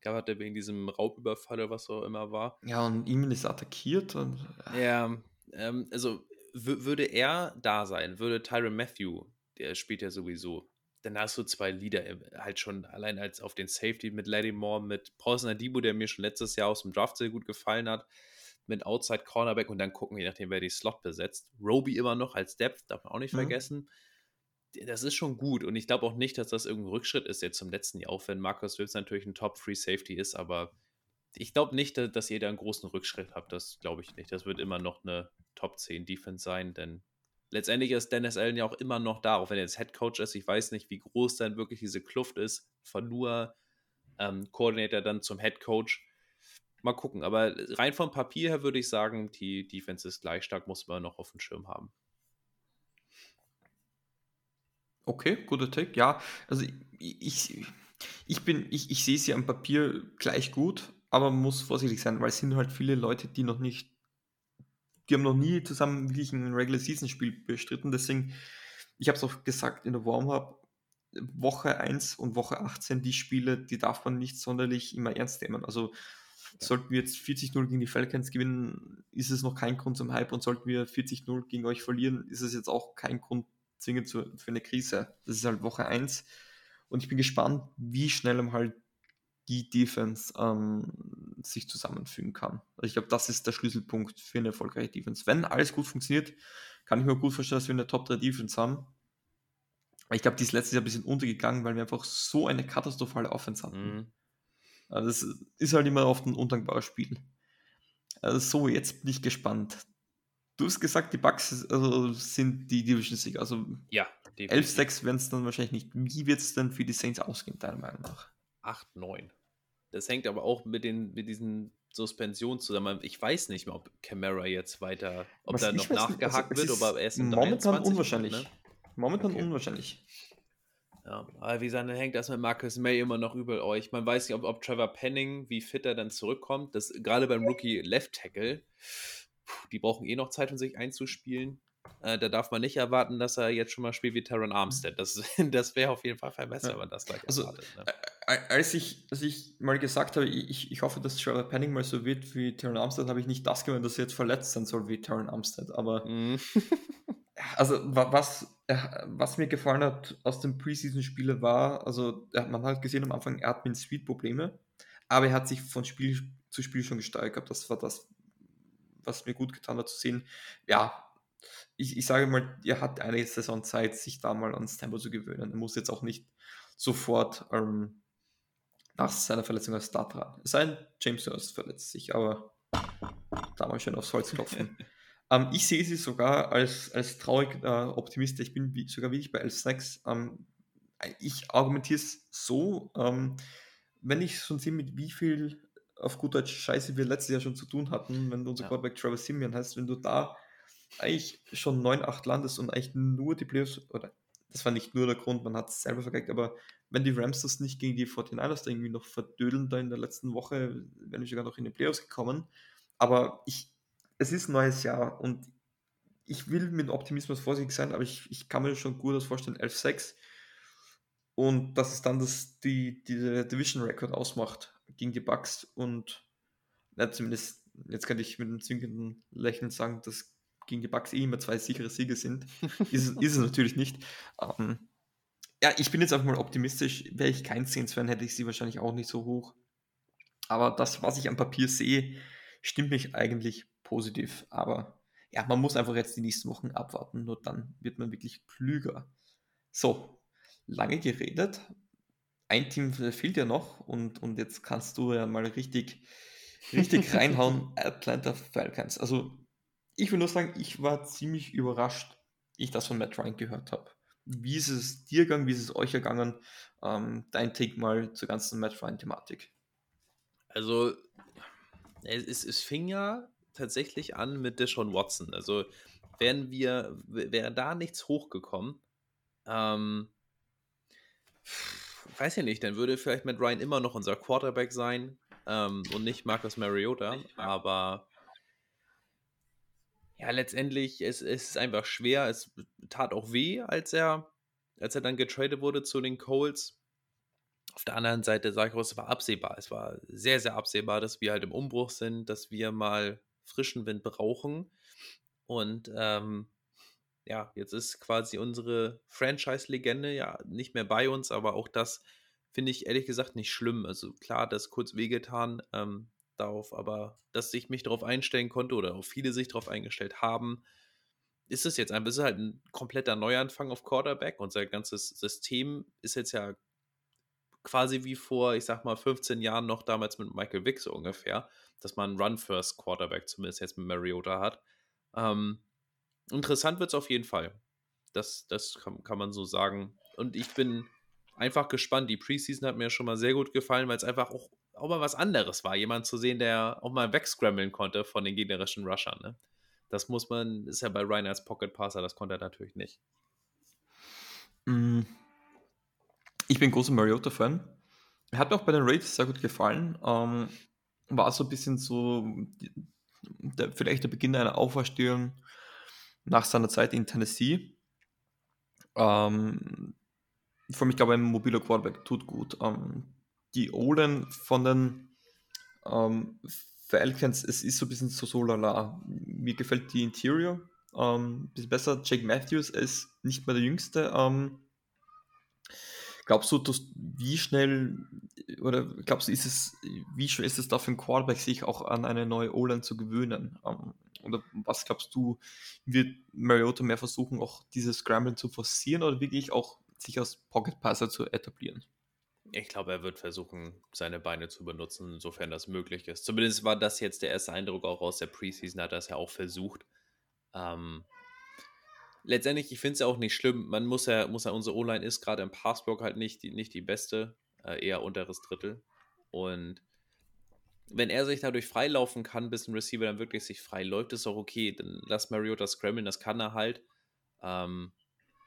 gehabt hat, wegen diesem Raubüberfall oder was auch immer war. Ja, und ihm ist attackiert und. Ja, ähm, also würde er da sein, würde Tyron Matthew, der spielt ja sowieso, dann hast du zwei Lieder halt schon allein als auf den Safety mit Lady Moore, mit Paulson Adibo, der mir schon letztes Jahr aus dem Draft sehr gut gefallen hat, mit Outside Cornerback und dann gucken, je nachdem, wer die Slot besetzt. Roby immer noch als Depth, darf man auch nicht mhm. vergessen. Das ist schon gut und ich glaube auch nicht, dass das irgendein Rückschritt ist jetzt zum letzten Jahr, auch wenn Marcus Wills natürlich ein Top-Free Safety ist, aber ich glaube nicht, dass ihr da einen großen Rückschritt habt. Das glaube ich nicht. Das wird immer noch eine Top 10 Defense sein, denn letztendlich ist Dennis Allen ja auch immer noch da, auch wenn er jetzt Head Coach ist. Ich weiß nicht, wie groß dann wirklich diese Kluft ist von nur ähm, Coordinator dann zum Head Coach. Mal gucken, aber rein vom Papier her würde ich sagen, die Defense ist gleich stark, muss man noch auf dem Schirm haben. Okay, guter Take. Ja, also ich, ich, ich bin, ich, ich sehe sie am Papier gleich gut, aber man muss vorsichtig sein, weil es sind halt viele Leute, die noch nicht die haben noch nie zusammen wirklich ein Regular Season Spiel bestritten. Deswegen, ich habe es auch gesagt in der Warm-Up, Woche 1 und Woche 18, die Spiele, die darf man nicht sonderlich immer ernst nehmen. Also sollten wir jetzt 40-0 gegen die Falcons gewinnen, ist es noch kein Grund zum Hype und sollten wir 40-0 gegen euch verlieren, ist es jetzt auch kein Grund zwingend für eine Krise. Das ist halt Woche 1 und ich bin gespannt, wie schnell halt die Defense ähm, sich zusammenfügen kann. Also ich glaube, das ist der Schlüsselpunkt für eine erfolgreiche Defense. Wenn alles gut funktioniert, kann ich mir gut vorstellen, dass wir eine Top 3 Defense haben. Ich glaube, die ist letztes Jahr ein bisschen untergegangen, weil wir einfach so eine katastrophale Offense hatten. Mhm. Also das ist halt immer oft ein undankbares Spiel. Also so, jetzt bin ich gespannt. Du hast gesagt, die Bugs also sind die Division-Sieger. Also ja, 11-6 werden es dann wahrscheinlich nicht. Wie wird es denn für die Saints ausgehen, deiner Meinung nach? 8-9. Das hängt aber auch mit, den, mit diesen Suspensionen zusammen. Ich weiß nicht mehr, ob Camara jetzt weiter, ob Was da noch nachgehakt also, wird, aber er ist momentan unwahrscheinlich. Ne? Momentan okay. unwahrscheinlich. Ja, aber wie gesagt, dann hängt das mit Marcus May immer noch über euch. Man weiß nicht, ob, ob Trevor Penning, wie fit er dann zurückkommt. Das, gerade beim Rookie Left Tackle, die brauchen eh noch Zeit, um sich einzuspielen. Äh, da darf man nicht erwarten, dass er jetzt schon mal spielt wie Taron Armstead. Das, das wäre auf jeden Fall besser, ja. wenn man das gleich also, erwartet. Ne? Als, ich, als ich mal gesagt habe, ich, ich hoffe, dass Trevor Penning mal so wird wie Taron Armstead, habe ich nicht das gemeint, dass er jetzt verletzt sein soll wie Taron Armstead. Aber mm. also was, was mir gefallen hat aus dem Preseason-Spiele war, also man hat gesehen am Anfang, er hat mit Speed Probleme, aber er hat sich von Spiel zu Spiel schon gesteigert. Das war das, was mir gut getan hat zu sehen. Ja, ich, ich sage mal, er hat eine Saison Zeit, sich da mal ans Tempo zu gewöhnen. Er muss jetzt auch nicht sofort ähm, nach seiner Verletzung als Starter ran. Es sei denn, James Hurst verletzt sich, aber da mal schön aufs Holz klopfen. ähm, ich sehe sie sogar als, als traurig äh, Optimist. Ich bin wie, sogar wirklich bei L6. Ähm, ich argumentiere es so, ähm, wenn ich schon sehe, mit wie viel auf gut Deutsch Scheiße wir letztes Jahr schon zu tun hatten, wenn unser ja. Quarterback Travis Simeon heißt, wenn du da eigentlich schon 9, 8 landest und eigentlich nur die Playoffs, oder das war nicht nur der Grund, man hat es selber vergeigt, aber wenn die Rams das nicht gegen die 49ers da irgendwie noch verdödeln, da in der letzten Woche, wären wir sogar noch in die Playoffs gekommen. Aber ich, es ist ein neues Jahr und ich will mit Optimismus vorsichtig sein, aber ich, ich kann mir schon gut das vorstellen, 11-6 und dass es dann das, die, diese Division Record ausmacht gegen die Bucks und ja, zumindest, jetzt kann ich mit einem zwinkenden Lächeln sagen, dass gegen die Bucks eh immer zwei sichere Siege sind. ist, ist es natürlich nicht. Ähm, ja, ich bin jetzt einfach mal optimistisch. Wäre ich kein Saints-Fan, hätte ich sie wahrscheinlich auch nicht so hoch. Aber das, was ich am Papier sehe, stimmt mich eigentlich positiv. Aber ja, man muss einfach jetzt die nächsten Wochen abwarten. Nur dann wird man wirklich klüger. So, lange geredet. Ein Team fehlt ja noch und, und jetzt kannst du ja mal richtig, richtig reinhauen. Atlanta Falcons. Also ich will nur sagen, ich war ziemlich überrascht, ich das von Matt Ryan gehört habe. Wie ist es dir gegangen, wie ist es euch ergangen? Ähm, dein Take mal zur ganzen Matt Ryan-Thematik. Also, es, es fing ja tatsächlich an mit Deshaun Watson. Also, wären wir, wäre da nichts hochgekommen, ähm, weiß ich nicht, dann würde vielleicht Matt Ryan immer noch unser Quarterback sein ähm, und nicht Marcus Mariota, aber Ja, letztendlich, es, es ist einfach schwer. Es tat auch weh, als er, als er dann getradet wurde zu den Coles. Auf der anderen Seite sage ich auch, es war absehbar. Es war sehr, sehr absehbar, dass wir halt im Umbruch sind, dass wir mal frischen Wind brauchen. Und ähm, ja, jetzt ist quasi unsere Franchise-Legende ja nicht mehr bei uns, aber auch das finde ich ehrlich gesagt nicht schlimm. Also klar, das kurz wehgetan ähm, darauf, aber dass ich mich darauf einstellen konnte oder auch viele sich darauf eingestellt haben, ist es jetzt ein bisschen halt ein kompletter Neuanfang auf Quarterback. Unser ganzes System ist jetzt ja quasi wie vor, ich sag mal, 15 Jahren noch damals mit Michael Vick so ungefähr, dass man Run-First-Quarterback zumindest jetzt mit Mariota hat. Ähm, interessant wird es auf jeden Fall. Das, das kann, kann man so sagen. Und ich bin einfach gespannt. Die Preseason hat mir schon mal sehr gut gefallen, weil es einfach auch, auch mal was anderes war. Jemand zu sehen, der auch mal wegscramblen konnte von den gegnerischen Rushern. Ne? Das muss man, ist ja bei Ryan als Pocket Passer, das konnte er natürlich nicht. Mm. Ich bin großer Mariota-Fan. Hat mir auch bei den Raids sehr gut gefallen. Ähm, war so ein bisschen so der, vielleicht der Beginn einer Auferstehung nach seiner Zeit in Tennessee. Ähm, vor allem, ich glaube, ein mobiler Quarterback tut gut. Ähm, die Olen von den ähm, Falcons, es ist so ein bisschen so so lala. Mir gefällt die Interior ähm, ein bisschen besser. Jake Matthews ist nicht mehr der Jüngste. Ähm, glaubst du, dass, wie schnell oder glaubst du, ist es, wie schnell ist es da für einen Quarterback, sich auch an eine neue O-Line zu gewöhnen? Ähm, oder was glaubst du, wird Mariota mehr versuchen, auch dieses Scrambling zu forcieren oder wirklich auch sich als Pocket Passer zu etablieren? Ich glaube, er wird versuchen, seine Beine zu benutzen, insofern das möglich ist. Zumindest war das jetzt der erste Eindruck auch aus der Preseason, hat er es ja auch versucht. Ähm, letztendlich, ich finde es ja auch nicht schlimm. Man muss ja, muss ja, unsere O-Line ist gerade im Passblock halt nicht die, nicht die beste, äh, eher unteres Drittel. Und wenn er sich dadurch freilaufen kann, bis ein Receiver dann wirklich sich frei läuft, ist auch okay. Dann lass Mariota scrammeln, das kann er halt. Ähm,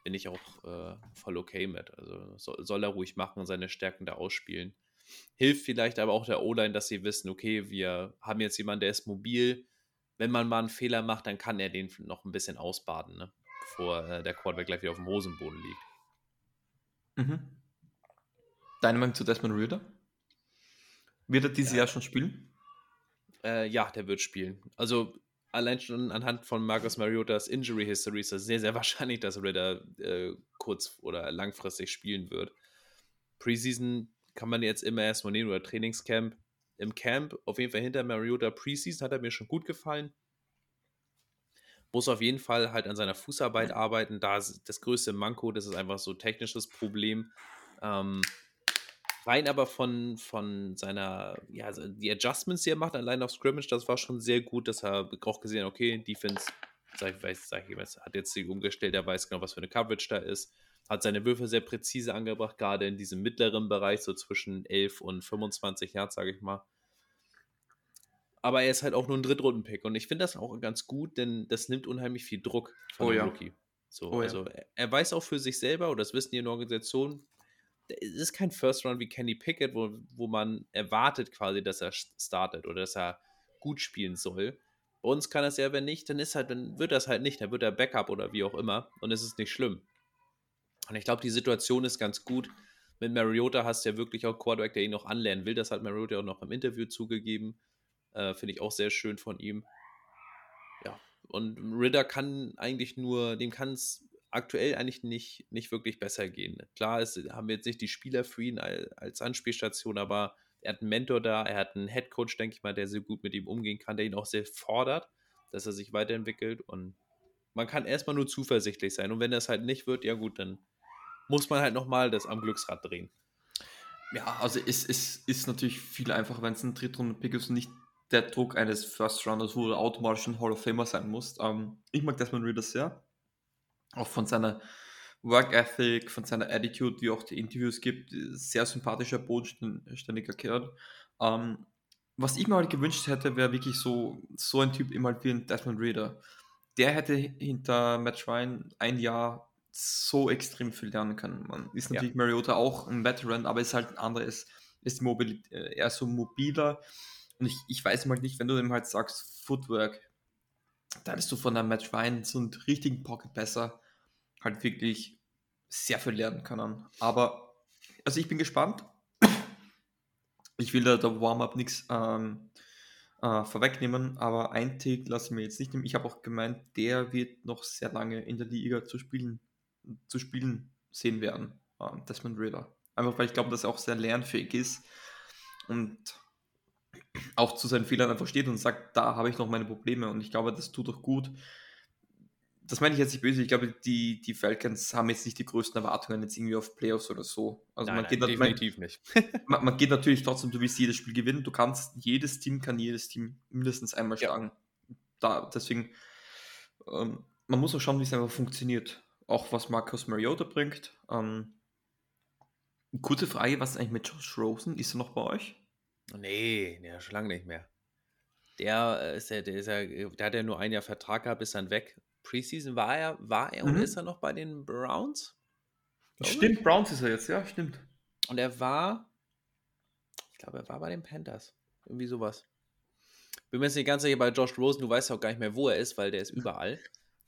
bin ich auch äh, voll okay mit. Also soll, soll er ruhig machen, seine Stärken da ausspielen. Hilft vielleicht aber auch der O-Line, dass sie wissen, okay, wir haben jetzt jemanden, der ist mobil. Wenn man mal einen Fehler macht, dann kann er den noch ein bisschen ausbaden, ne? bevor äh, der Quarterback gleich wieder auf dem Hosenboden liegt. Mhm. Deine Meinung zu Desmond Reader? Wird er dieses ja. Jahr schon spielen? Äh, ja, der wird spielen. Also allein schon anhand von Marcus Mariotas Injury History ist es sehr, sehr wahrscheinlich, dass Ritter äh, kurz- oder langfristig spielen wird. Preseason kann man jetzt immer erstmal nehmen oder Trainingscamp. Im Camp, auf jeden Fall hinter Mariota Preseason, hat er mir schon gut gefallen. Muss auf jeden Fall halt an seiner Fußarbeit arbeiten. Da ist das größte Manko, das ist einfach so ein technisches Problem. Ähm, rein aber von, von seiner, ja, also die Adjustments, die er macht, allein auf Scrimmage, das war schon sehr gut, dass er auch gesehen hat, okay, Defense, sag ich, weiß, sag ich, weiß, hat jetzt sich umgestellt, er weiß genau, was für eine Coverage da ist, hat seine Würfe sehr präzise angebracht, gerade in diesem mittleren Bereich, so zwischen 11 und 25 Yards, sage ich mal. Aber er ist halt auch nur ein Drittrunden-Pick und ich finde das auch ganz gut, denn das nimmt unheimlich viel Druck von oh, dem ja. Rookie. So, oh, also ja. er weiß auch für sich selber, oder das wissen die in der Organisation, es ist kein First Round wie Kenny Pickett, wo, wo man erwartet quasi, dass er startet oder dass er gut spielen soll. Bei uns kann es ja, wenn nicht, dann ist halt, dann wird das halt nicht, dann wird er Backup oder wie auch immer und es ist nicht schlimm. Und ich glaube, die Situation ist ganz gut. Mit Mariota hast du ja wirklich auch Quarterback, der ihn noch anlernen will. Das hat Mariota auch noch im Interview zugegeben. Äh, Finde ich auch sehr schön von ihm. Ja, und Ritter kann eigentlich nur, dem kann es aktuell eigentlich nicht, nicht wirklich besser gehen. Klar ist, haben wir jetzt nicht die Spieler für ihn als Anspielstation, aber er hat einen Mentor da, er hat einen Headcoach, denke ich mal, der sehr gut mit ihm umgehen kann, der ihn auch sehr fordert, dass er sich weiterentwickelt und man kann erstmal nur zuversichtlich sein und wenn das halt nicht wird, ja gut, dann muss man halt nochmal das am Glücksrad drehen. Ja, also es, es ist natürlich viel einfacher, wenn es ein Drittrunden-Pick ist und nicht der Druck eines First Rounders, wo du automatisch ein Hall of Famer sein musst. Ähm, ich mag Desmond Reader sehr auch von seiner Work Ethic, von seiner Attitude, wie auch die Interviews gibt, sehr sympathischer, bodenständiger Kerl. Ähm, was ich mir halt gewünscht hätte, wäre wirklich so, so ein Typ immer wie ein Desmond Reader. Der hätte hinter Matt Ryan ein Jahr so extrem viel lernen können. Man ist natürlich ja. Mariota auch ein Veteran, aber ist halt ein anderes, ist mobil, äh, eher so mobiler. Und ich, ich weiß mal nicht, wenn du ihm halt sagst, Footwork, da hättest du von der Match Ryan so einen richtigen Pocket besser halt wirklich sehr viel lernen können. Aber, also ich bin gespannt. Ich will da der Warm-up nichts ähm, äh, vorwegnehmen, aber ein Take lasse ich mir jetzt nicht nehmen. Ich habe auch gemeint, der wird noch sehr lange in der Liga zu spielen, zu spielen sehen werden, ähm, Desmond Ritter. Einfach weil ich glaube, dass er auch sehr lernfähig ist und auch zu seinen Fehlern einfach steht und sagt, da habe ich noch meine Probleme und ich glaube, das tut doch gut. Das meine ich jetzt nicht böse, ich glaube, die, die Falcons haben jetzt nicht die größten Erwartungen jetzt irgendwie auf Playoffs oder so. Also nein, man nein, geht definitiv man, nicht. man, man, geht natürlich trotzdem, du willst jedes Spiel gewinnen, du kannst, jedes Team kann jedes Team mindestens einmal schlagen. Ja. Da, deswegen, ähm, man muss auch schauen, wie es einfach funktioniert. Auch was Marcus Mariota bringt. Ähm, kurze Frage, was ist eigentlich mit Josh Rosen? Ist er noch bei euch? Nee, nee, schon lange nicht mehr. Der äh, ist ja, der ist ja, der hat ja nur ein Jahr Vertrag gehabt, ist dann weg. Preseason war er, war er mhm. und ist er noch bei den Browns? Stimmt. Browns ist er jetzt, ja, stimmt. Und er war, ich glaube, er war bei den Panthers. Irgendwie sowas. Bin mir jetzt nicht ganz sicher bei Josh Rosen, du weißt auch gar nicht mehr, wo er ist, weil der ist überall.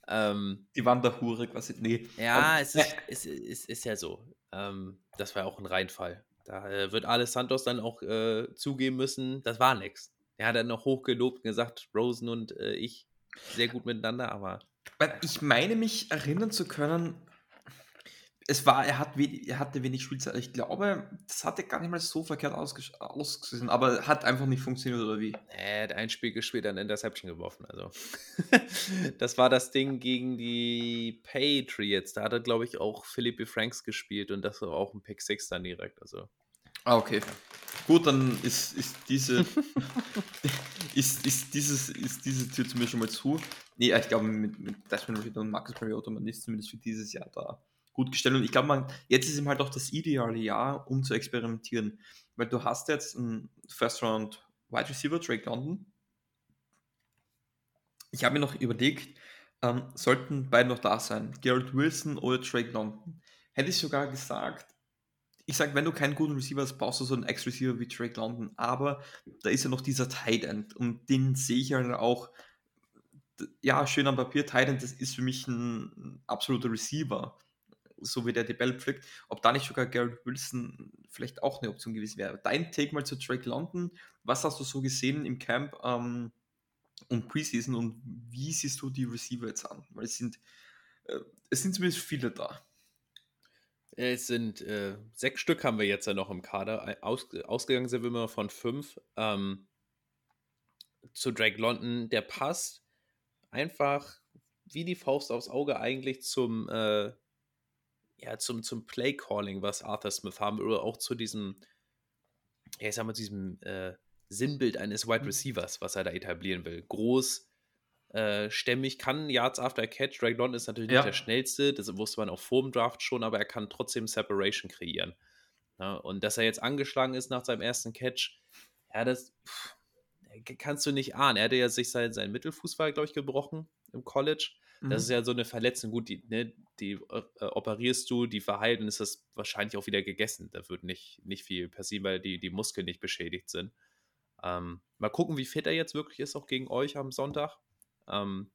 Ähm, Die Wanderhure quasi, nee. Ja, es ist, ist, ist, ist ja so. Ähm, das war auch ein Reinfall. Da äh, wird alles Santos dann auch äh, zugeben müssen, das war nichts. Er hat dann noch hochgelobt und gesagt, Rosen und äh, ich sehr gut miteinander, aber. Ich meine mich erinnern zu können, es war, er, hat er hatte wenig Spielzeit. Ich glaube, das hatte gar nicht mal so verkehrt ausges ausgesehen, aber hat einfach nicht funktioniert, oder wie? Er hat ein Spiel gespielt, dann Interception geworfen. Also, das war das Ding gegen die Patriots. Da hat er, glaube ich, auch Philippe Franks gespielt und das war auch ein Pick 6 dann direkt. Also. Ah, okay. Gut, dann ist, ist diese ist, ist, dieses, ist diese Tür zu mir schon mal zu. Nee, ich glaube, mit, mit Desmond und Marcus Mariota, man ist zumindest für dieses Jahr da gut gestellt. Und ich glaube, jetzt ist ihm halt auch das ideale Jahr, um zu experimentieren. Weil du hast jetzt einen First Round Wide Receiver, Drake London. Ich habe mir noch überlegt, ähm, sollten beide noch da sein, Garrett Wilson oder Drake London. Hätte ich sogar gesagt, ich sage, wenn du keinen guten Receiver hast, brauchst du so einen Ex-Receiver wie Drake London. Aber da ist ja noch dieser Tight End und den sehe ich halt auch. Ja, schön am Papier, Tight End, das ist für mich ein absoluter Receiver so wie der die Bell pflückt, ob da nicht sogar Garrett Wilson vielleicht auch eine Option gewesen wäre. Dein Take mal zu Drake London. Was hast du so gesehen im Camp ähm, und Preseason und wie siehst du die Receiver jetzt an? Weil es sind, äh, es sind zumindest viele da. Es sind äh, sechs Stück haben wir jetzt ja noch im Kader. Aus, ausgegangen sind wir immer von fünf. Ähm, zu Drake London, der passt einfach wie die Faust aufs Auge eigentlich zum, äh, ja, zum, zum Play-Calling, was Arthur Smith haben oder auch zu diesem, ja, ich sag mal, diesem äh, Sinnbild eines Wide mhm. Receivers, was er da etablieren will. Groß, äh, stämmig, kann Yards after Catch. Drake London ist natürlich ja. nicht der schnellste, das wusste man auch vor dem Draft schon, aber er kann trotzdem Separation kreieren. Ja, und dass er jetzt angeschlagen ist nach seinem ersten Catch, ja, das pff, kannst du nicht ahnen. Er hatte ja sich sein, sein Mittelfuß war, glaube ich, gebrochen im College. Das mhm. ist ja so eine Verletzung, gut, die, ne, die äh, operierst du, die verheilt, ist das wahrscheinlich auch wieder gegessen. Da wird nicht, nicht viel passieren, weil die, die Muskeln nicht beschädigt sind. Ähm, mal gucken, wie fit er jetzt wirklich ist, auch gegen euch am Sonntag. Ähm,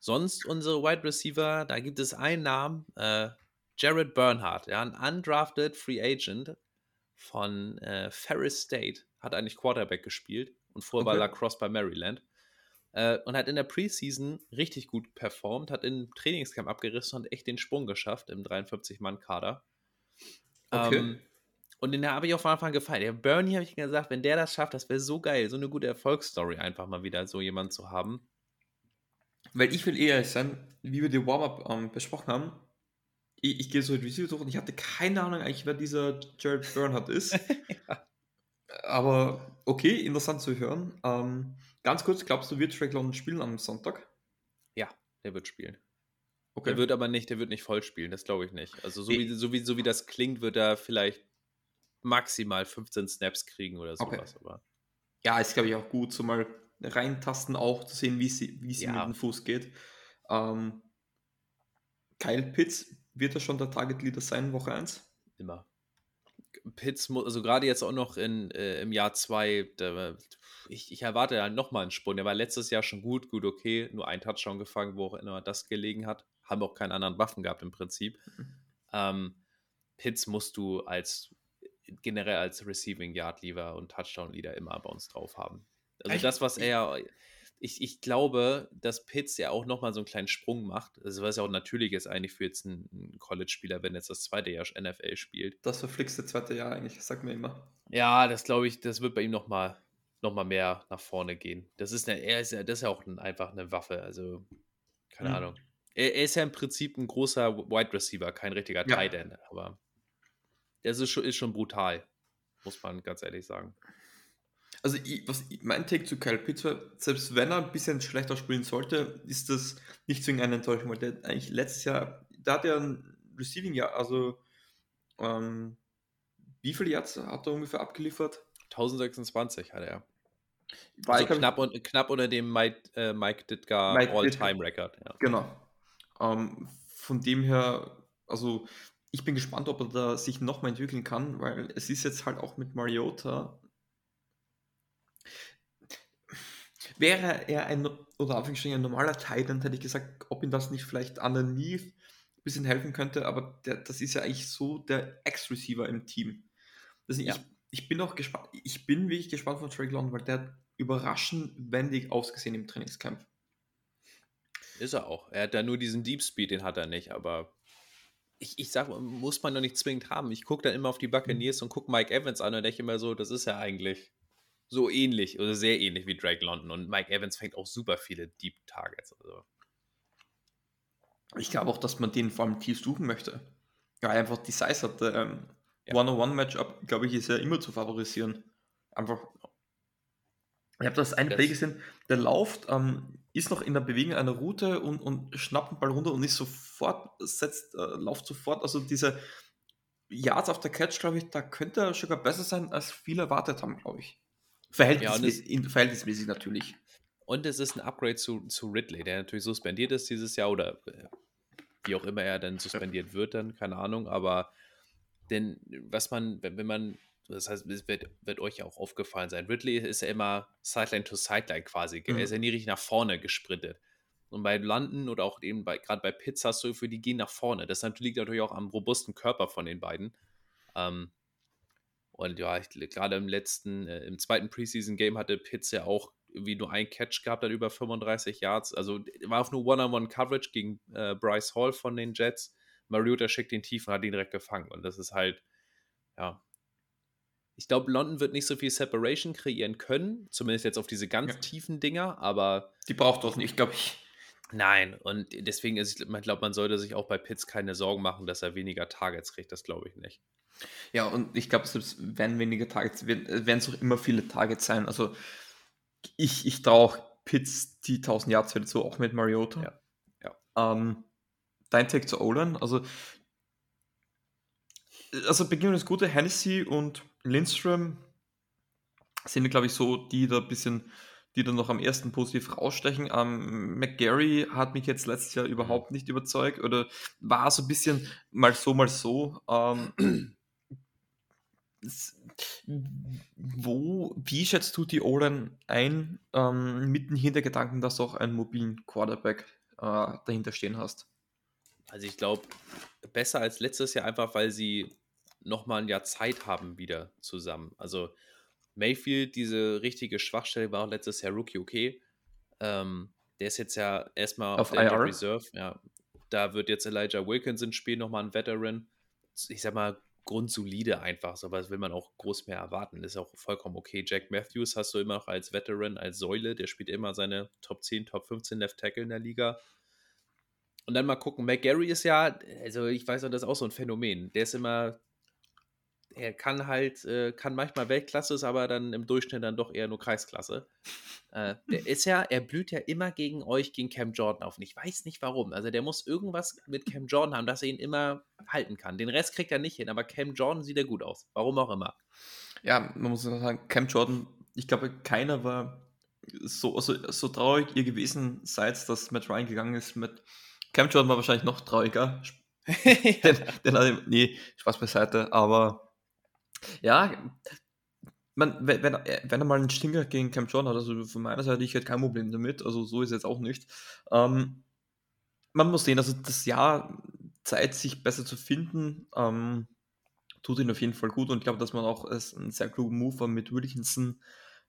sonst unsere Wide Receiver, da gibt es einen Namen, äh, Jared Bernhardt, ja, ein undrafted Free Agent von äh, Ferris State, hat eigentlich Quarterback gespielt und vorher okay. war Lacrosse bei Maryland. Äh, und hat in der Preseason richtig gut performt, hat im Trainingscamp abgerissen und echt den Sprung geschafft im 53-Mann-Kader. Okay. Ähm, und den habe ich auch von Anfang gefallen. Der Bernie habe ich gesagt, wenn der das schafft, das wäre so geil, so eine gute Erfolgsstory einfach mal wieder so jemanden zu haben. Weil ich will eher sein, wie wir die Warm-Up ähm, besprochen haben, ich, ich gehe so die durch und ich hatte keine Ahnung eigentlich, wer dieser Jared Bernhardt ist. ja. Aber okay, interessant zu hören. Ähm, ganz kurz, glaubst du, wird Drake London spielen am Sonntag? Ja, der wird spielen. Okay. Der wird aber nicht, der wird nicht voll spielen, das glaube ich nicht. Also so, wie, so, wie, so wie das klingt, wird er vielleicht maximal 15 Snaps kriegen oder sowas. Okay. Aber. Ja, ist glaube ich auch gut, so mal reintasten, auch zu sehen, wie es ja. mit dem Fuß geht. Ähm, Kyle Pitts, wird er schon der Target Leader sein, Woche 1? Immer. Pitts, also gerade jetzt auch noch in, äh, im Jahr 2, ich, ich erwarte ja nochmal einen Sprung. Der war letztes Jahr schon gut, gut, okay, nur ein Touchdown gefangen, wo auch immer das gelegen hat. Haben auch keine anderen Waffen gehabt im Prinzip. Mhm. Ähm, Pitts musst du als generell als Receiving Yard Leader und Touchdown Leader immer bei uns drauf haben. Also Echt? das, was er, ich, ich glaube, dass Pitts ja auch nochmal so einen kleinen Sprung macht. Also was ja auch natürlich ist eigentlich für jetzt einen College-Spieler, wenn jetzt das zweite Jahr NFL spielt. Das verflixte zweite Jahr eigentlich, sag mir immer. Ja, das glaube ich, das wird bei ihm nochmal noch mal mehr nach vorne gehen. Das ist, eine, er ist ja, das ist ja auch ein, einfach eine Waffe. Also, keine mhm. Ahnung. Er, er, ist ja im Prinzip ein großer Wide Receiver, kein richtiger ja. Tight End, aber das ist schon, ist schon brutal, muss man ganz ehrlich sagen. Also ich, was mein Take zu Kyle Pitts war, selbst wenn er ein bisschen schlechter spielen sollte, ist das nicht zwingend eine Enttäuschung, weil der eigentlich letztes Jahr, da hat er ein Receiving Jahr, also ähm, wie viele Yards hat er ungefähr abgeliefert? 1026 hat er. War also knapp, un, knapp unter dem Mike, äh, Mike Ditka All-Time-Record. Ja. Genau. Ähm, von dem her, also ich bin gespannt, ob er da sich nochmal entwickeln kann, weil es ist jetzt halt auch mit Mariota. Wäre er ein, oder auf ein normaler Titan, hätte ich gesagt, ob ihm das nicht vielleicht underneath ein bisschen helfen könnte, aber der, das ist ja eigentlich so der Ex-Receiver im Team. Ja. ich, ich bin auch gespannt, ich bin wirklich gespannt von Drake London, weil der hat überraschend wendig ausgesehen im Trainingscamp. Ist er auch. Er hat da nur diesen Deep Speed, den hat er nicht, aber ich, ich sag, muss man doch nicht zwingend haben. Ich gucke dann immer auf die Buccaneers mhm. und gucke Mike Evans an und denke immer so, das ist ja eigentlich so ähnlich oder sehr ähnlich wie Drake London. Und Mike Evans fängt auch super viele Deep Targets. Also. Ich glaube auch, dass man den vor allem tief suchen möchte. Ja, einfach die Size hat. Ähm, ja. One-on-One-Matchup, glaube ich, ist ja immer zu favorisieren. Einfach. Ich habe das eine Play gesehen, der läuft, ähm, ist noch in der Bewegung einer Route und, und schnappt den Ball runter und ist sofort, setzt, äh, läuft sofort. Also diese Yards auf der Catch, glaube ich, da könnte er sogar besser sein, als viele erwartet haben, glaube ich. Verhältnismäßig, ja, es, verhältnismäßig natürlich. Und es ist ein Upgrade zu, zu Ridley, der natürlich suspendiert ist dieses Jahr oder äh, wie auch immer er dann suspendiert wird, dann, keine Ahnung, aber denn was man, wenn, wenn man das heißt, es wird, wird, euch ja auch aufgefallen sein. Ridley ist ja immer Sideline to Sideline quasi. Mhm. Er ist ja nie richtig nach vorne gesprintet. Und bei London oder auch eben bei, gerade bei Pitts hast du für die gehen nach vorne. Das liegt natürlich auch am robusten Körper von den beiden. Ähm, und ja, gerade im letzten, äh, im zweiten Preseason-Game hatte Pitts ja auch irgendwie nur ein Catch gehabt, dann über 35 Yards. Also war auf nur One-on-One-Coverage gegen äh, Bryce Hall von den Jets. Mariota schickt den tief und hat ihn direkt gefangen. Und das ist halt, ja, ich glaube, London wird nicht so viel Separation kreieren können, zumindest jetzt auf diese ganz ja. tiefen Dinger, aber. Die braucht doch nicht, glaube ich. Nein, und deswegen ist, ich glaube, man sollte sich auch bei Pitts keine Sorgen machen, dass er weniger Targets kriegt. Das glaube ich nicht. Ja, und ich glaube, selbst wenn weniger Targets, werden es auch immer viele Targets sein. Also ich, ich traue auch Pitts die 1000 Yards wieder zu, auch mit Mariota. Ja. ja. Ähm, dein Take zu Olan, also also beginnen das Gute, Hennessy und Lindström sind, glaube ich, so, die da ein bisschen, die da noch am ersten positiv rausstechen. Ähm, McGarry hat mich jetzt letztes Jahr überhaupt nicht überzeugt oder war so ein bisschen mal so, mal so. Ähm, wo, wie schätzt du die O-Line ein, ähm, mit dem Hintergedanken, dass du auch einen mobilen Quarterback äh, dahinter stehen hast? Also ich glaube, besser als letztes Jahr einfach, weil sie nochmal ein Jahr Zeit haben wieder zusammen. Also Mayfield, diese richtige Schwachstelle war auch letztes Jahr Rookie okay. Ähm, der ist jetzt ja erstmal auf, auf der IR. Reserve. Ja. Da wird jetzt Elijah Wilkinson spielen, nochmal ein Veteran. Ich sag mal, grundsolide einfach, so was will man auch groß mehr erwarten. Ist auch vollkommen okay. Jack Matthews hast du immer noch als Veteran, als Säule, der spielt immer seine Top 10, Top 15 Left Tackle in der Liga. Und dann mal gucken, McGarry ist ja, also ich weiß auch, das ist auch so ein Phänomen. Der ist immer er kann halt, äh, kann manchmal Weltklasse, ist aber dann im Durchschnitt dann doch eher nur Kreisklasse. Äh, der ist ja, er blüht ja immer gegen euch, gegen Cam Jordan auf. Und ich weiß nicht warum. Also der muss irgendwas mit Cam Jordan haben, dass er ihn immer halten kann. Den Rest kriegt er nicht hin, aber Cam Jordan sieht er gut aus. Warum auch immer. Ja, man muss sagen, Cam Jordan, ich glaube, keiner war so, also, so traurig ihr gewesen, seit dass Matt Ryan gegangen ist mit Cam Jordan war wahrscheinlich noch trauriger. den, den, nee, Spaß beiseite, aber Ja, man, wenn, wenn, wenn er mal einen Stinger gegen Cam John hat, also von meiner Seite, ich hätte kein Problem damit, also so ist es jetzt auch nicht. Ähm, man muss sehen, also das Jahr Zeit, sich besser zu finden, ähm, tut ihn auf jeden Fall gut und ich glaube, dass man auch es einen sehr klugen Move war mit Wilkinson,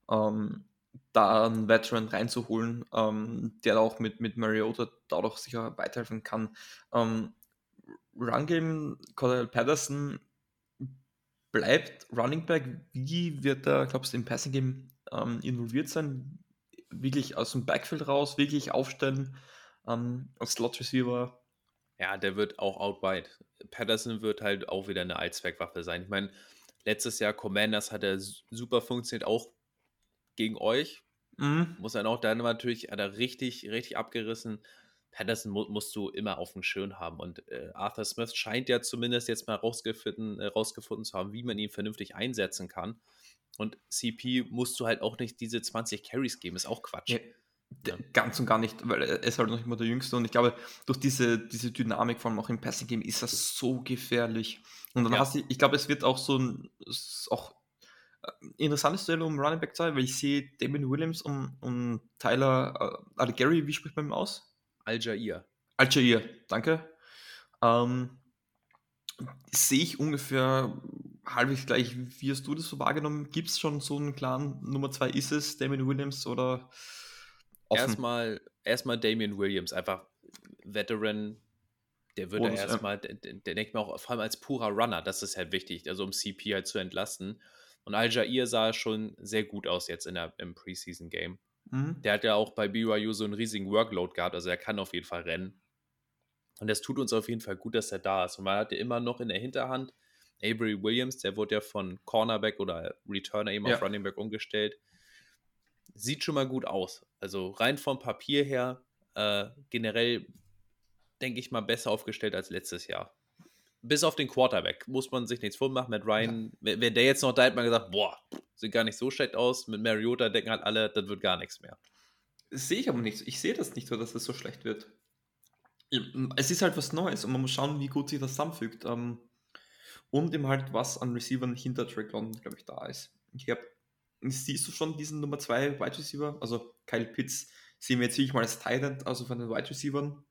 ähm, da einen Veteran reinzuholen, ähm, der auch mit, mit Mariota dadurch sicher weiterhelfen kann. Ähm, Run Game, Cordell Patterson bleibt Running Back. Wie wird er, glaubst du, im Passing Game ähm, involviert sein? Wirklich aus dem Backfield raus, wirklich aufstellen ähm, als Slot Receiver? Ja, der wird auch out wide. Patterson wird halt auch wieder eine Allzweckwaffe sein. Ich meine, letztes Jahr Commanders hat er super funktioniert, auch gegen euch. Mhm. Muss dann auch dann natürlich, hat er richtig, richtig abgerissen. Patterson mu musst du immer auf dem Schirm haben. Und äh, Arthur Smith scheint ja zumindest jetzt mal rausgefunden, äh, rausgefunden zu haben, wie man ihn vernünftig einsetzen kann. Und CP musst du halt auch nicht diese 20 Carries geben, ist auch Quatsch. Nee, ja. Ganz und gar nicht, weil er ist halt noch immer der Jüngste und ich glaube, durch diese, diese Dynamik, vor allem auch im Passing Game, ist das so gefährlich. Und dann ja. hast du, ich glaube, es wird auch so ein, auch äh, interessantes Duell um Running Back sein, weil ich sehe Damon Williams und, und Tyler äh, Gary, wie spricht man ihn aus? Al-Jair. Al-Jair, danke. Ähm, sehe ich ungefähr halbwegs gleich. Wie hast du das so wahrgenommen? Gibt es schon so einen klaren Nummer zwei? Ist es Damien Williams oder offen? Erstmal, erstmal Damien Williams, einfach Veteran. Der würde Und, erstmal, der, der, denkt mir auch vor allem als purer Runner, das ist halt wichtig, also um CP halt zu entlasten. Und Al-Jair sah schon sehr gut aus jetzt in der, im Preseason-Game. Mhm. Der hat ja auch bei BYU so einen riesigen Workload gehabt, also er kann auf jeden Fall rennen. Und es tut uns auf jeden Fall gut, dass er da ist. Und man hatte immer noch in der Hinterhand Avery Williams, der wurde ja von Cornerback oder Returner eben ja. auf Running Back umgestellt. Sieht schon mal gut aus. Also rein vom Papier her, äh, generell denke ich mal besser aufgestellt als letztes Jahr. Bis auf den Quarterback muss man sich nichts vormachen. Mit Ryan, ja. wenn der jetzt noch da hätte man gesagt, boah, sieht gar nicht so schlecht aus. Mit Mariota denken halt alle, das wird gar nichts mehr. Das sehe ich aber nicht. Ich sehe das nicht so, dass das so schlecht wird. Es ist halt was Neues und man muss schauen, wie gut sich das zusammenfügt. Ähm, und eben halt, was an Receivern hinter Drake London, glaube ich, da ist. Ich glaube, siehst du schon diesen Nummer 2 Wide Receiver? Also Kyle Pitts sehen wir jetzt wirklich mal als Tight also von den Wide Receivern.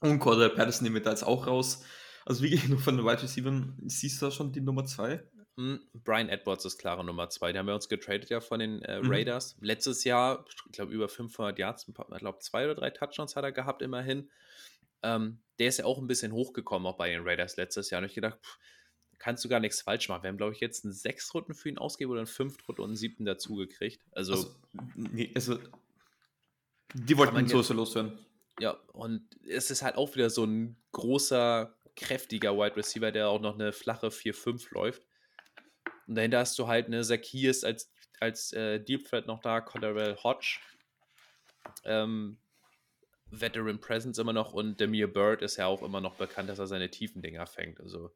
Und Cordell Patterson nehmen wir da jetzt auch raus. Also wirklich nur von den Wide Receivers siehst du da schon die Nummer 2? Hm, Brian Edwards ist klare Nummer 2. Die haben wir uns getradet ja von den äh, mhm. Raiders. Mhm. Letztes Jahr, ich glaube, über 500 Yards, ich glaube, zwei oder drei Touchdowns hat er gehabt, immerhin. Ähm, der ist ja auch ein bisschen hochgekommen, auch bei den Raiders letztes Jahr. Und ich gedacht, pff, kannst du gar nichts falsch machen. Wir haben, glaube ich, jetzt einen sechs Runden für ihn ausgegeben oder einen fünf Runden und einen siebten dazu gekriegt. Also, also, nee, also die wollten ihn so loswerden. Ja, und es ist halt auch wieder so ein großer kräftiger Wide Receiver, der auch noch eine flache 4-5 läuft. Und dahinter hast du halt eine Zacchaeus als, als äh, Deep Threat noch da, Colorel Hodge. Ähm, Veteran Presence immer noch und Demir Bird ist ja auch immer noch bekannt, dass er seine tiefen Dinger fängt. Also,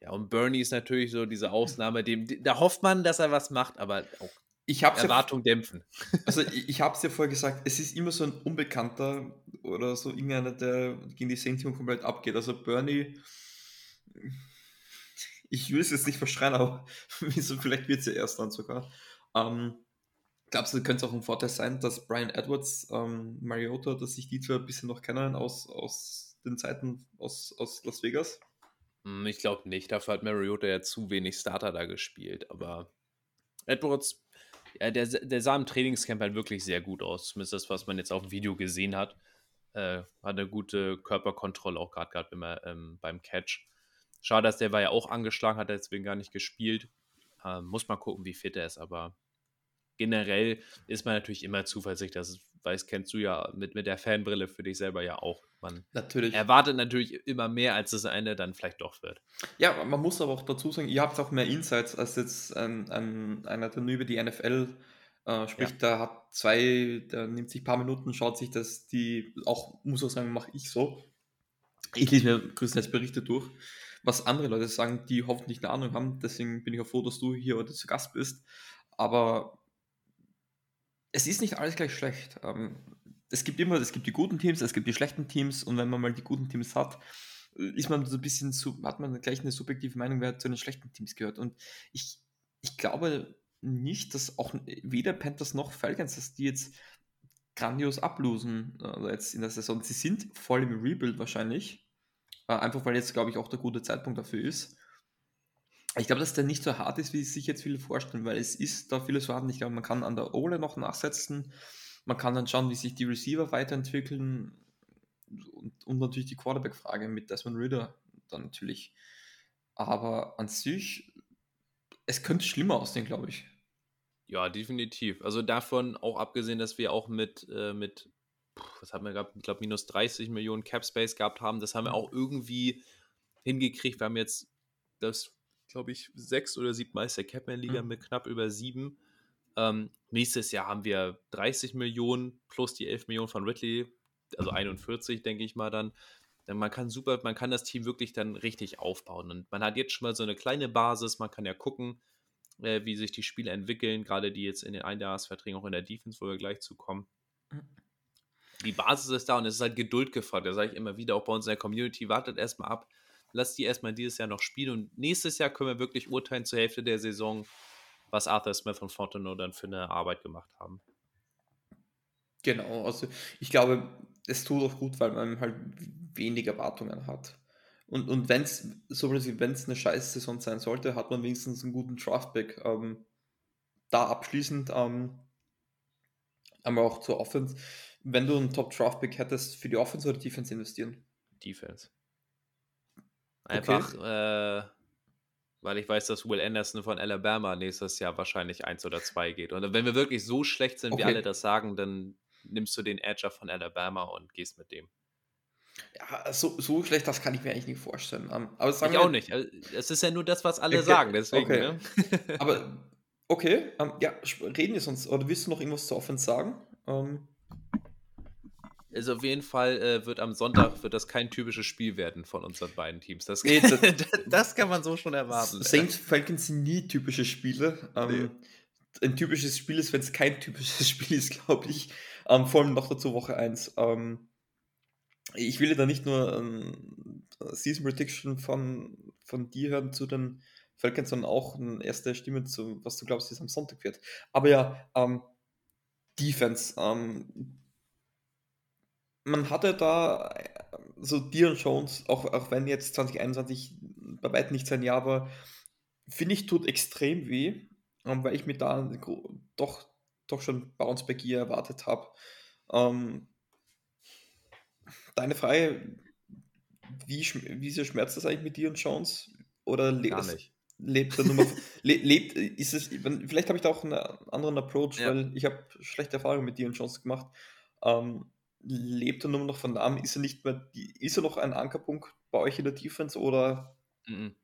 ja, und Bernie ist natürlich so diese Ausnahme, dem, da hofft man, dass er was macht, aber auch ich Erwartung ja, dämpfen. Also ich, ich habe es ja vorher gesagt, es ist immer so ein Unbekannter oder so irgendeiner, der gegen die Saints komplett abgeht. Also Bernie, ich will es jetzt nicht verschreien, aber wieso, vielleicht wird es ja erst dann sogar. Ähm, glaubst du, könnte es auch ein Vorteil sein, dass Brian Edwards, ähm, Mariota, dass sich die zwei ein bisschen noch kennen aus, aus den Zeiten aus, aus Las Vegas? Hm, ich glaube nicht. Dafür hat Mariota ja zu wenig Starter da gespielt. Aber Edwards ja, der, der sah im Trainingscamp halt wirklich sehr gut aus. Zumindest das, was man jetzt auf dem Video gesehen hat. Äh, hat eine gute Körperkontrolle auch gerade gehabt ähm, beim Catch. Schade, dass der war ja auch angeschlagen, hat deswegen gar nicht gespielt. Ähm, muss man gucken, wie fit er ist, aber generell ist man natürlich immer zuversichtlich, das weiß, kennst du ja mit, mit der Fanbrille für dich selber ja auch. Man natürlich. erwartet natürlich immer mehr, als es am Ende dann vielleicht doch wird. Ja, man muss aber auch dazu sagen, ihr habt auch mehr Insights als jetzt ein, ein, einer, der nur über die NFL äh, spricht. Ja. Der hat zwei, der nimmt sich ein paar Minuten, schaut sich das, die, auch, muss auch sagen, mache ich so. Ich lese mir größtenteils Berichte durch, was andere Leute sagen, die hoffentlich eine Ahnung haben. Deswegen bin ich auch froh, dass du hier heute zu Gast bist. Aber es ist nicht alles gleich schlecht. Ähm, es gibt immer, es gibt die guten Teams, es gibt die schlechten Teams und wenn man mal die guten Teams hat, ist man so ein bisschen, hat man gleich eine subjektive Meinung, wer zu den schlechten Teams gehört. Und ich, ich glaube nicht, dass auch weder Panthers noch Falcons, dass die jetzt grandios ablosen äh, jetzt in der Saison. Sie sind voll im Rebuild wahrscheinlich. Äh, einfach weil jetzt, glaube ich, auch der gute Zeitpunkt dafür ist. Ich glaube, dass der nicht so hart ist, wie sich jetzt viele vorstellen, weil es ist da vieles vorhanden. Ich glaube, man kann an der Ole noch nachsetzen. Man kann dann schauen, wie sich die Receiver weiterentwickeln. Und, und natürlich die Quarterback-Frage mit Desmond Ritter dann natürlich. Aber an sich, es könnte schlimmer aussehen, glaube ich. Ja, definitiv. Also davon auch abgesehen, dass wir auch mit, äh, mit was haben wir gehabt, ich glaube, minus 30 Millionen Cap Space gehabt haben, das haben wir mhm. auch irgendwie hingekriegt. Wir haben jetzt das, glaube ich, sechs oder siebtmeister Capman-Liga mhm. mit knapp über sieben. Ähm, nächstes Jahr haben wir 30 Millionen plus die 11 Millionen von Ridley, also 41, denke ich mal dann. Man kann super, man kann das Team wirklich dann richtig aufbauen. Und man hat jetzt schon mal so eine kleine Basis, man kann ja gucken, äh, wie sich die Spiele entwickeln, gerade die jetzt in den Einjahresverträgen, auch in der Defense, wo wir gleich zukommen. Mhm. Die Basis ist da und es ist halt Geduld gefragt. Da sage ich immer wieder, auch bei uns in der Community, wartet erstmal ab, lasst die erstmal dieses Jahr noch spielen und nächstes Jahr können wir wirklich urteilen zur Hälfte der Saison, was Arthur Smith und Fontenot dann für eine Arbeit gemacht haben. Genau, also ich glaube, es tut auch gut, weil man halt wenig Erwartungen hat. Und, und wenn es, so wenn es eine scheiß Saison sein sollte, hat man wenigstens einen guten Draftback. Ähm, da abschließend ähm, einmal auch zur Offense. Wenn du einen Top Draftback hättest, für die Offense oder Defense investieren? Defense. Einfach, okay. äh, weil ich weiß, dass Will Anderson von Alabama nächstes Jahr wahrscheinlich eins oder zwei geht. Und wenn wir wirklich so schlecht sind, okay. wie alle das sagen, dann nimmst du den Edger von Alabama und gehst mit dem. Ja, so, so schlecht, das kann ich mir eigentlich nicht vorstellen. Ähm, aber ich wir, auch nicht. Also, es ist ja nur das, was alle okay, sagen, deswegen. Okay. Ne? aber okay, ähm, ja, reden wir sonst. Oder willst du noch irgendwas zu Offense sagen? Um, also auf jeden Fall äh, wird am Sonntag wird das kein typisches Spiel werden von unseren beiden Teams. Das, nee, das, das kann man so schon erwarten. Saints Falcons sind nie typische Spiele. Nee. Ein typisches Spiel ist, wenn es kein typisches Spiel ist, glaube ich. vor allem noch dazu Woche 1 ich will da nicht nur ähm, Season Prediction von, von dir hören zu den Falcons, sondern auch eine erste Stimme zu, was du glaubst, wie es am Sonntag wird. Aber ja, ähm, Defense. Ähm, man hatte da äh, so Dion Jones, auch, auch wenn jetzt 2021 bei weitem nicht sein Jahr war, finde ich, tut extrem weh, ähm, weil ich mir da doch, doch schon Bounce Back Gear erwartet habe. Ähm, deine Frage, wie, wie sehr schmerzt das eigentlich mit dir und Jones? Oder Gar nicht. lebt er nur noch, le, lebt, ist es, vielleicht habe ich da auch einen anderen Approach, ja. weil ich habe schlechte Erfahrungen mit dir und Jones gemacht. Ähm, lebt er nur noch von Namen? Ist er nicht mehr, ist er noch ein Ankerpunkt bei euch in der Defense oder? Mhm.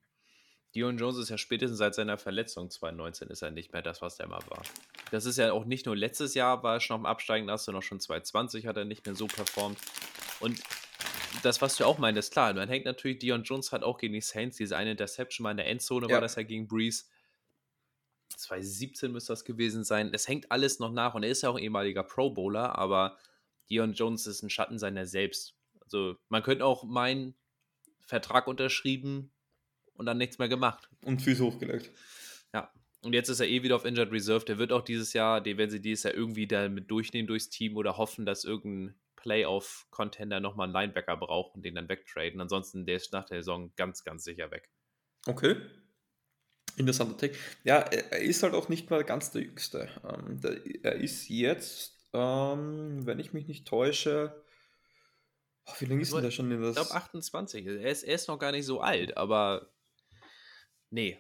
Dion Jones ist ja spätestens seit seiner Verletzung 2019 ist er nicht mehr das, was er mal war. Das ist ja auch nicht nur letztes Jahr war er schon auf dem Absteigen, hast du noch schon 2020 hat er nicht mehr so performt. Und das, was du auch meintest, klar, man hängt natürlich, Dion Jones hat auch gegen die Saints diese eine Interception mal in der Endzone, ja. war das ja gegen Breeze. 2017 müsste das gewesen sein. Es hängt alles noch nach und er ist ja auch ehemaliger Pro Bowler, aber Dion Jones ist ein Schatten seiner selbst. Also man könnte auch meinen, Vertrag unterschrieben und dann nichts mehr gemacht. Und Füße hochgelegt. Ja. Und jetzt ist er eh wieder auf Injured Reserve. Der wird auch dieses Jahr, den werden sie dieses Jahr irgendwie damit durchnehmen durchs Team oder hoffen, dass irgendein Playoff-Contender nochmal einen Linebacker braucht und den dann wegtraden. Ansonsten, der ist nach der Saison ganz, ganz sicher weg. Okay. Interessanter Take. Ja, er ist halt auch nicht mal ganz der Jüngste. Ähm, er ist jetzt, ähm, wenn ich mich nicht täusche, oh, wie lange ist denn der schon in das? Ich glaube 28. Er ist, er ist noch gar nicht so alt, aber nee,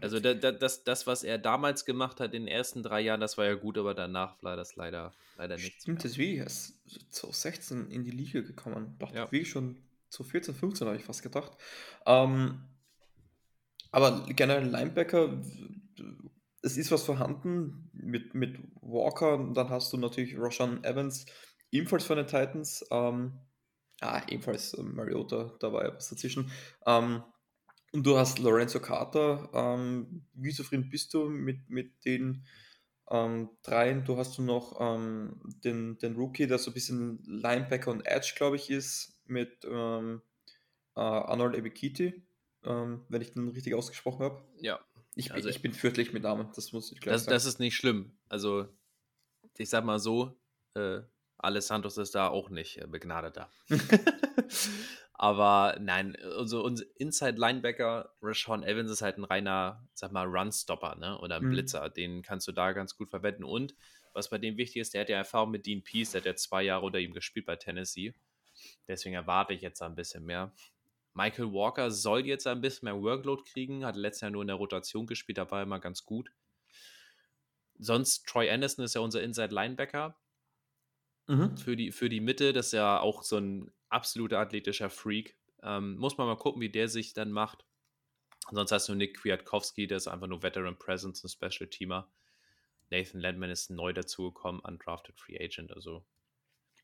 also da, da, das, das, was er damals gemacht hat in den ersten drei Jahren, das war ja gut, aber danach war das leider, leider nichts. Stimmt, das wie, er ist zu 16 in die Liga gekommen. Dachte ja. wie schon zu 14, 15 habe ich fast gedacht. Ähm, aber generell Linebacker, es ist was vorhanden mit, mit Walker, dann hast du natürlich Roshan Evans, ebenfalls von den Titans. Ähm, ah, ebenfalls äh, Mariota, da war ja was dazwischen. Ähm, und du hast Lorenzo Carter. Ähm, wie zufrieden bist du mit, mit den ähm, dreien? Du hast du noch ähm, den, den Rookie, der so ein bisschen Linebacker und Edge, glaube ich, ist, mit ähm, äh, Arnold Ebikiti, ähm, wenn ich den richtig ausgesprochen habe. Ja. Ich, also, ich bin fürchterlich mit Namen, das muss ich gleich das, sagen. Das ist nicht schlimm. Also, ich sag mal so, äh, Alessandros ist da auch nicht äh, begnadeter. Aber nein, also unser Inside Linebacker Rashawn Evans ist halt ein reiner, sag mal, Runstopper, ne? Oder ein mhm. Blitzer. Den kannst du da ganz gut verwenden. Und was bei dem wichtig ist, der hat ja Erfahrung mit Dean Peace, der hat ja zwei Jahre unter ihm gespielt bei Tennessee. Deswegen erwarte ich jetzt ein bisschen mehr. Michael Walker soll jetzt ein bisschen mehr Workload kriegen, hat letztes Jahr nur in der Rotation gespielt, da war er immer ganz gut. Sonst, Troy Anderson ist ja unser Inside Linebacker. Mhm. Für, die, für die Mitte, das ist ja auch so ein absoluter athletischer Freak. Ähm, muss man mal gucken, wie der sich dann macht. Sonst hast du Nick Kwiatkowski, der ist einfach nur Veteran Presence, ein Special Teamer. Nathan Landman ist neu dazugekommen, undrafted Free Agent. Also,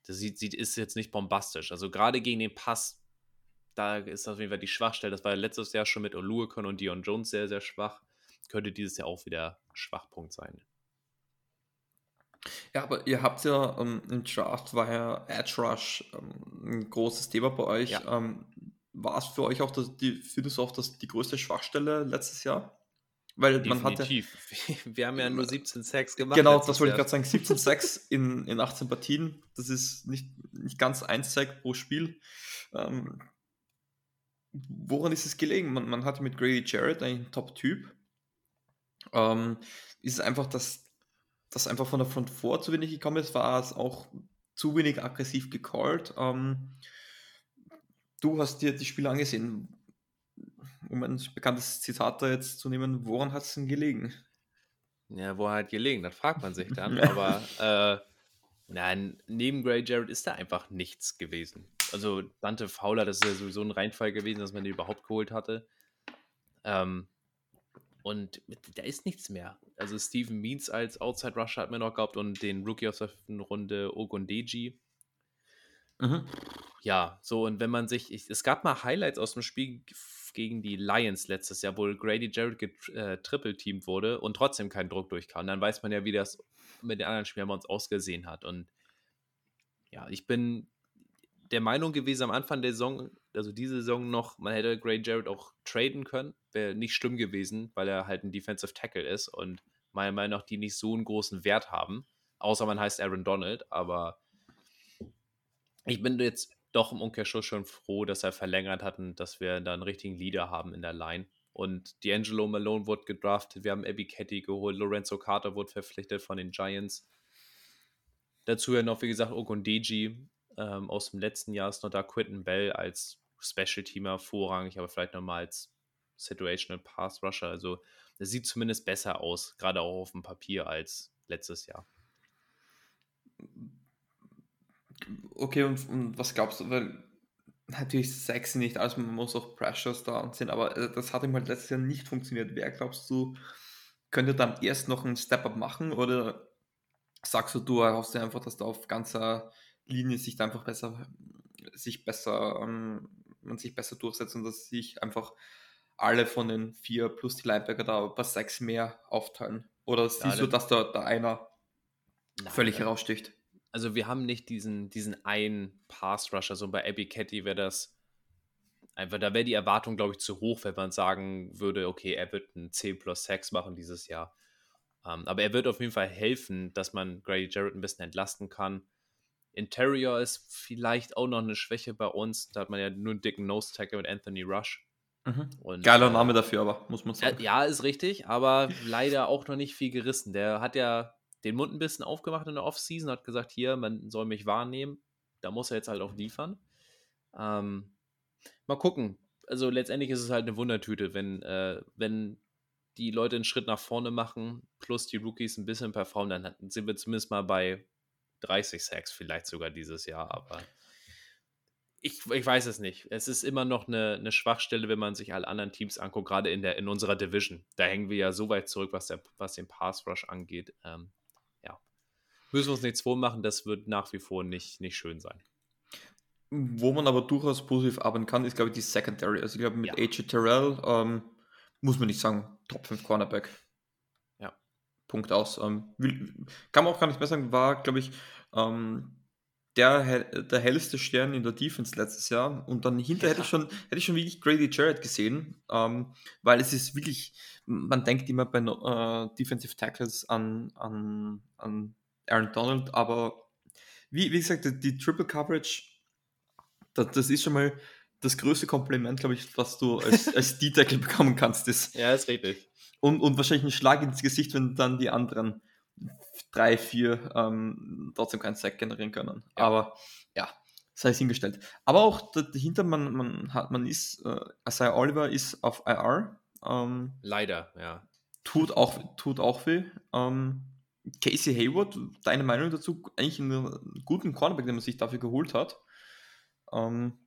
das sieht, sieht, ist jetzt nicht bombastisch. Also, gerade gegen den Pass, da ist auf jeden Fall die Schwachstelle. Das war letztes Jahr schon mit Oluokon und Dion Jones sehr, sehr schwach. Könnte dieses Jahr auch wieder Schwachpunkt sein. Ja, aber ihr habt ja ähm, im Draft war ja Edge Rush ähm, ein großes Thema bei euch. Ja. Ähm, war es für euch auch das, die, findest du auch das, die größte Schwachstelle letztes Jahr? Weil Definitiv. man hatte. Wir haben ja nur 17 Sacks gemacht. Genau, das wollte ich gerade sagen. 17 Sacks in, in 18 Partien. Das ist nicht, nicht ganz ein Sack pro Spiel. Ähm, woran ist es gelegen? Man, man hatte mit Grady Jarrett einen Top-Typ. Ähm, ist es einfach, dass das einfach von der Front 4 zu wenig gekommen ist? War es auch zu wenig aggressiv gecallt? Ähm, du hast dir die Spiele angesehen um ein bekanntes Zitat da jetzt zu nehmen, woran hat es denn gelegen? Ja, wo hat gelegen? Das fragt man sich dann. Aber äh, nein, neben Gray Jarrett ist da einfach nichts gewesen. Also Dante Fowler, das ist ja sowieso ein Reinfall gewesen, dass man den überhaupt geholt hatte. Ähm, und da ist nichts mehr. Also Steven Means als Outside Rusher hat mir noch gehabt und den Rookie aus der fünften Runde Ogundeji. Mhm. Ja, so und wenn man sich, ich, es gab mal Highlights aus dem Spiel gegen die Lions letztes Jahr, wo Grady Jarrett getrippelteamt äh, wurde und trotzdem kein Druck durchkam. Dann weiß man ja, wie das mit den anderen Spielern bei uns ausgesehen hat. Und ja, ich bin der Meinung gewesen am Anfang der Saison, also diese Saison noch, man hätte Grady Jarrett auch traden können. Wäre nicht schlimm gewesen, weil er halt ein Defensive Tackle ist und meiner Meinung nach die nicht so einen großen Wert haben. Außer man heißt Aaron Donald, aber ich bin jetzt doch im Umkehrschluss schon froh, dass er verlängert hat und dass wir da einen richtigen Leader haben in der Line. Und D'Angelo Malone wurde gedraftet, wir haben Abby Ketty geholt, Lorenzo Carter wurde verpflichtet von den Giants. Dazu ja noch, wie gesagt, Ogundeji ähm, aus dem letzten Jahr ist noch da, Quinton Bell als Special-Teamer vorrangig, aber vielleicht nochmal als Situational Pass Rusher. Also, es sieht zumindest besser aus, gerade auch auf dem Papier als letztes Jahr. Okay, und, und was glaubst du? Weil natürlich sexy nicht alles, man muss auch Pressures da ansehen, aber äh, das hat ihm halt letztes Jahr nicht funktioniert. Wer glaubst du, könnte dann erst noch einen Step-Up machen oder sagst du, du erhoffst dir einfach, dass da auf ganzer Linie sich da einfach besser, sich besser, ähm, man sich besser durchsetzt und dass sich einfach alle von den vier plus die Linebacker da bei sechs mehr aufteilen? Oder siehst ja, du, dass da, da einer Nein, völlig heraussticht? also wir haben nicht diesen, diesen einen Pass-Rusher, so bei Abby Ketty wäre das einfach, da wäre die Erwartung, glaube ich, zu hoch, wenn man sagen würde, okay, er wird ein 10 plus 6 machen dieses Jahr. Um, ähm, aber er wird auf jeden Fall helfen, dass man Grady Jarrett ein bisschen entlasten kann. Interior ist vielleicht auch noch eine Schwäche bei uns. Da hat man ja nur einen dicken Nose-Tackle mit Anthony Rush. Mhm. Und, Geiler äh, Name dafür, aber muss man sagen. Ja, ist richtig, aber leider auch noch nicht viel gerissen. Der hat ja den Mund ein bisschen aufgemacht in der Offseason, hat gesagt, hier, man soll mich wahrnehmen. Da muss er jetzt halt auch liefern. Ähm, mal gucken. Also letztendlich ist es halt eine Wundertüte, wenn, äh, wenn die Leute einen Schritt nach vorne machen, plus die Rookies ein bisschen performen, dann sind wir zumindest mal bei 30 Sacks, vielleicht sogar dieses Jahr, aber ich, ich weiß es nicht. Es ist immer noch eine, eine Schwachstelle, wenn man sich alle anderen Teams anguckt, gerade in, der, in unserer Division. Da hängen wir ja so weit zurück, was, der, was den Pass Rush angeht. Ähm, müssen wir uns nichts vormachen, das wird nach wie vor nicht, nicht schön sein. Wo man aber durchaus positiv arbeiten kann, ist, glaube ich, die Secondary. Also ich glaube, mit ja. AJ Terrell ähm, muss man nicht sagen, Top 5 Cornerback. Punkt aus. Ähm, kann man auch gar nicht mehr sagen, war, glaube ich, ähm, der, der hellste Stern in der Defense letztes Jahr. Und dann hinter ja. hätte, ich schon, hätte ich schon wirklich Grady Jarrett gesehen, ähm, weil es ist wirklich, man denkt immer bei äh, Defensive Tackles an, an, an Aaron Donald, aber wie, wie gesagt, die, die Triple Coverage, das, das ist schon mal das größte Kompliment, glaube ich, was du als, als D-Tackle bekommen kannst. Ist. Ja, ist richtig. Und, und wahrscheinlich ein Schlag ins Gesicht, wenn dann die anderen drei, vier ähm, trotzdem keinen Sack generieren können. Ja. Aber ja, sei es hingestellt. Aber auch dahinter, man, man hat, man ist, äh, Isaiah Oliver ist auf IR. Ähm, Leider, ja. Tut auch, tut auch weh. Ähm, Casey Hayward, deine Meinung dazu? Eigentlich einen guten Cornerback, den man sich dafür geholt hat. Ähm,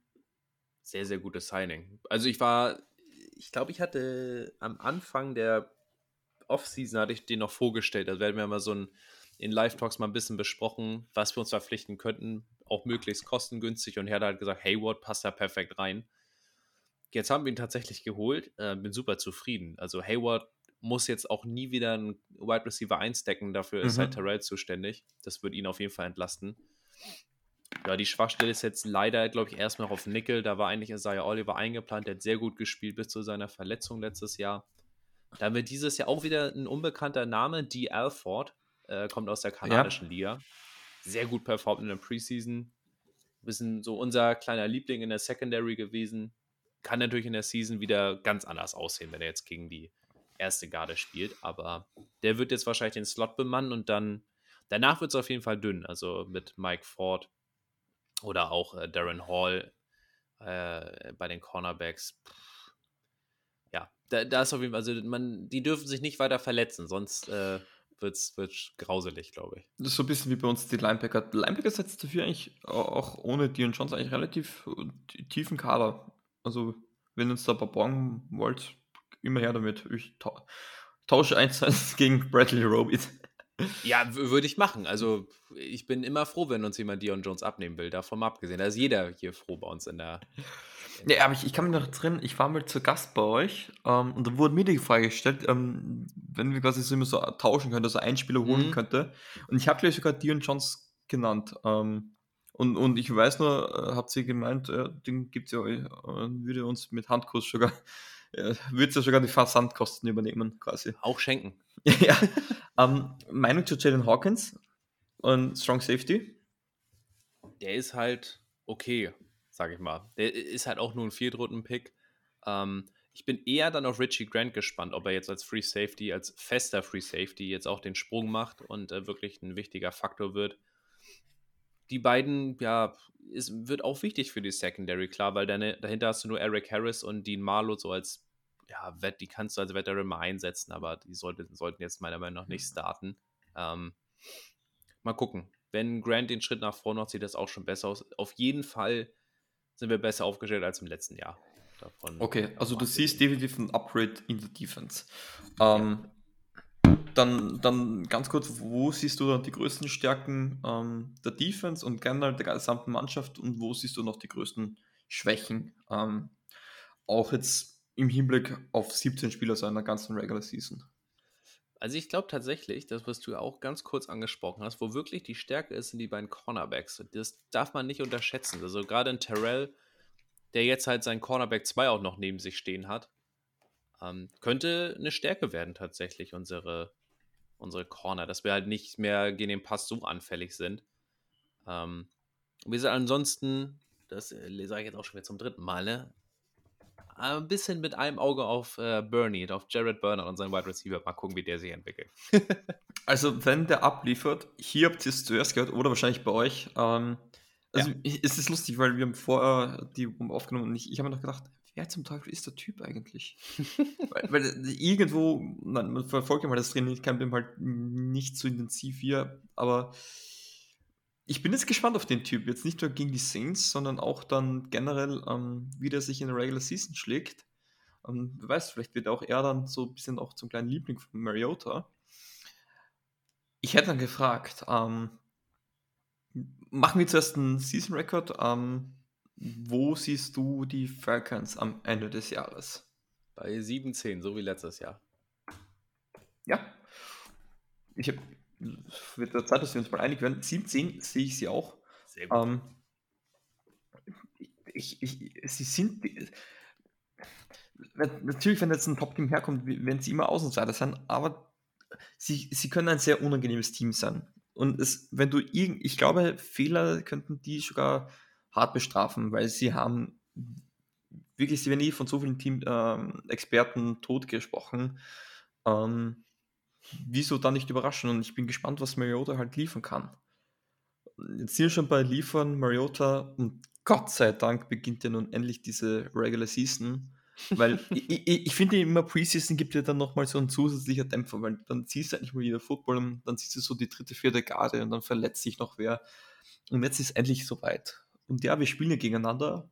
sehr, sehr gutes Signing. Also ich war, ich glaube, ich hatte am Anfang der Offseason hatte ich den noch vorgestellt. Da werden wir mal so ein, in Live-Talks mal ein bisschen besprochen, was wir uns verpflichten könnten, auch möglichst kostengünstig. Und er hat gesagt, Hayward passt da perfekt rein. Jetzt haben wir ihn tatsächlich geholt, äh, bin super zufrieden. Also Hayward muss jetzt auch nie wieder ein Wide Receiver einstecken, dafür ist halt mhm. halt Terrell zuständig. Das wird ihn auf jeden Fall entlasten. Ja, die Schwachstelle ist jetzt leider, glaube ich, erstmal auf Nickel. Da war eigentlich Isaiah Oliver eingeplant. Der hat sehr gut gespielt bis zu seiner Verletzung letztes Jahr. Da haben wir dieses Jahr auch wieder ein unbekannter Name, D. Alford, äh, kommt aus der kanadischen ja. Liga. Sehr gut performt in der Preseason. Bisschen so unser kleiner Liebling in der Secondary gewesen. Kann natürlich in der Season wieder ganz anders aussehen, wenn er jetzt gegen die erste Garde spielt. Aber der wird jetzt wahrscheinlich den Slot bemannen und dann danach wird es auf jeden Fall dünn. Also mit Mike Ford oder auch äh, Darren Hall äh, bei den Cornerbacks. Ja, da, da, ist auf jeden Fall, also man, die dürfen sich nicht weiter verletzen, sonst äh, wird es grauselig, glaube ich. Das ist so ein bisschen wie bei uns die Linebacker. Linebacker setzt dafür eigentlich auch ohne Dion Jones eigentlich relativ äh, tiefen Kader. Also, wenn uns da bauen wollt, immer her damit. Ich ta tausche 1 gegen Bradley Roby. Ja, würde ich machen. Also ich bin immer froh, wenn uns jemand Dion Jones abnehmen will, davon mal abgesehen. Da ist jeder hier froh bei uns in der. In ja, aber ich, ich kann mich noch drin, ich war mal zu Gast bei euch ähm, und da wurde mir die Frage gestellt, ähm, wenn wir quasi so immer so tauschen könnten, also einen Spieler holen mhm. könnte. Und ich habe gleich sogar Dion Jones genannt. Ähm, und, und ich weiß nur, äh, habt ihr gemeint, äh, den gibt es ja, äh, würde uns mit Handkurs sogar äh, würdest du sogar die Versandkosten übernehmen, quasi. Auch schenken. ja. Ähm, Meinung zu Jalen Hawkins und Strong Safety? Der ist halt okay, sag ich mal. Der ist halt auch nur ein Viertrunden-Pick. Ähm, ich bin eher dann auf Richie Grant gespannt, ob er jetzt als Free Safety, als fester Free Safety jetzt auch den Sprung macht und äh, wirklich ein wichtiger Faktor wird. Die beiden, ja, es wird auch wichtig für die Secondary, klar, weil deine, dahinter hast du nur Eric Harris und Dean Marlowe so als, ja, Wett, die kannst du als Veteran mal einsetzen, aber die sollte, sollten jetzt meiner Meinung nach nicht starten. Ähm, mal gucken. Wenn Grant den Schritt nach vorne noch sieht das auch schon besser aus. Auf jeden Fall sind wir besser aufgestellt als im letzten Jahr. Davon okay, also du siehst definitiv ein Upgrade in der Defense. Ähm. Dann, dann ganz kurz, wo siehst du dann die größten Stärken ähm, der Defense und generell der gesamten Mannschaft und wo siehst du noch die größten Schwächen? Ähm, auch jetzt im Hinblick auf 17 Spieler so einer ganzen Regular Season. Also ich glaube tatsächlich, das, was du auch ganz kurz angesprochen hast, wo wirklich die Stärke ist, sind die beiden Cornerbacks. Das darf man nicht unterschätzen. Also gerade in Terrell, der jetzt halt seinen Cornerback 2 auch noch neben sich stehen hat, ähm, könnte eine Stärke werden tatsächlich, unsere, unsere Corner, dass wir halt nicht mehr gegen den Pass so anfällig sind. Ähm, wir sind ansonsten, das äh, sage ich jetzt auch schon wieder zum dritten Mal, ne? Ein bisschen mit einem Auge auf äh, Bernie, auf Jared Bernard und seinen Wide Receiver. Mal gucken, wie der sich entwickelt. also, wenn der abliefert, hier habt ihr es zuerst gehört oder wahrscheinlich bei euch. Ähm, also, ja. es ist lustig, weil wir haben vorher die aufgenommen und ich, ich habe mir noch gedacht, wer zum Teufel ist der Typ eigentlich? weil, weil, irgendwo, man, man verfolgt ja mal das Training, ich kann dem halt nicht so intensiv hier, aber ich bin jetzt gespannt auf den Typ. Jetzt nicht nur gegen die Saints, sondern auch dann generell, ähm, wie der sich in der Regular Season schlägt. Ähm, wer weiß, vielleicht wird auch er dann so ein bisschen auch zum kleinen Liebling von Mariota. Ich hätte dann gefragt, ähm, machen wir zuerst einen Season Record. Ähm, wo siehst du die Falcons am Ende des Jahres? Bei 7-10, so wie letztes Jahr. Ja. Ich habe, wird der Zeit, dass wir uns mal einig werden. 7-10 sehe ich sie auch. Sehr gut. Ähm, ich, ich, sie sind. Natürlich, wenn jetzt ein Top-Team herkommt, werden sie immer Außenseiter sein, aber sie, sie können ein sehr unangenehmes Team sein. Und es, wenn du irgend, ich glaube, Fehler könnten die sogar hart bestrafen, weil sie haben wirklich, sie werden eh von so vielen Team, ähm, Experten tot gesprochen. Ähm, wieso dann nicht überraschen? Und ich bin gespannt, was Mariota halt liefern kann. Jetzt sind wir schon bei Liefern, Mariota, und Gott sei Dank beginnt ja nun endlich diese Regular Season. Weil ich, ich, ich, finde immer, Preseason gibt ja dann nochmal so ein zusätzlicher Dämpfer, weil dann siehst du eigentlich mal wieder Football und dann siehst du so die dritte, vierte Garde und dann verletzt sich noch wer. Und jetzt ist endlich soweit. Und ja, wir spielen ja gegeneinander.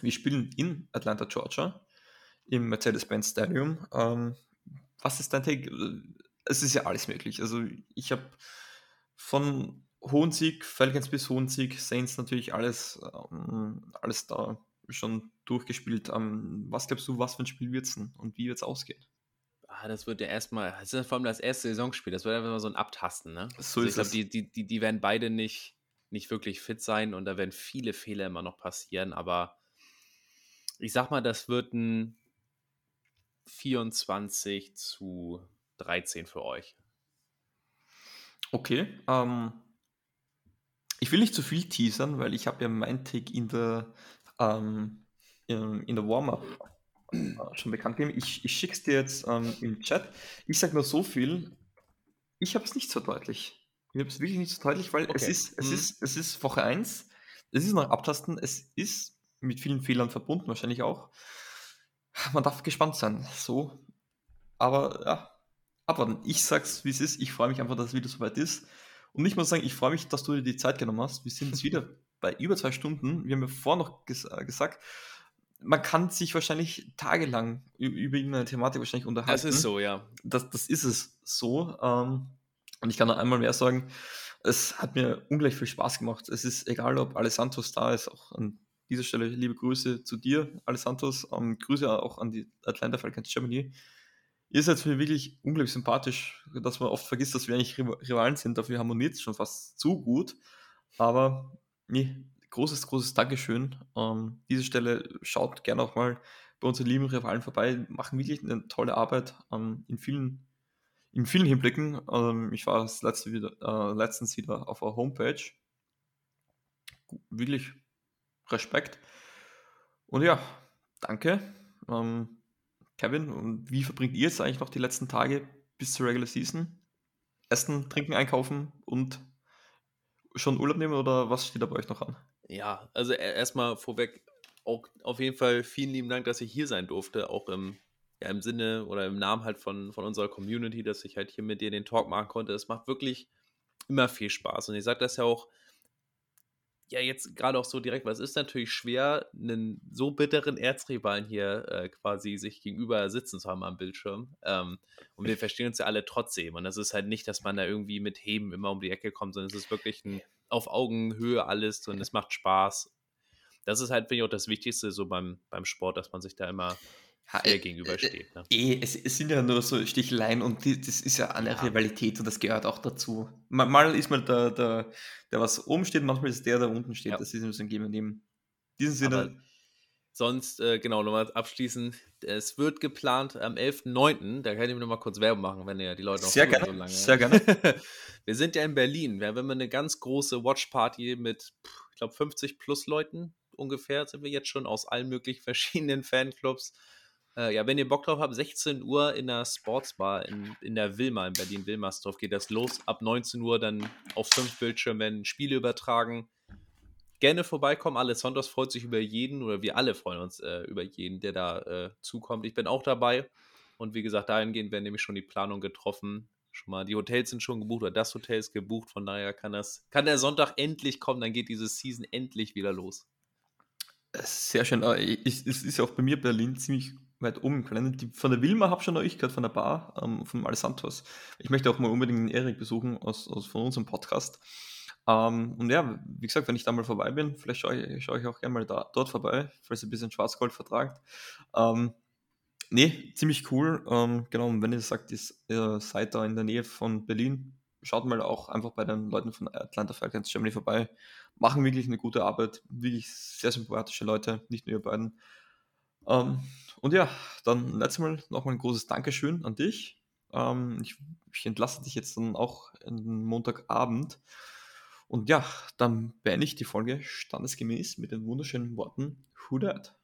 Wir spielen in Atlanta, Georgia, im Mercedes-Benz Stadium. Ähm, was ist dein Take? Es ist ja alles möglich. Also ich habe von hohen Sieg, Falcons bis hohen Sieg, Saints natürlich alles, ähm, alles da schon durchgespielt. Ähm, was glaubst du, was für ein Spiel wird es denn und wie wird es ausgehen? Ah, das wird ja erstmal, das ist vor allem das erste Saisonspiel, das wird einfach mal so ein Abtasten, ne? So also ich glaube, die, die, die, die werden beide nicht, nicht wirklich fit sein und da werden viele Fehler immer noch passieren, aber ich sag mal, das wird ein 24 zu 13 für euch. Okay, ähm, ich will nicht zu viel teasern, weil ich habe ja mein Take in der, ähm, in, in der Warm-Up äh, schon bekannt gegeben. Ich, ich schicke es dir jetzt ähm, im Chat. Ich sage nur so viel, ich habe es nicht so deutlich. Ich habe es wirklich nicht so deutlich, weil okay. es, ist, es, mhm. ist, es ist Woche 1, es ist noch Abtasten, es ist mit vielen Fehlern verbunden, wahrscheinlich auch. Man darf gespannt sein. So. Aber ja, abwarten. Ich sag's, wie es ist. Ich freue mich einfach, dass es wieder soweit ist. Und ich muss sagen, ich freue mich, dass du dir die Zeit genommen hast. Wir sind jetzt wieder bei über zwei Stunden. Wir haben ja vorher noch ges äh, gesagt, man kann sich wahrscheinlich tagelang über irgendeine Thematik wahrscheinlich unterhalten. Das ist so, ja. Das, das ist es so. Ähm, und ich kann noch einmal mehr sagen, es hat mir unglaublich viel Spaß gemacht. Es ist egal, ob Alessandros da ist, auch an dieser Stelle liebe Grüße zu dir, Alessandros. Ähm, Grüße auch an die Atlanta Falcons Germany ihr seid mir wirklich unglaublich sympathisch, dass man oft vergisst, dass wir eigentlich Rivalen sind. Dafür harmoniert es schon fast zu gut. Aber nee, großes, großes Dankeschön. Ähm, diese Stelle schaut gerne auch mal bei unseren lieben Rivalen vorbei, machen wirklich eine tolle Arbeit ähm, in vielen in vielen Hinblicken. Ähm, ich war das letzte wieder, äh, letztens wieder auf der Homepage. Wirklich Respekt. Und ja, danke. Ähm, Kevin, und wie verbringt ihr jetzt eigentlich noch die letzten Tage bis zur Regular Season? Essen, trinken, einkaufen und schon Urlaub nehmen oder was steht da bei euch noch an? Ja, also erstmal vorweg auch auf jeden Fall vielen lieben Dank, dass ich hier sein durfte, auch im, ja, im Sinne oder im Namen halt von, von unserer Community, dass ich halt hier mit dir den Talk machen konnte. Es macht wirklich immer viel Spaß und ich sage das ja auch ja jetzt gerade auch so direkt, weil es ist natürlich schwer, einen so bitteren Erzrivalen hier äh, quasi sich gegenüber sitzen zu haben am Bildschirm. Ähm, und wir verstehen uns ja alle trotzdem. Und das ist halt nicht, dass man da irgendwie mit Heben immer um die Ecke kommt, sondern es ist wirklich ein auf Augenhöhe alles und es macht Spaß. Das ist halt, finde ich, auch das Wichtigste so beim, beim Sport, dass man sich da immer fair äh, gegenübersteht. Ne? Eh, es, es, sind ja nur so Sticheleien und die, das ist ja eine ja. Rivalität und das gehört auch dazu. Mal, mal ist mal der, der, der, was oben steht, manchmal ist der, der unten steht. Ja. Das ist ein Geben und Nehmen. In diesem Sinne. Aber sonst, äh, genau, nochmal abschließen. Es wird geplant am 11.09., da kann ich mir nochmal kurz Werbung machen, wenn ihr die Leute noch sehr gerne, so lange. Sehr gerne. wir sind ja in Berlin. Wir haben eine ganz große Watchparty mit, ich glaube, 50 plus Leuten ungefähr sind wir jetzt schon aus allen möglichen verschiedenen Fanclubs. Äh, ja, wenn ihr Bock drauf habt, 16 Uhr in der Sportsbar in, in der Wilma in Berlin-Wilmersdorf geht das los. Ab 19 Uhr dann auf fünf Bildschirmen Spiele übertragen. Gerne vorbeikommen. Alessandros freut sich über jeden oder wir alle freuen uns äh, über jeden, der da äh, zukommt. Ich bin auch dabei. Und wie gesagt, dahingehend werden nämlich schon die Planung getroffen. Schon mal, die Hotels sind schon gebucht oder das Hotel ist gebucht. Von daher kann das, kann der Sonntag endlich kommen. Dann geht diese Season endlich wieder los. Sehr schön. Äh, es ist auch bei mir Berlin ziemlich weit oben Kalender. Die, von der Wilma habe ich schon ich gehört, von der Bar, ähm, von Alessandros. Ich möchte auch mal unbedingt den Erik besuchen aus, aus von unserem Podcast. Ähm, und ja, wie gesagt, wenn ich da mal vorbei bin, vielleicht schaue ich, schaue ich auch gerne mal da, dort vorbei, falls ihr ein bisschen Schwarzgold vertragt. Ähm, nee, ziemlich cool. Ähm, genau, und wenn ihr sagt, ihr seid da in der Nähe von Berlin, schaut mal auch einfach bei den Leuten von Atlanta Falcons Germany vorbei. Machen wirklich eine gute Arbeit, wirklich sehr sympathische Leute, nicht nur ihr beiden. Ähm, und ja, dann letztes Mal nochmal ein großes Dankeschön an dich. Ähm, ich, ich entlasse dich jetzt dann auch Montagabend. Und ja, dann beende ich die Folge standesgemäß mit den wunderschönen Worten Who dat?